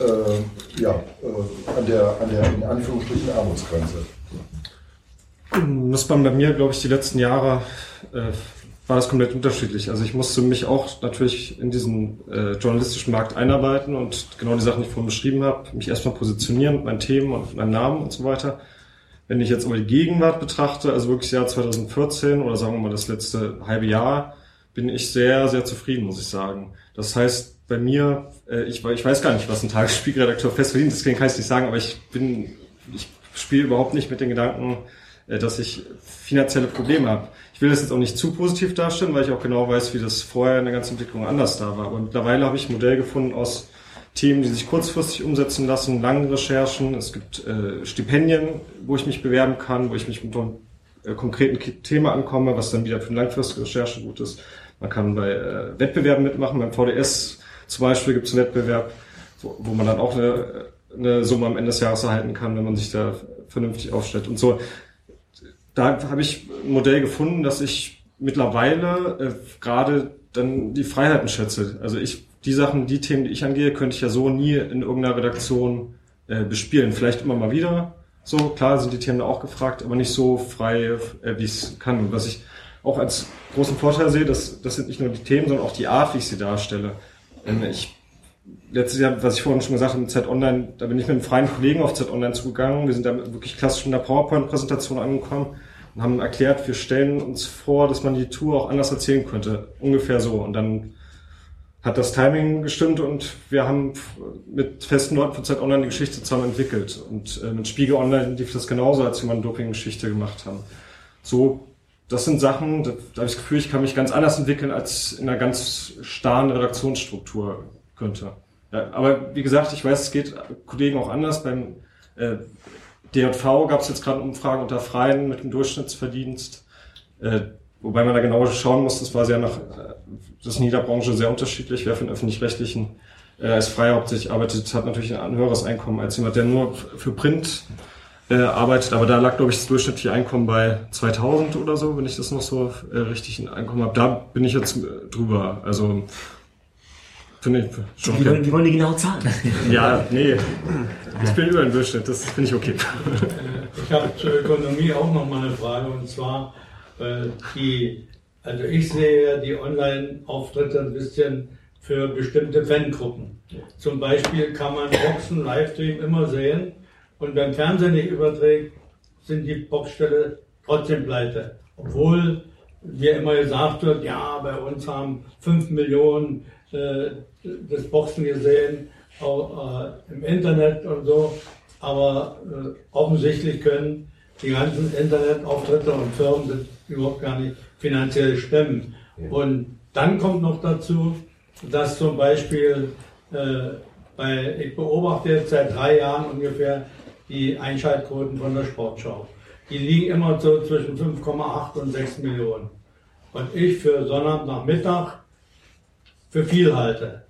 äh, ja, äh, an, der, an der in Anführungsstrichen Armutsgrenze? Das war bei mir, glaube ich, die letzten Jahre war das komplett unterschiedlich. Also ich musste mich auch natürlich in diesen äh, journalistischen Markt einarbeiten und genau die Sachen, die ich vorhin beschrieben habe, mich erstmal positionieren mit meinen Themen und meinem Namen und so weiter. Wenn ich jetzt aber die Gegenwart betrachte, also wirklich das Jahr 2014 oder sagen wir mal das letzte halbe Jahr, bin ich sehr, sehr zufrieden, muss ich sagen. Das heißt, bei mir, äh, ich, ich weiß gar nicht, was ein Tagesspiegelredakteur fest verdient, deswegen kann ich nicht sagen, aber ich bin, ich spiele überhaupt nicht mit den Gedanken, dass ich finanzielle Probleme habe. Ich will das jetzt auch nicht zu positiv darstellen, weil ich auch genau weiß, wie das vorher in der ganzen Entwicklung anders da war. Aber mittlerweile habe ich ein Modell gefunden aus Themen, die sich kurzfristig umsetzen lassen, langen Recherchen. Es gibt äh, Stipendien, wo ich mich bewerben kann, wo ich mich mit einem äh, konkreten Thema ankomme, was dann wieder für eine langfristige Recherche gut ist. Man kann bei äh, Wettbewerben mitmachen. Beim VDS zum Beispiel gibt es einen Wettbewerb, wo, wo man dann auch eine, eine Summe am Ende des Jahres erhalten kann, wenn man sich da vernünftig aufstellt. Und so da habe ich ein Modell gefunden, dass ich mittlerweile äh, gerade dann die Freiheiten schätze. Also ich, die Sachen, die Themen, die ich angehe, könnte ich ja so nie in irgendeiner Redaktion äh, bespielen. Vielleicht immer mal wieder. So, klar sind die Themen da auch gefragt, aber nicht so frei, äh, wie es kann. Und was ich auch als großen Vorteil sehe, das, das sind nicht nur die Themen, sondern auch die Art, wie ich sie darstelle. Ähm, ich letztes Jahr, was ich vorhin schon gesagt habe, mit Z Online, da bin ich mit einem freien Kollegen auf Z Online zugegangen. Wir sind da wirklich klassisch in der PowerPoint-Präsentation angekommen und haben erklärt, wir stellen uns vor, dass man die Tour auch anders erzählen könnte. Ungefähr so. Und dann hat das Timing gestimmt und wir haben mit festen Leuten von Zeit Online die Geschichte zusammen entwickelt. Und äh, mit Spiegel Online lief das genauso, als wir mal eine Doping-Geschichte gemacht haben. So, das sind Sachen, da, da habe ich das Gefühl, ich kann mich ganz anders entwickeln als in einer ganz starren Redaktionsstruktur könnte. Ja, aber wie gesagt, ich weiß, es geht Kollegen auch anders. Beim äh, DJV gab es jetzt gerade Umfragen unter Freien mit dem Durchschnittsverdienst. Äh, wobei man da genau schauen muss, das war sehr nach, äh, das ist in jeder Branche sehr unterschiedlich. Wer den öffentlich-rechtlichen äh, als Freier hauptsächlich arbeitet, hat natürlich ein höheres Einkommen als jemand, der nur für Print äh, arbeitet. Aber da lag, glaube ich, das durchschnittliche Einkommen bei 2000 oder so, wenn ich das noch so äh, richtig in Einkommen habe. Da bin ich jetzt äh, drüber. Also Finde ich schon die, wollen, die wollen die genau zahlen. Ja, nee. Ich bin über den Durchschnitt, das finde ich okay. Ich habe zur Ökonomie auch noch mal eine Frage und zwar äh, die, also ich sehe die Online-Auftritte ein bisschen für bestimmte Fangruppen. Zum Beispiel kann man Boxen Livestream immer sehen und wenn Fernsehen nicht überträgt, sind die Boxstelle trotzdem pleite. Obwohl mir immer gesagt wird, ja, bei uns haben 5 Millionen äh, das Boxen gesehen, auch äh, im Internet und so. Aber äh, offensichtlich können die ganzen Internetauftritte und Firmen das überhaupt gar nicht finanziell stemmen. Und dann kommt noch dazu, dass zum Beispiel äh, bei, ich beobachte jetzt seit drei Jahren ungefähr die Einschaltquoten von der Sportschau. Die liegen immer so zwischen 5,8 und 6 Millionen. Und ich für Sonnabendnachmittag für viel halte.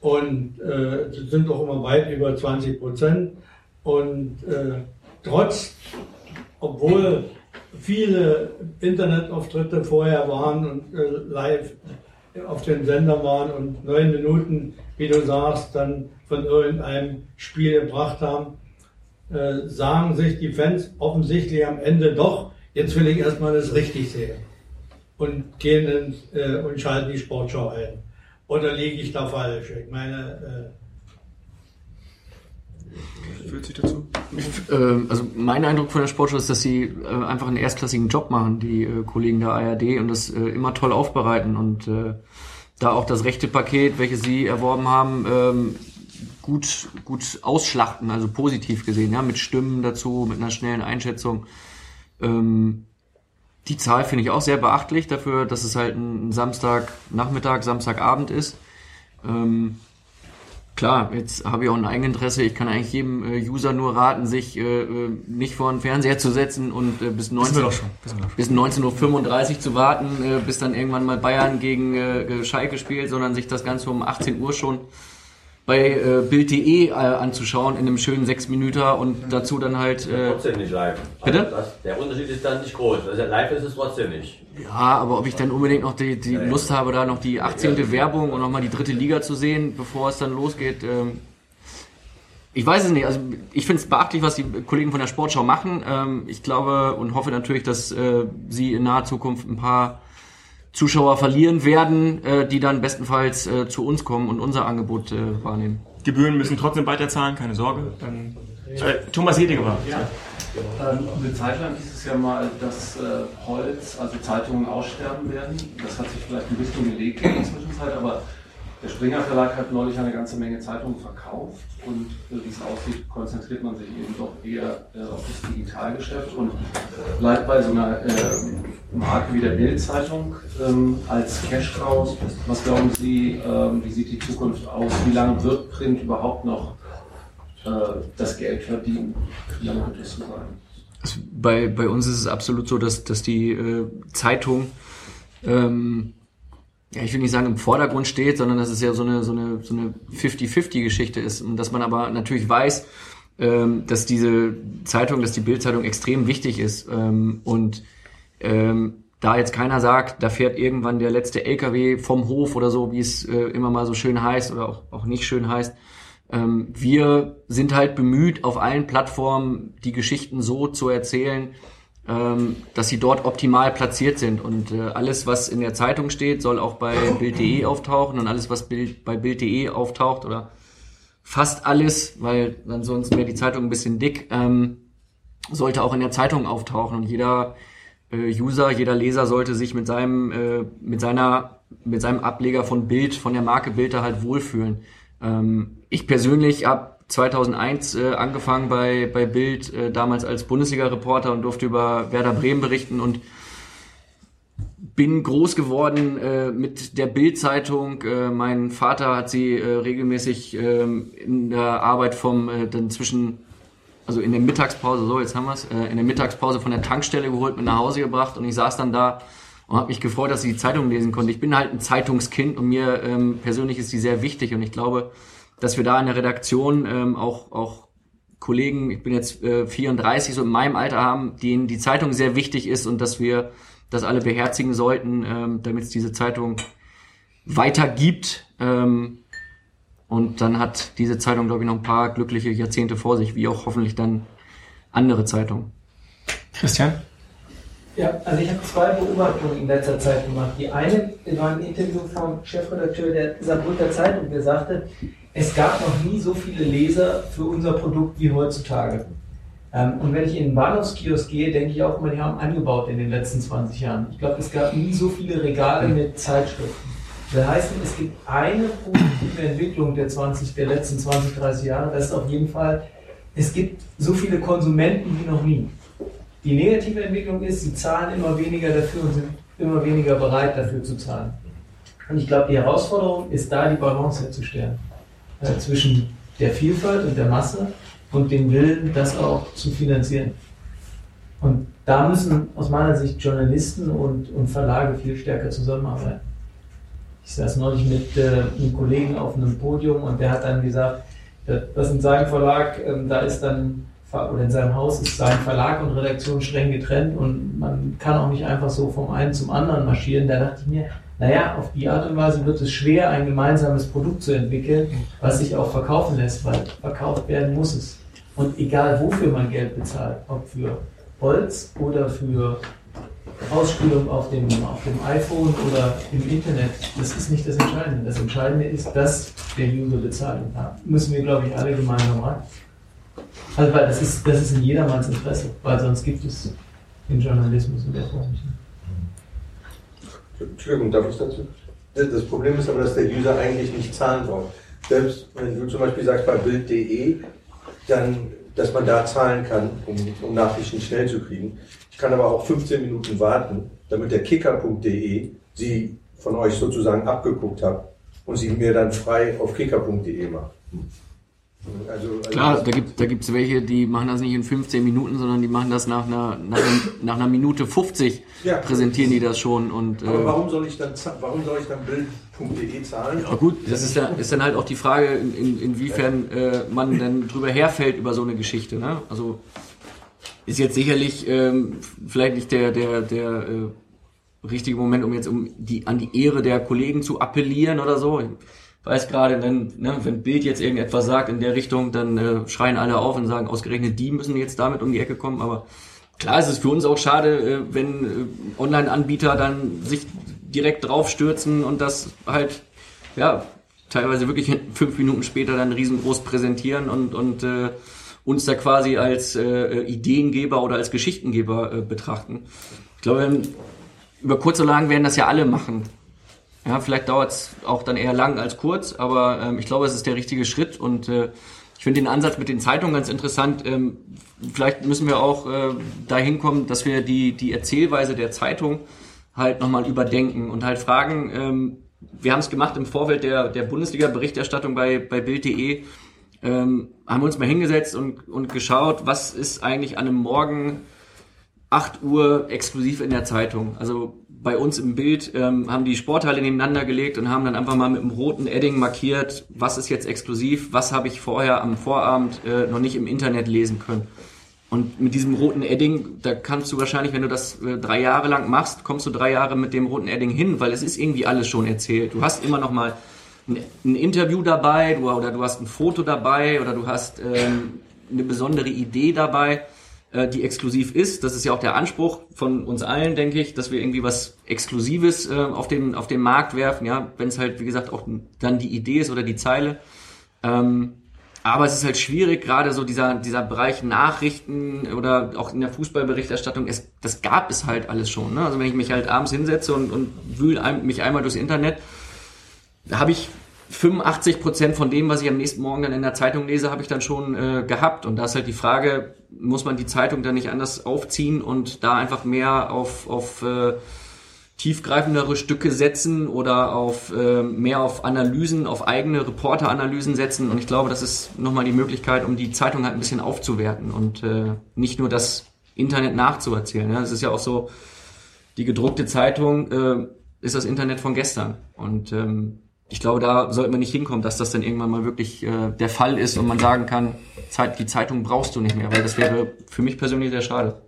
Und äh, sind auch immer weit über 20 Prozent. Und äh, trotz, obwohl viele Internetauftritte vorher waren und äh, live auf den Sender waren und neun Minuten, wie du sagst, dann von irgendeinem Spiel gebracht haben, äh, sagen sich die Fans offensichtlich am Ende doch, jetzt will ich erstmal das richtig sehen. Und gehen in, äh, und schalten die Sportschau ein. Oder liege ich da falsch? Ich meine, fühlt sich dazu? Ähm, also mein Eindruck von der Sportschau ist, dass sie äh, einfach einen erstklassigen Job machen, die äh, Kollegen der ARD und das äh, immer toll aufbereiten und äh, da auch das rechte Paket, welches sie erworben haben, ähm, gut gut ausschlachten, also positiv gesehen, ja, mit Stimmen dazu, mit einer schnellen Einschätzung. Ähm, die Zahl finde ich auch sehr beachtlich dafür, dass es halt ein Samstagnachmittag, Samstagabend ist. Ähm, klar, jetzt habe ich auch ein Eigeninteresse. Ich kann eigentlich jedem äh, User nur raten, sich äh, äh nicht vor den Fernseher zu setzen und äh, bis, 19, bis 19.35 Uhr zu warten, äh, bis dann irgendwann mal Bayern gegen äh, Schalke spielt, sondern sich das Ganze um 18 Uhr schon bei äh, Bild.de äh, anzuschauen in einem schönen 6 Minuten und dazu dann halt. Äh, trotzdem nicht live. Bitte? Also das, der Unterschied ist dann nicht groß. Also live ist es trotzdem nicht. Ja, aber ob ich dann unbedingt noch die, die Lust habe, da noch die 18. Werbung und nochmal die dritte Liga zu sehen, bevor es dann losgeht, ähm, ich weiß es nicht. Also ich finde es beachtlich, was die Kollegen von der Sportschau machen. Ähm, ich glaube und hoffe natürlich, dass äh, sie in naher Zukunft ein paar Zuschauer verlieren werden, äh, die dann bestenfalls äh, zu uns kommen und unser Angebot äh, wahrnehmen. Gebühren müssen trotzdem weiterzahlen, keine Sorge. Dann, äh, Thomas Hediger war. Ja. Ähm, eine Zeit lang hieß es ja mal, dass äh, Holz, also Zeitungen aussterben werden. Das hat sich vielleicht ein bisschen gelegt in der Zwischenzeit, aber der Springer Verlag hat neulich eine ganze Menge Zeitungen verkauft und äh, wie es aussieht, konzentriert man sich eben doch eher äh, auf das Digitalgeschäft und bleibt bei so einer äh, Marke wie der Bild-Zeitung ähm, als Cash raus. Was glauben Sie, ähm, wie sieht die Zukunft aus? Wie lange wird Print überhaupt noch äh, das Geld verdienen? Wie lange wird das so sein? Also bei, bei uns ist es absolut so, dass, dass die äh, Zeitung ähm, ja, ich will nicht sagen im Vordergrund steht, sondern dass es ja so eine so eine so eine 50-50-Geschichte ist und dass man aber natürlich weiß, ähm, dass diese Zeitung, dass die Bildzeitung extrem wichtig ist ähm, und ähm, da jetzt keiner sagt, da fährt irgendwann der letzte LKW vom Hof oder so, wie es äh, immer mal so schön heißt oder auch, auch nicht schön heißt. Ähm, wir sind halt bemüht, auf allen Plattformen die Geschichten so zu erzählen, dass sie dort optimal platziert sind. Und äh, alles, was in der Zeitung steht, soll auch bei <laughs> Bild.de auftauchen und alles, was Bild, bei Bild.de auftaucht oder fast alles, weil ansonsten wäre die Zeitung ein bisschen dick, ähm, sollte auch in der Zeitung auftauchen und jeder äh, User, jeder Leser sollte sich mit seinem, äh, mit seiner, mit seinem Ableger von Bild, von der Marke Bild da halt wohlfühlen. Ähm, ich persönlich habe 2001 äh, angefangen bei, bei Bild, äh, damals als Bundesliga-Reporter und durfte über Werder Bremen berichten und bin groß geworden äh, mit der Bild-Zeitung. Äh, mein Vater hat sie äh, regelmäßig äh, in der Arbeit vom äh, dann zwischen also in der Mittagspause, so jetzt haben wir es, äh, in der Mittagspause von der Tankstelle geholt, mit nach Hause gebracht und ich saß dann da und habe mich gefreut, dass ich die Zeitung lesen konnte. Ich bin halt ein Zeitungskind und mir ähm, persönlich ist die sehr wichtig und ich glaube, dass wir da in der Redaktion ähm, auch, auch Kollegen, ich bin jetzt äh, 34, so in meinem Alter haben, denen die Zeitung sehr wichtig ist und dass wir das alle beherzigen sollten, ähm, damit es diese Zeitung weitergibt. Ähm, und dann hat diese Zeitung, glaube ich, noch ein paar glückliche Jahrzehnte vor sich, wie auch hoffentlich dann andere Zeitungen. Christian? Ja, also ich habe zwei Beobachtungen in letzter Zeit gemacht. Die eine war ein Interview vom Chefredakteur der Saarbrücker Zeitung, der sagte, es gab noch nie so viele Leser für unser Produkt wie heutzutage. Ähm, und wenn ich in den Bahnhofskiosk gehe, denke ich auch immer, die haben angebaut in den letzten 20 Jahren. Ich glaube, es gab nie so viele Regale mit Zeitschriften. Das heißt, es gibt eine positive Entwicklung der, 20, der letzten 20, 30 Jahre. Das ist auf jeden Fall, es gibt so viele Konsumenten wie noch nie. Die negative Entwicklung ist, sie zahlen immer weniger dafür und sind immer weniger bereit dafür zu zahlen. Und ich glaube, die Herausforderung ist da, die Balance herzustellen äh, zwischen der Vielfalt und der Masse und dem Willen, das auch zu finanzieren. Und da müssen aus meiner Sicht Journalisten und, und Verlage viel stärker zusammenarbeiten. Ich saß neulich mit äh, einem Kollegen auf einem Podium und der hat dann gesagt, dass in seinem Verlag, ähm, da ist dann, oder in seinem Haus ist sein Verlag und Redaktion streng getrennt und man kann auch nicht einfach so vom einen zum anderen marschieren. Da dachte ich mir, naja, auf die Art und Weise wird es schwer, ein gemeinsames Produkt zu entwickeln, was sich auch verkaufen lässt, weil verkauft werden muss es. Und egal wofür man Geld bezahlt, ob für Holz oder für Ausspielung auf dem, auf dem iPhone oder im Internet, das ist nicht das Entscheidende. Das Entscheidende ist, dass der User bezahlt. da müssen wir, glaube ich, alle gemeinsam rein. Also weil das ist, das ist in jedermanns Interesse, weil sonst gibt es den Journalismus in der Form nicht. Entschuldigung, darf ich dazu? Das Problem ist aber, dass der User eigentlich nicht zahlen braucht. Selbst wenn du zum Beispiel sagst bei Bild.de, dann, dass man da zahlen kann, um, um Nachrichten schnell zu kriegen. Ich kann aber auch 15 Minuten warten, damit der Kicker.de sie von euch sozusagen abgeguckt hat und sie mir dann frei auf kicker.de macht. Also, also Klar, da gibt da gibt's welche, die machen das nicht in 15 Minuten, sondern die machen das nach einer, nach, einem, nach einer Minute 50, Ja. präsentieren die das schon. Und, Aber äh, warum soll ich dann, za- warum soll ich dann Bild.de zahlen? Ja gut, das ist, ja, ist dann halt auch die Frage, in, in, inwiefern äh, man dann drüber herfällt über so eine Geschichte. Ne? Also ist jetzt sicherlich ähm, vielleicht nicht der, der, der äh, richtige Moment, um jetzt um die, an die Ehre der Kollegen zu appellieren oder so. Weiß gerade, wenn, ne, wenn Bild jetzt irgendetwas sagt in der Richtung, dann äh, schreien alle auf und sagen, ausgerechnet die müssen jetzt damit um die Ecke kommen. Aber klar ist es für uns auch schade, äh, wenn äh, Online-Anbieter dann sich direkt draufstürzen und das halt, ja, teilweise wirklich fünf Minuten später dann riesengroß präsentieren und, und äh, uns da quasi als äh, Ideengeber oder als Geschichtengeber äh, betrachten. Ich glaube, über kurz oder lang werden das ja alle machen. Ja, vielleicht dauert es auch dann eher lang als kurz, aber ähm, ich glaube, es ist der richtige Schritt und äh, ich finde den Ansatz mit den Zeitungen ganz interessant. Ähm, vielleicht müssen wir auch äh, dahin kommen, dass wir die, die Erzählweise der Zeitung halt nochmal überdenken und halt fragen, ähm, wir haben es gemacht im Vorfeld der, der Bundesliga-Berichterstattung bei, bei Bild.de, ähm, haben wir uns mal hingesetzt und, und geschaut, was ist eigentlich an einem Morgen 8 Uhr exklusiv in der Zeitung. Also bei uns im Bild ähm, haben die Sportteile nebeneinander gelegt und haben dann einfach mal mit einem roten Edding markiert, was ist jetzt exklusiv, was habe ich vorher am Vorabend äh, noch nicht im Internet lesen können. Und mit diesem roten Edding, da kannst du wahrscheinlich, wenn du das äh, drei Jahre lang machst, kommst du drei Jahre mit dem roten Edding hin, weil es ist irgendwie alles schon erzählt. Du hast immer noch mal ein, ein Interview dabei du, oder du hast ein Foto dabei oder du hast ähm, eine besondere Idee dabei, äh, die exklusiv ist. Das ist ja auch der Anspruch von uns allen, denke ich, dass wir irgendwie was Exklusives äh, auf, den, auf den Markt werfen, ja, wenn es halt, wie gesagt, auch dann die Idee ist oder die Zeile. Ähm, aber es ist halt schwierig, gerade so dieser, dieser Bereich Nachrichten oder auch in der Fußballberichterstattung, es, das gab es halt alles schon. Ne? Also wenn ich mich halt abends hinsetze und, und wühle ein, mich einmal durchs Internet, habe ich 85 Prozent von dem, was ich am nächsten Morgen dann in der Zeitung lese, habe ich dann schon äh, gehabt. Und da ist halt die Frage, muss man die Zeitung dann nicht anders aufziehen und da einfach mehr auf, auf äh, tiefgreifendere Stücke setzen oder auf äh, mehr auf Analysen, auf eigene Reporteranalysen setzen. Und ich glaube, das ist nochmal die Möglichkeit, um die Zeitung halt ein bisschen aufzuwerten und äh, nicht nur das Internet nachzuerzählen. Ja, es ist ja auch so, die gedruckte Zeitung äh, ist das Internet von gestern. Und ähm, ich glaube, da sollte man nicht hinkommen, dass das dann irgendwann mal wirklich äh, der Fall ist und man sagen kann, Zeit, die Zeitung brauchst du nicht mehr, weil das wäre für mich persönlich sehr schade.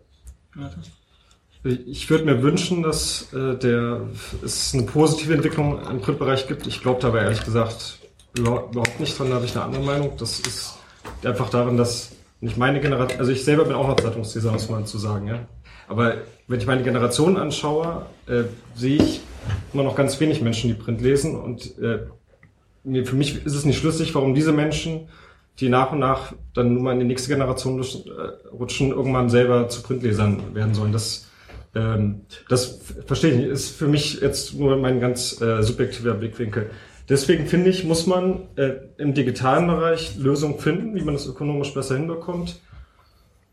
Ich würde mir wünschen, dass äh, der, es eine positive Entwicklung im Printbereich gibt. Ich glaube dabei ehrlich gesagt überhaupt nicht dran, da habe ich eine andere Meinung. Das ist einfach darin, dass nicht meine Generation, also ich selber bin auch noch Zeitungsleser, muss man zu sagen, ja. Aber wenn ich meine Generation anschaue, äh, sehe ich immer noch ganz wenig Menschen, die Print lesen. Und äh, für mich ist es nicht schlüssig, warum diese Menschen, die nach und nach dann nun mal in die nächste Generation rutschen, äh, rutschen irgendwann selber zu Printlesern werden sollen. Das, ähm, das verstehe ich nicht. Ist für mich jetzt nur mein ganz äh, subjektiver Blickwinkel. Deswegen finde ich, muss man äh, im digitalen Bereich Lösungen finden, wie man das ökonomisch besser hinbekommt.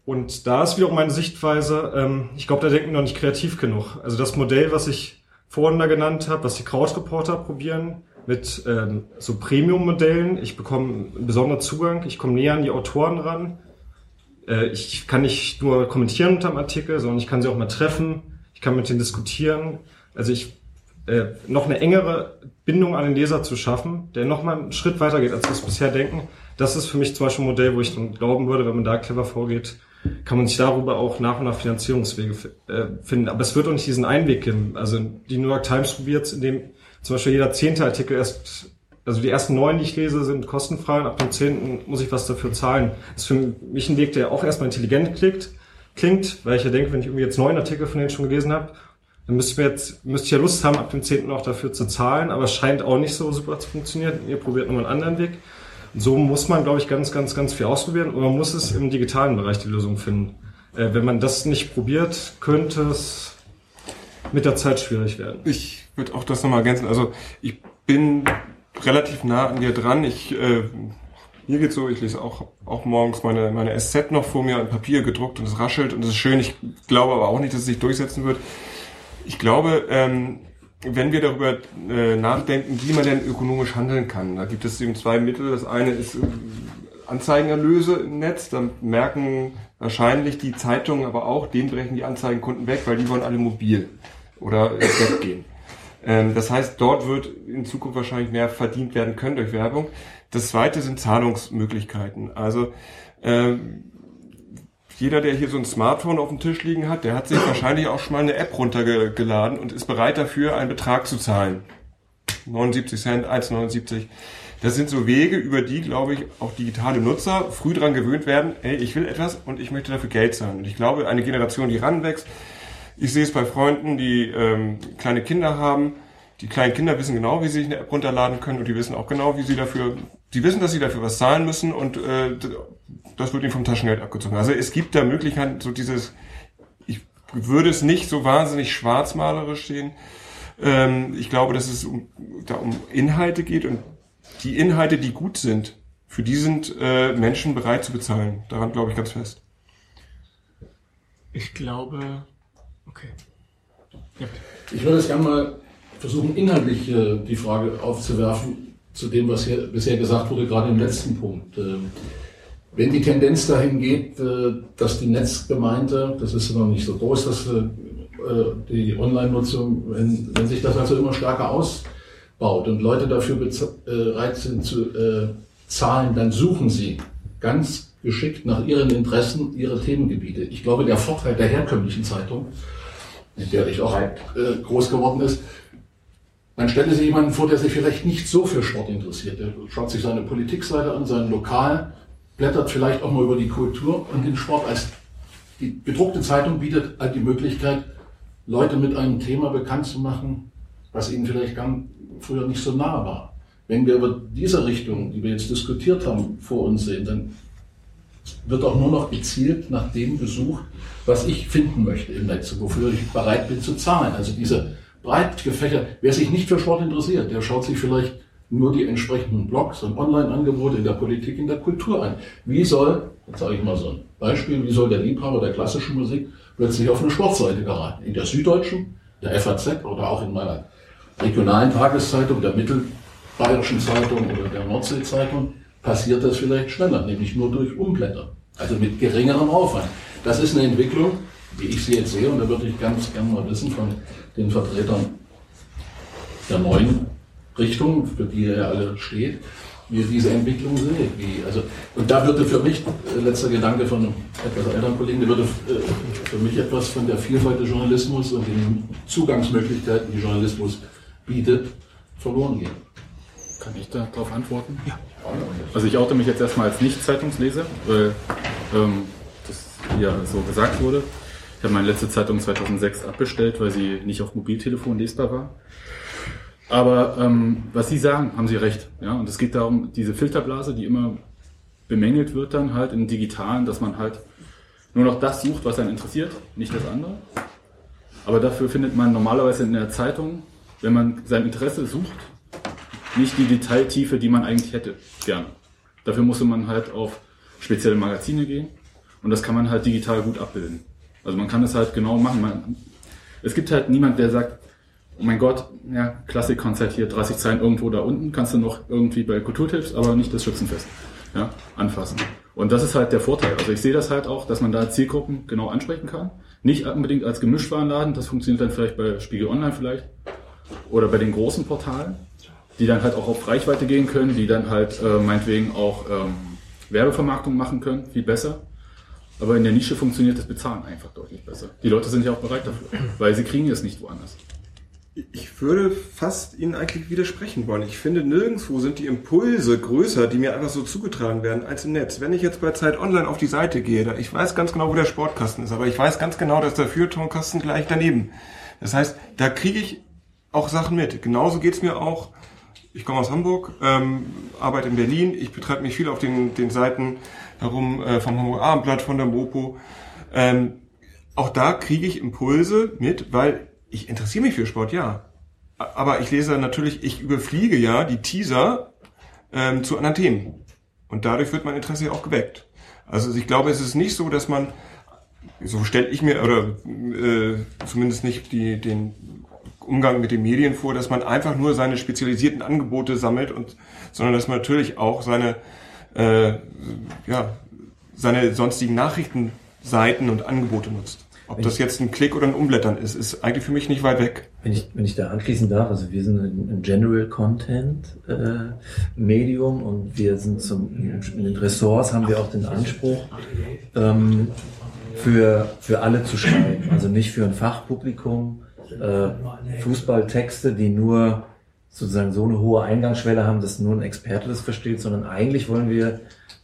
Und da ist wiederum meine Sichtweise, ähm, ich glaube, da denken wir noch nicht kreativ genug. Also das Modell, was ich vorhin da genannt habe, was die Krautreporter probieren, mit ähm, so Premium-Modellen. Ich bekomme einen besonderen Zugang, ich komme näher an die Autoren ran. Äh, ich kann nicht nur kommentieren unter dem Artikel, sondern ich kann sie auch mal treffen, ich kann mit denen diskutieren. Also ich äh, noch eine engere Bindung an den Leser zu schaffen, der noch mal einen Schritt weiter geht, als wir es bisher denken. Das ist für mich zum Beispiel ein Modell, wo ich dann glauben würde, wenn man da clever vorgeht, kann man sich darüber auch nach und nach Finanzierungswege äh, finden. Aber es wird auch nicht diesen Einweg geben. Also die New York Times probiert es, indem zum Beispiel jeder zehnte Artikel erst, also die ersten neun, die ich lese, sind kostenfrei und ab dem zehnten muss ich was dafür zahlen. Das ist für mich ein Weg, der auch erstmal intelligent klingt, klingt, weil ich ja denke, wenn ich irgendwie jetzt neun Artikel von denen schon gelesen habe, dann müsste ich, jetzt, müsste ich ja Lust haben, ab dem zehnten auch dafür zu zahlen, aber es scheint auch nicht so super zu funktionieren. Ihr probiert nochmal einen anderen Weg. So muss man, glaube ich, ganz, ganz, ganz viel ausprobieren und man muss es im digitalen Bereich die Lösung finden. Äh, wenn man das nicht probiert, könnte es mit der Zeit schwierig werden. Ich würde auch das nochmal ergänzen. Also ich bin relativ nah an dir dran. Ich äh, mir geht's so, ich lese auch, auch morgens meine, meine SZ noch vor mir in Papier gedruckt und es raschelt und es ist schön. Ich glaube aber auch nicht, dass es sich durchsetzen wird. Ich glaube, ähm, wenn wir darüber äh, nachdenken, wie man denn ökonomisch handeln kann, da gibt es eben zwei Mittel. Das eine ist äh, Anzeigenerlöse im Netz. Da merken wahrscheinlich die Zeitungen aber auch, denen brechen die Anzeigenkunden weg, weil die wollen alle mobil oder ins Web gehen. Ähm, das heißt, dort wird in Zukunft wahrscheinlich mehr verdient werden können durch Werbung. Das zweite sind Zahlungsmöglichkeiten. Also ähm, jeder, der hier so ein Smartphone auf dem Tisch liegen hat, der hat sich wahrscheinlich auch schon mal eine App runtergeladen und ist bereit dafür, einen Betrag zu zahlen. 79 Cent, 1,79. Das sind so Wege, über die, glaube ich, auch digitale Nutzer früh dran gewöhnt werden, ey, ich will etwas und ich möchte dafür Geld zahlen. Und ich glaube, eine Generation, die ranwächst, ich sehe es bei Freunden, die ähm, kleine Kinder haben, die kleinen Kinder wissen genau, wie sie sich eine App runterladen können und die wissen auch genau, wie sie dafür, die wissen, dass sie dafür was zahlen müssen und äh, das wird ihnen vom Taschengeld abgezogen. Also es gibt da Möglichkeiten, so dieses, ich würde es nicht so wahnsinnig schwarzmalerisch sehen. Ähm, ich glaube, dass es um, da um Inhalte geht und die Inhalte, die gut sind, für die sind äh, Menschen bereit zu bezahlen. Daran glaube ich ganz fest. Ich glaube, okay. Ja. Ich würde jetzt gerne mal versuchen, inhaltlich äh, die Frage aufzuwerfen zu dem, was hier bisher gesagt wurde, gerade im letzten Punkt. Ähm, wenn die Tendenz dahin geht, äh, dass die Netzgemeinde, das ist noch nicht so groß, dass äh, die Online-Nutzung, wenn, wenn sich das also immer stärker ausbaut und Leute dafür bereit sind zu zahlen, dann suchen sie ganz geschickt nach ihren Interessen ihre Themengebiete. Ich glaube, der Vorteil der herkömmlichen Zeitung, in der ich auch groß geworden ist, man stelle sich jemanden vor, der sich vielleicht nicht so für Sport interessiert. Der schaut sich seine Politikseite an, sein Lokal, blättert vielleicht auch mal über die Kultur und den Sport als die gedruckte Zeitung bietet halt die Möglichkeit, Leute mit einem Thema bekannt zu machen, was ihnen vielleicht gar früher nicht so nah war. Wenn wir über diese Richtung, die wir jetzt diskutiert haben, vor uns sehen, dann wird auch nur noch gezielt nach dem gesucht, was ich finden möchte im Netz, wofür ich bereit bin zu zahlen. Also diese breit gefächert, wer sich nicht für Sport interessiert, der schaut sich vielleicht nur die entsprechenden Blogs und Online-Angebote in der Politik, in der Kultur an. Wie soll, jetzt sage ich mal so ein Beispiel, wie soll der Liebhaber der klassischen Musik plötzlich auf eine Sportseite geraten? In der Süddeutschen, der FAZ oder auch in meiner regionalen Tageszeitung, der Mittelbayerischen Zeitung oder der Nordsee-Zeitung passiert das vielleicht schneller, nämlich nur durch Umblätter. Also mit geringerem Aufwand. Das ist eine Entwicklung, wie ich sie jetzt sehe, und da würde ich ganz gerne mal wissen von den Vertretern der neuen Richtung, für die ihr ja alle steht, wie ihr diese Entwicklung seht. Wie, also, und da würde für mich, äh, letzter Gedanke von einem etwas älteren Kollegen, da würde äh, für mich etwas von der Vielfalt des Journalismus und den Zugangsmöglichkeiten, die Journalismus bietet, verloren gehen. Kann ich darauf antworten? Ja. Also ich oute mich jetzt erstmal als Nicht-Zeitungsleser, weil ähm, das ja so gesagt wurde. Ich habe meine letzte Zeitung 2006 abbestellt, weil sie nicht auf Mobiltelefon lesbar war. Aber ähm, was Sie sagen, haben Sie recht. Ja? Und es geht darum, diese Filterblase, die immer bemängelt wird dann halt im Digitalen, dass man halt nur noch das sucht, was einen interessiert, nicht das andere. Aber dafür findet man normalerweise in der Zeitung, wenn man sein Interesse sucht, nicht die Detailtiefe, die man eigentlich hätte, gerne. Dafür musste man halt auf spezielle Magazine gehen und das kann man halt digital gut abbilden. Also man kann es halt genau machen. Man, es gibt halt niemand, der sagt, oh mein Gott, ja, Klassikkonzert hier, 30 Zeilen irgendwo da unten, kannst du noch irgendwie bei Kulturtipps, aber nicht das Schützenfest ja, anfassen. Und das ist halt der Vorteil. Also ich sehe das halt auch, dass man da Zielgruppen genau ansprechen kann. Nicht unbedingt als Gemischtwarenladen, das funktioniert dann vielleicht bei Spiegel Online vielleicht oder bei den großen Portalen, die dann halt auch auf Reichweite gehen können, die dann halt äh, meinetwegen auch ähm, Werbevermarktung machen können, viel besser. Aber in der Nische funktioniert das Bezahlen einfach deutlich besser. Die Leute sind ja auch bereit dafür, weil sie kriegen es nicht woanders. Ich würde fast Ihnen eigentlich widersprechen wollen. Ich finde, nirgendwo sind die Impulse größer, die mir einfach so zugetragen werden, als im Netz. Wenn ich jetzt bei Zeit Online auf die Seite gehe, ich weiß ganz genau, wo der Sportkasten ist, aber ich weiß ganz genau, dass der Feuilletonkasten gleich daneben. Das heißt, da kriege ich auch Sachen mit. Genauso geht's mir auch Ich komme aus Hamburg, ähm, arbeite in Berlin. Ich betreibe mich viel auf den, den Seiten herum äh, vom Hamburger Abendblatt, von der Mopo. Ähm, auch da kriege ich Impulse mit, weil ich interessiere mich für Sport, ja. Aber ich lese natürlich, ich überfliege ja die Teaser ähm, zu anderen Themen. Und dadurch wird mein Interesse ja auch geweckt. Also ich glaube, es ist nicht so, dass man, so stelle ich mir, oder äh, zumindest nicht die, den Umgang mit den Medien vor, dass man einfach nur seine spezialisierten Angebote sammelt und, sondern dass man natürlich auch seine, äh, ja, seine sonstigen Nachrichtenseiten und Angebote nutzt. Ob das jetzt ein Klick oder ein Umblättern ist, ist eigentlich für mich nicht weit weg. Wenn ich, wenn ich da anschließen darf, also wir sind ein General Content äh, Medium und wir sind zum, in den Ressorts haben wir auch den Anspruch, ähm, für, für alle zu schreiben. Also nicht für ein Fachpublikum, äh, Fußballtexte, die nur sozusagen so eine hohe Eingangsschwelle haben, dass nur ein Experte das versteht, sondern eigentlich wollen wir,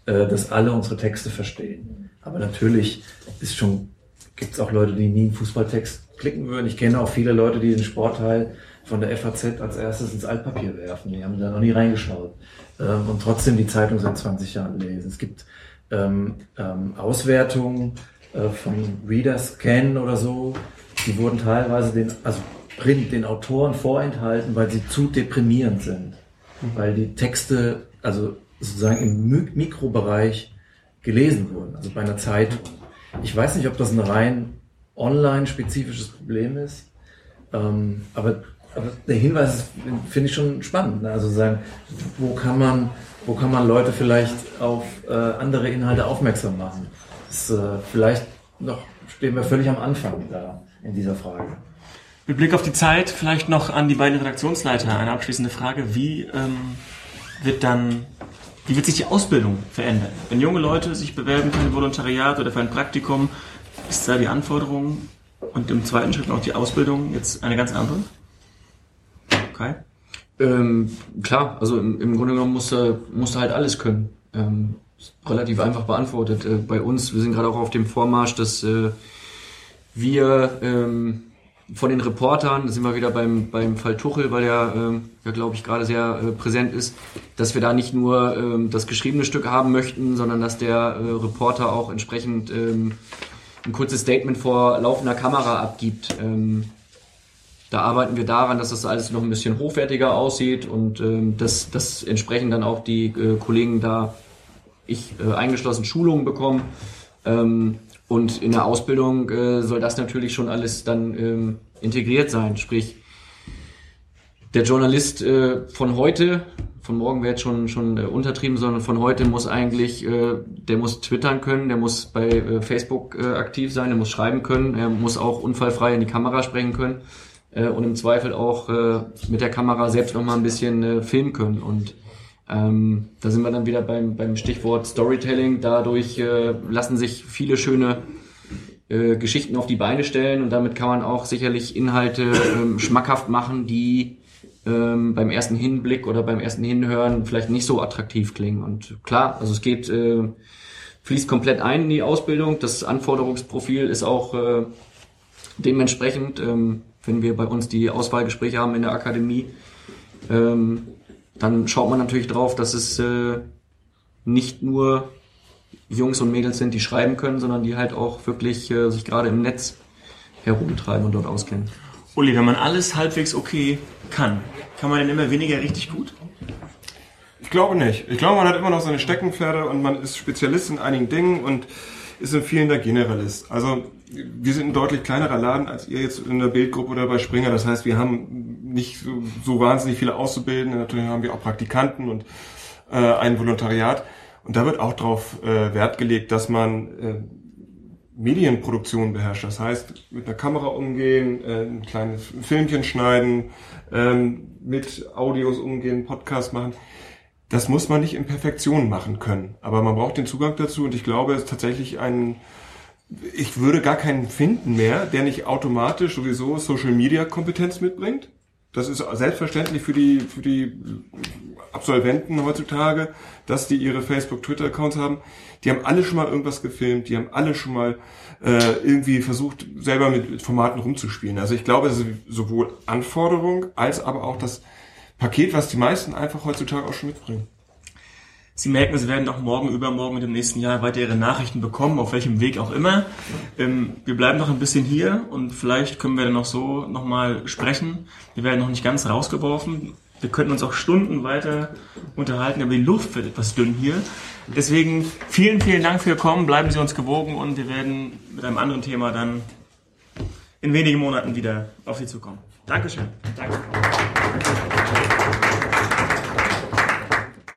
äh, dass alle unsere Texte verstehen. Aber natürlich ist schon gibt es auch Leute, die nie einen Fußballtext klicken würden. Ich kenne auch viele Leute, die den Sportteil von der FAZ als erstes ins Altpapier werfen. Die haben da noch nie reingeschaut ähm, und trotzdem die Zeitung seit 20 Jahren lesen. Es gibt ähm, ähm, Auswertungen äh, von Readers Scan oder so, die wurden teilweise den, also Print, den Autoren vorenthalten, weil sie zu deprimierend sind. Mhm. Weil die Texte, also sozusagen im Mikrobereich gelesen wurden, also bei einer Zeitung. Ich weiß nicht, ob das ein rein online-spezifisches Problem ist, ähm, aber, aber, der Hinweis finde ich schon spannend. Ne? Also sagen, wo kann man, wo kann man Leute vielleicht auf äh, andere Inhalte aufmerksam machen? Das, äh, vielleicht noch stehen wir völlig am Anfang da in dieser Frage. Mit Blick auf die Zeit vielleicht noch an die beiden Redaktionsleiter eine abschließende Frage. Wie ähm, wird dann wie wird sich die Ausbildung verändern? Wenn junge Leute sich bewerben für ein Volontariat oder für ein Praktikum, ist da die Anforderung und im zweiten Schritt auch die Ausbildung jetzt eine ganz andere? Okay. Ähm, klar, also im, im Grunde genommen musst du, musst du halt alles können. Ähm, relativ einfach beantwortet. Äh, bei uns, wir sind gerade auch auf dem Vormarsch, dass äh, wir ähm, von den Reportern, da sind wir wieder beim, beim Fall Tuchel, weil er, ähm, ja, glaube ich, gerade sehr äh, präsent ist, dass wir da nicht nur ähm, das geschriebene Stück haben möchten, sondern dass der äh, Reporter auch entsprechend ähm, ein kurzes Statement vor laufender Kamera abgibt. Ähm, da arbeiten wir daran, dass das alles noch ein bisschen hochwertiger aussieht und ähm, dass, dass entsprechend dann auch die äh, Kollegen da, ich äh, eingeschlossen, Schulungen bekommen. Ähm, und in der Ausbildung äh, soll das natürlich schon alles dann ähm, integriert sein. Sprich, der Journalist äh, von heute, von morgen wird schon schon äh, untertrieben, sondern von heute muss eigentlich, äh, der muss twittern können, der muss bei äh, Facebook äh, aktiv sein, der muss schreiben können, er muss auch unfallfrei in die Kamera sprechen können äh, und im Zweifel auch äh, mit der Kamera selbst noch mal ein bisschen äh, filmen können und ähm, da sind wir dann wieder beim, beim Stichwort Storytelling. Dadurch äh, lassen sich viele schöne äh, Geschichten auf die Beine stellen und damit kann man auch sicherlich Inhalte ähm, schmackhaft machen, die ähm, beim ersten Hinblick oder beim ersten Hinhören vielleicht nicht so attraktiv klingen. Und klar, also es geht, äh, fließt komplett ein in die Ausbildung. Das Anforderungsprofil ist auch äh, dementsprechend, ähm, wenn wir bei uns die Auswahlgespräche haben in der Akademie, ähm, dann schaut man natürlich drauf, dass es äh, nicht nur Jungs und Mädels sind, die schreiben können, sondern die halt auch wirklich äh, sich gerade im Netz herumtreiben und dort auskennen. Uli, wenn man alles halbwegs okay kann, kann man denn immer weniger richtig gut? Ich glaube nicht. Ich glaube, man hat immer noch seine Steckenpferde und man ist Spezialist in einigen Dingen und ist in vielen der Generalist. Also wir sind ein deutlich kleinerer Laden als ihr jetzt in der Bildgruppe oder bei Springer. Das heißt, wir haben nicht so, so wahnsinnig viele Auszubildende. Natürlich haben wir auch Praktikanten und äh, ein Volontariat. Und da wird auch darauf äh, Wert gelegt, dass man äh, Medienproduktion beherrscht. Das heißt, mit einer Kamera umgehen, äh, ein kleines Filmchen schneiden, ähm, mit Audios umgehen, Podcast machen. Das muss man nicht in Perfektion machen können. Aber man braucht den Zugang dazu und ich glaube, es ist tatsächlich ein, ich würde gar keinen finden mehr, der nicht automatisch sowieso Social Media Kompetenz mitbringt. Das ist selbstverständlich für die, für die Absolventen heutzutage, dass die ihre Facebook, Twitter Accounts haben. Die haben alle schon mal irgendwas gefilmt, die haben alle schon mal äh, irgendwie versucht, selber mit Formaten rumzuspielen. Also ich glaube, es ist sowohl Anforderung als aber auch das Paket, was die meisten einfach heutzutage auch schon mitbringen. Sie merken, Sie werden auch morgen, übermorgen und im nächsten Jahr weiter Ihre Nachrichten bekommen, auf welchem Weg auch immer. Ähm, wir bleiben noch ein bisschen hier und vielleicht können wir dann noch so nochmal sprechen. Wir werden noch nicht ganz rausgeworfen. Wir könnten uns auch Stunden weiter unterhalten, aber die Luft wird etwas dünn hier. Deswegen vielen, vielen Dank für Ihr Kommen. Bleiben Sie uns gewogen und wir werden mit einem anderen Thema dann in wenigen Monaten wieder auf Sie zukommen. Dankeschön. Danke.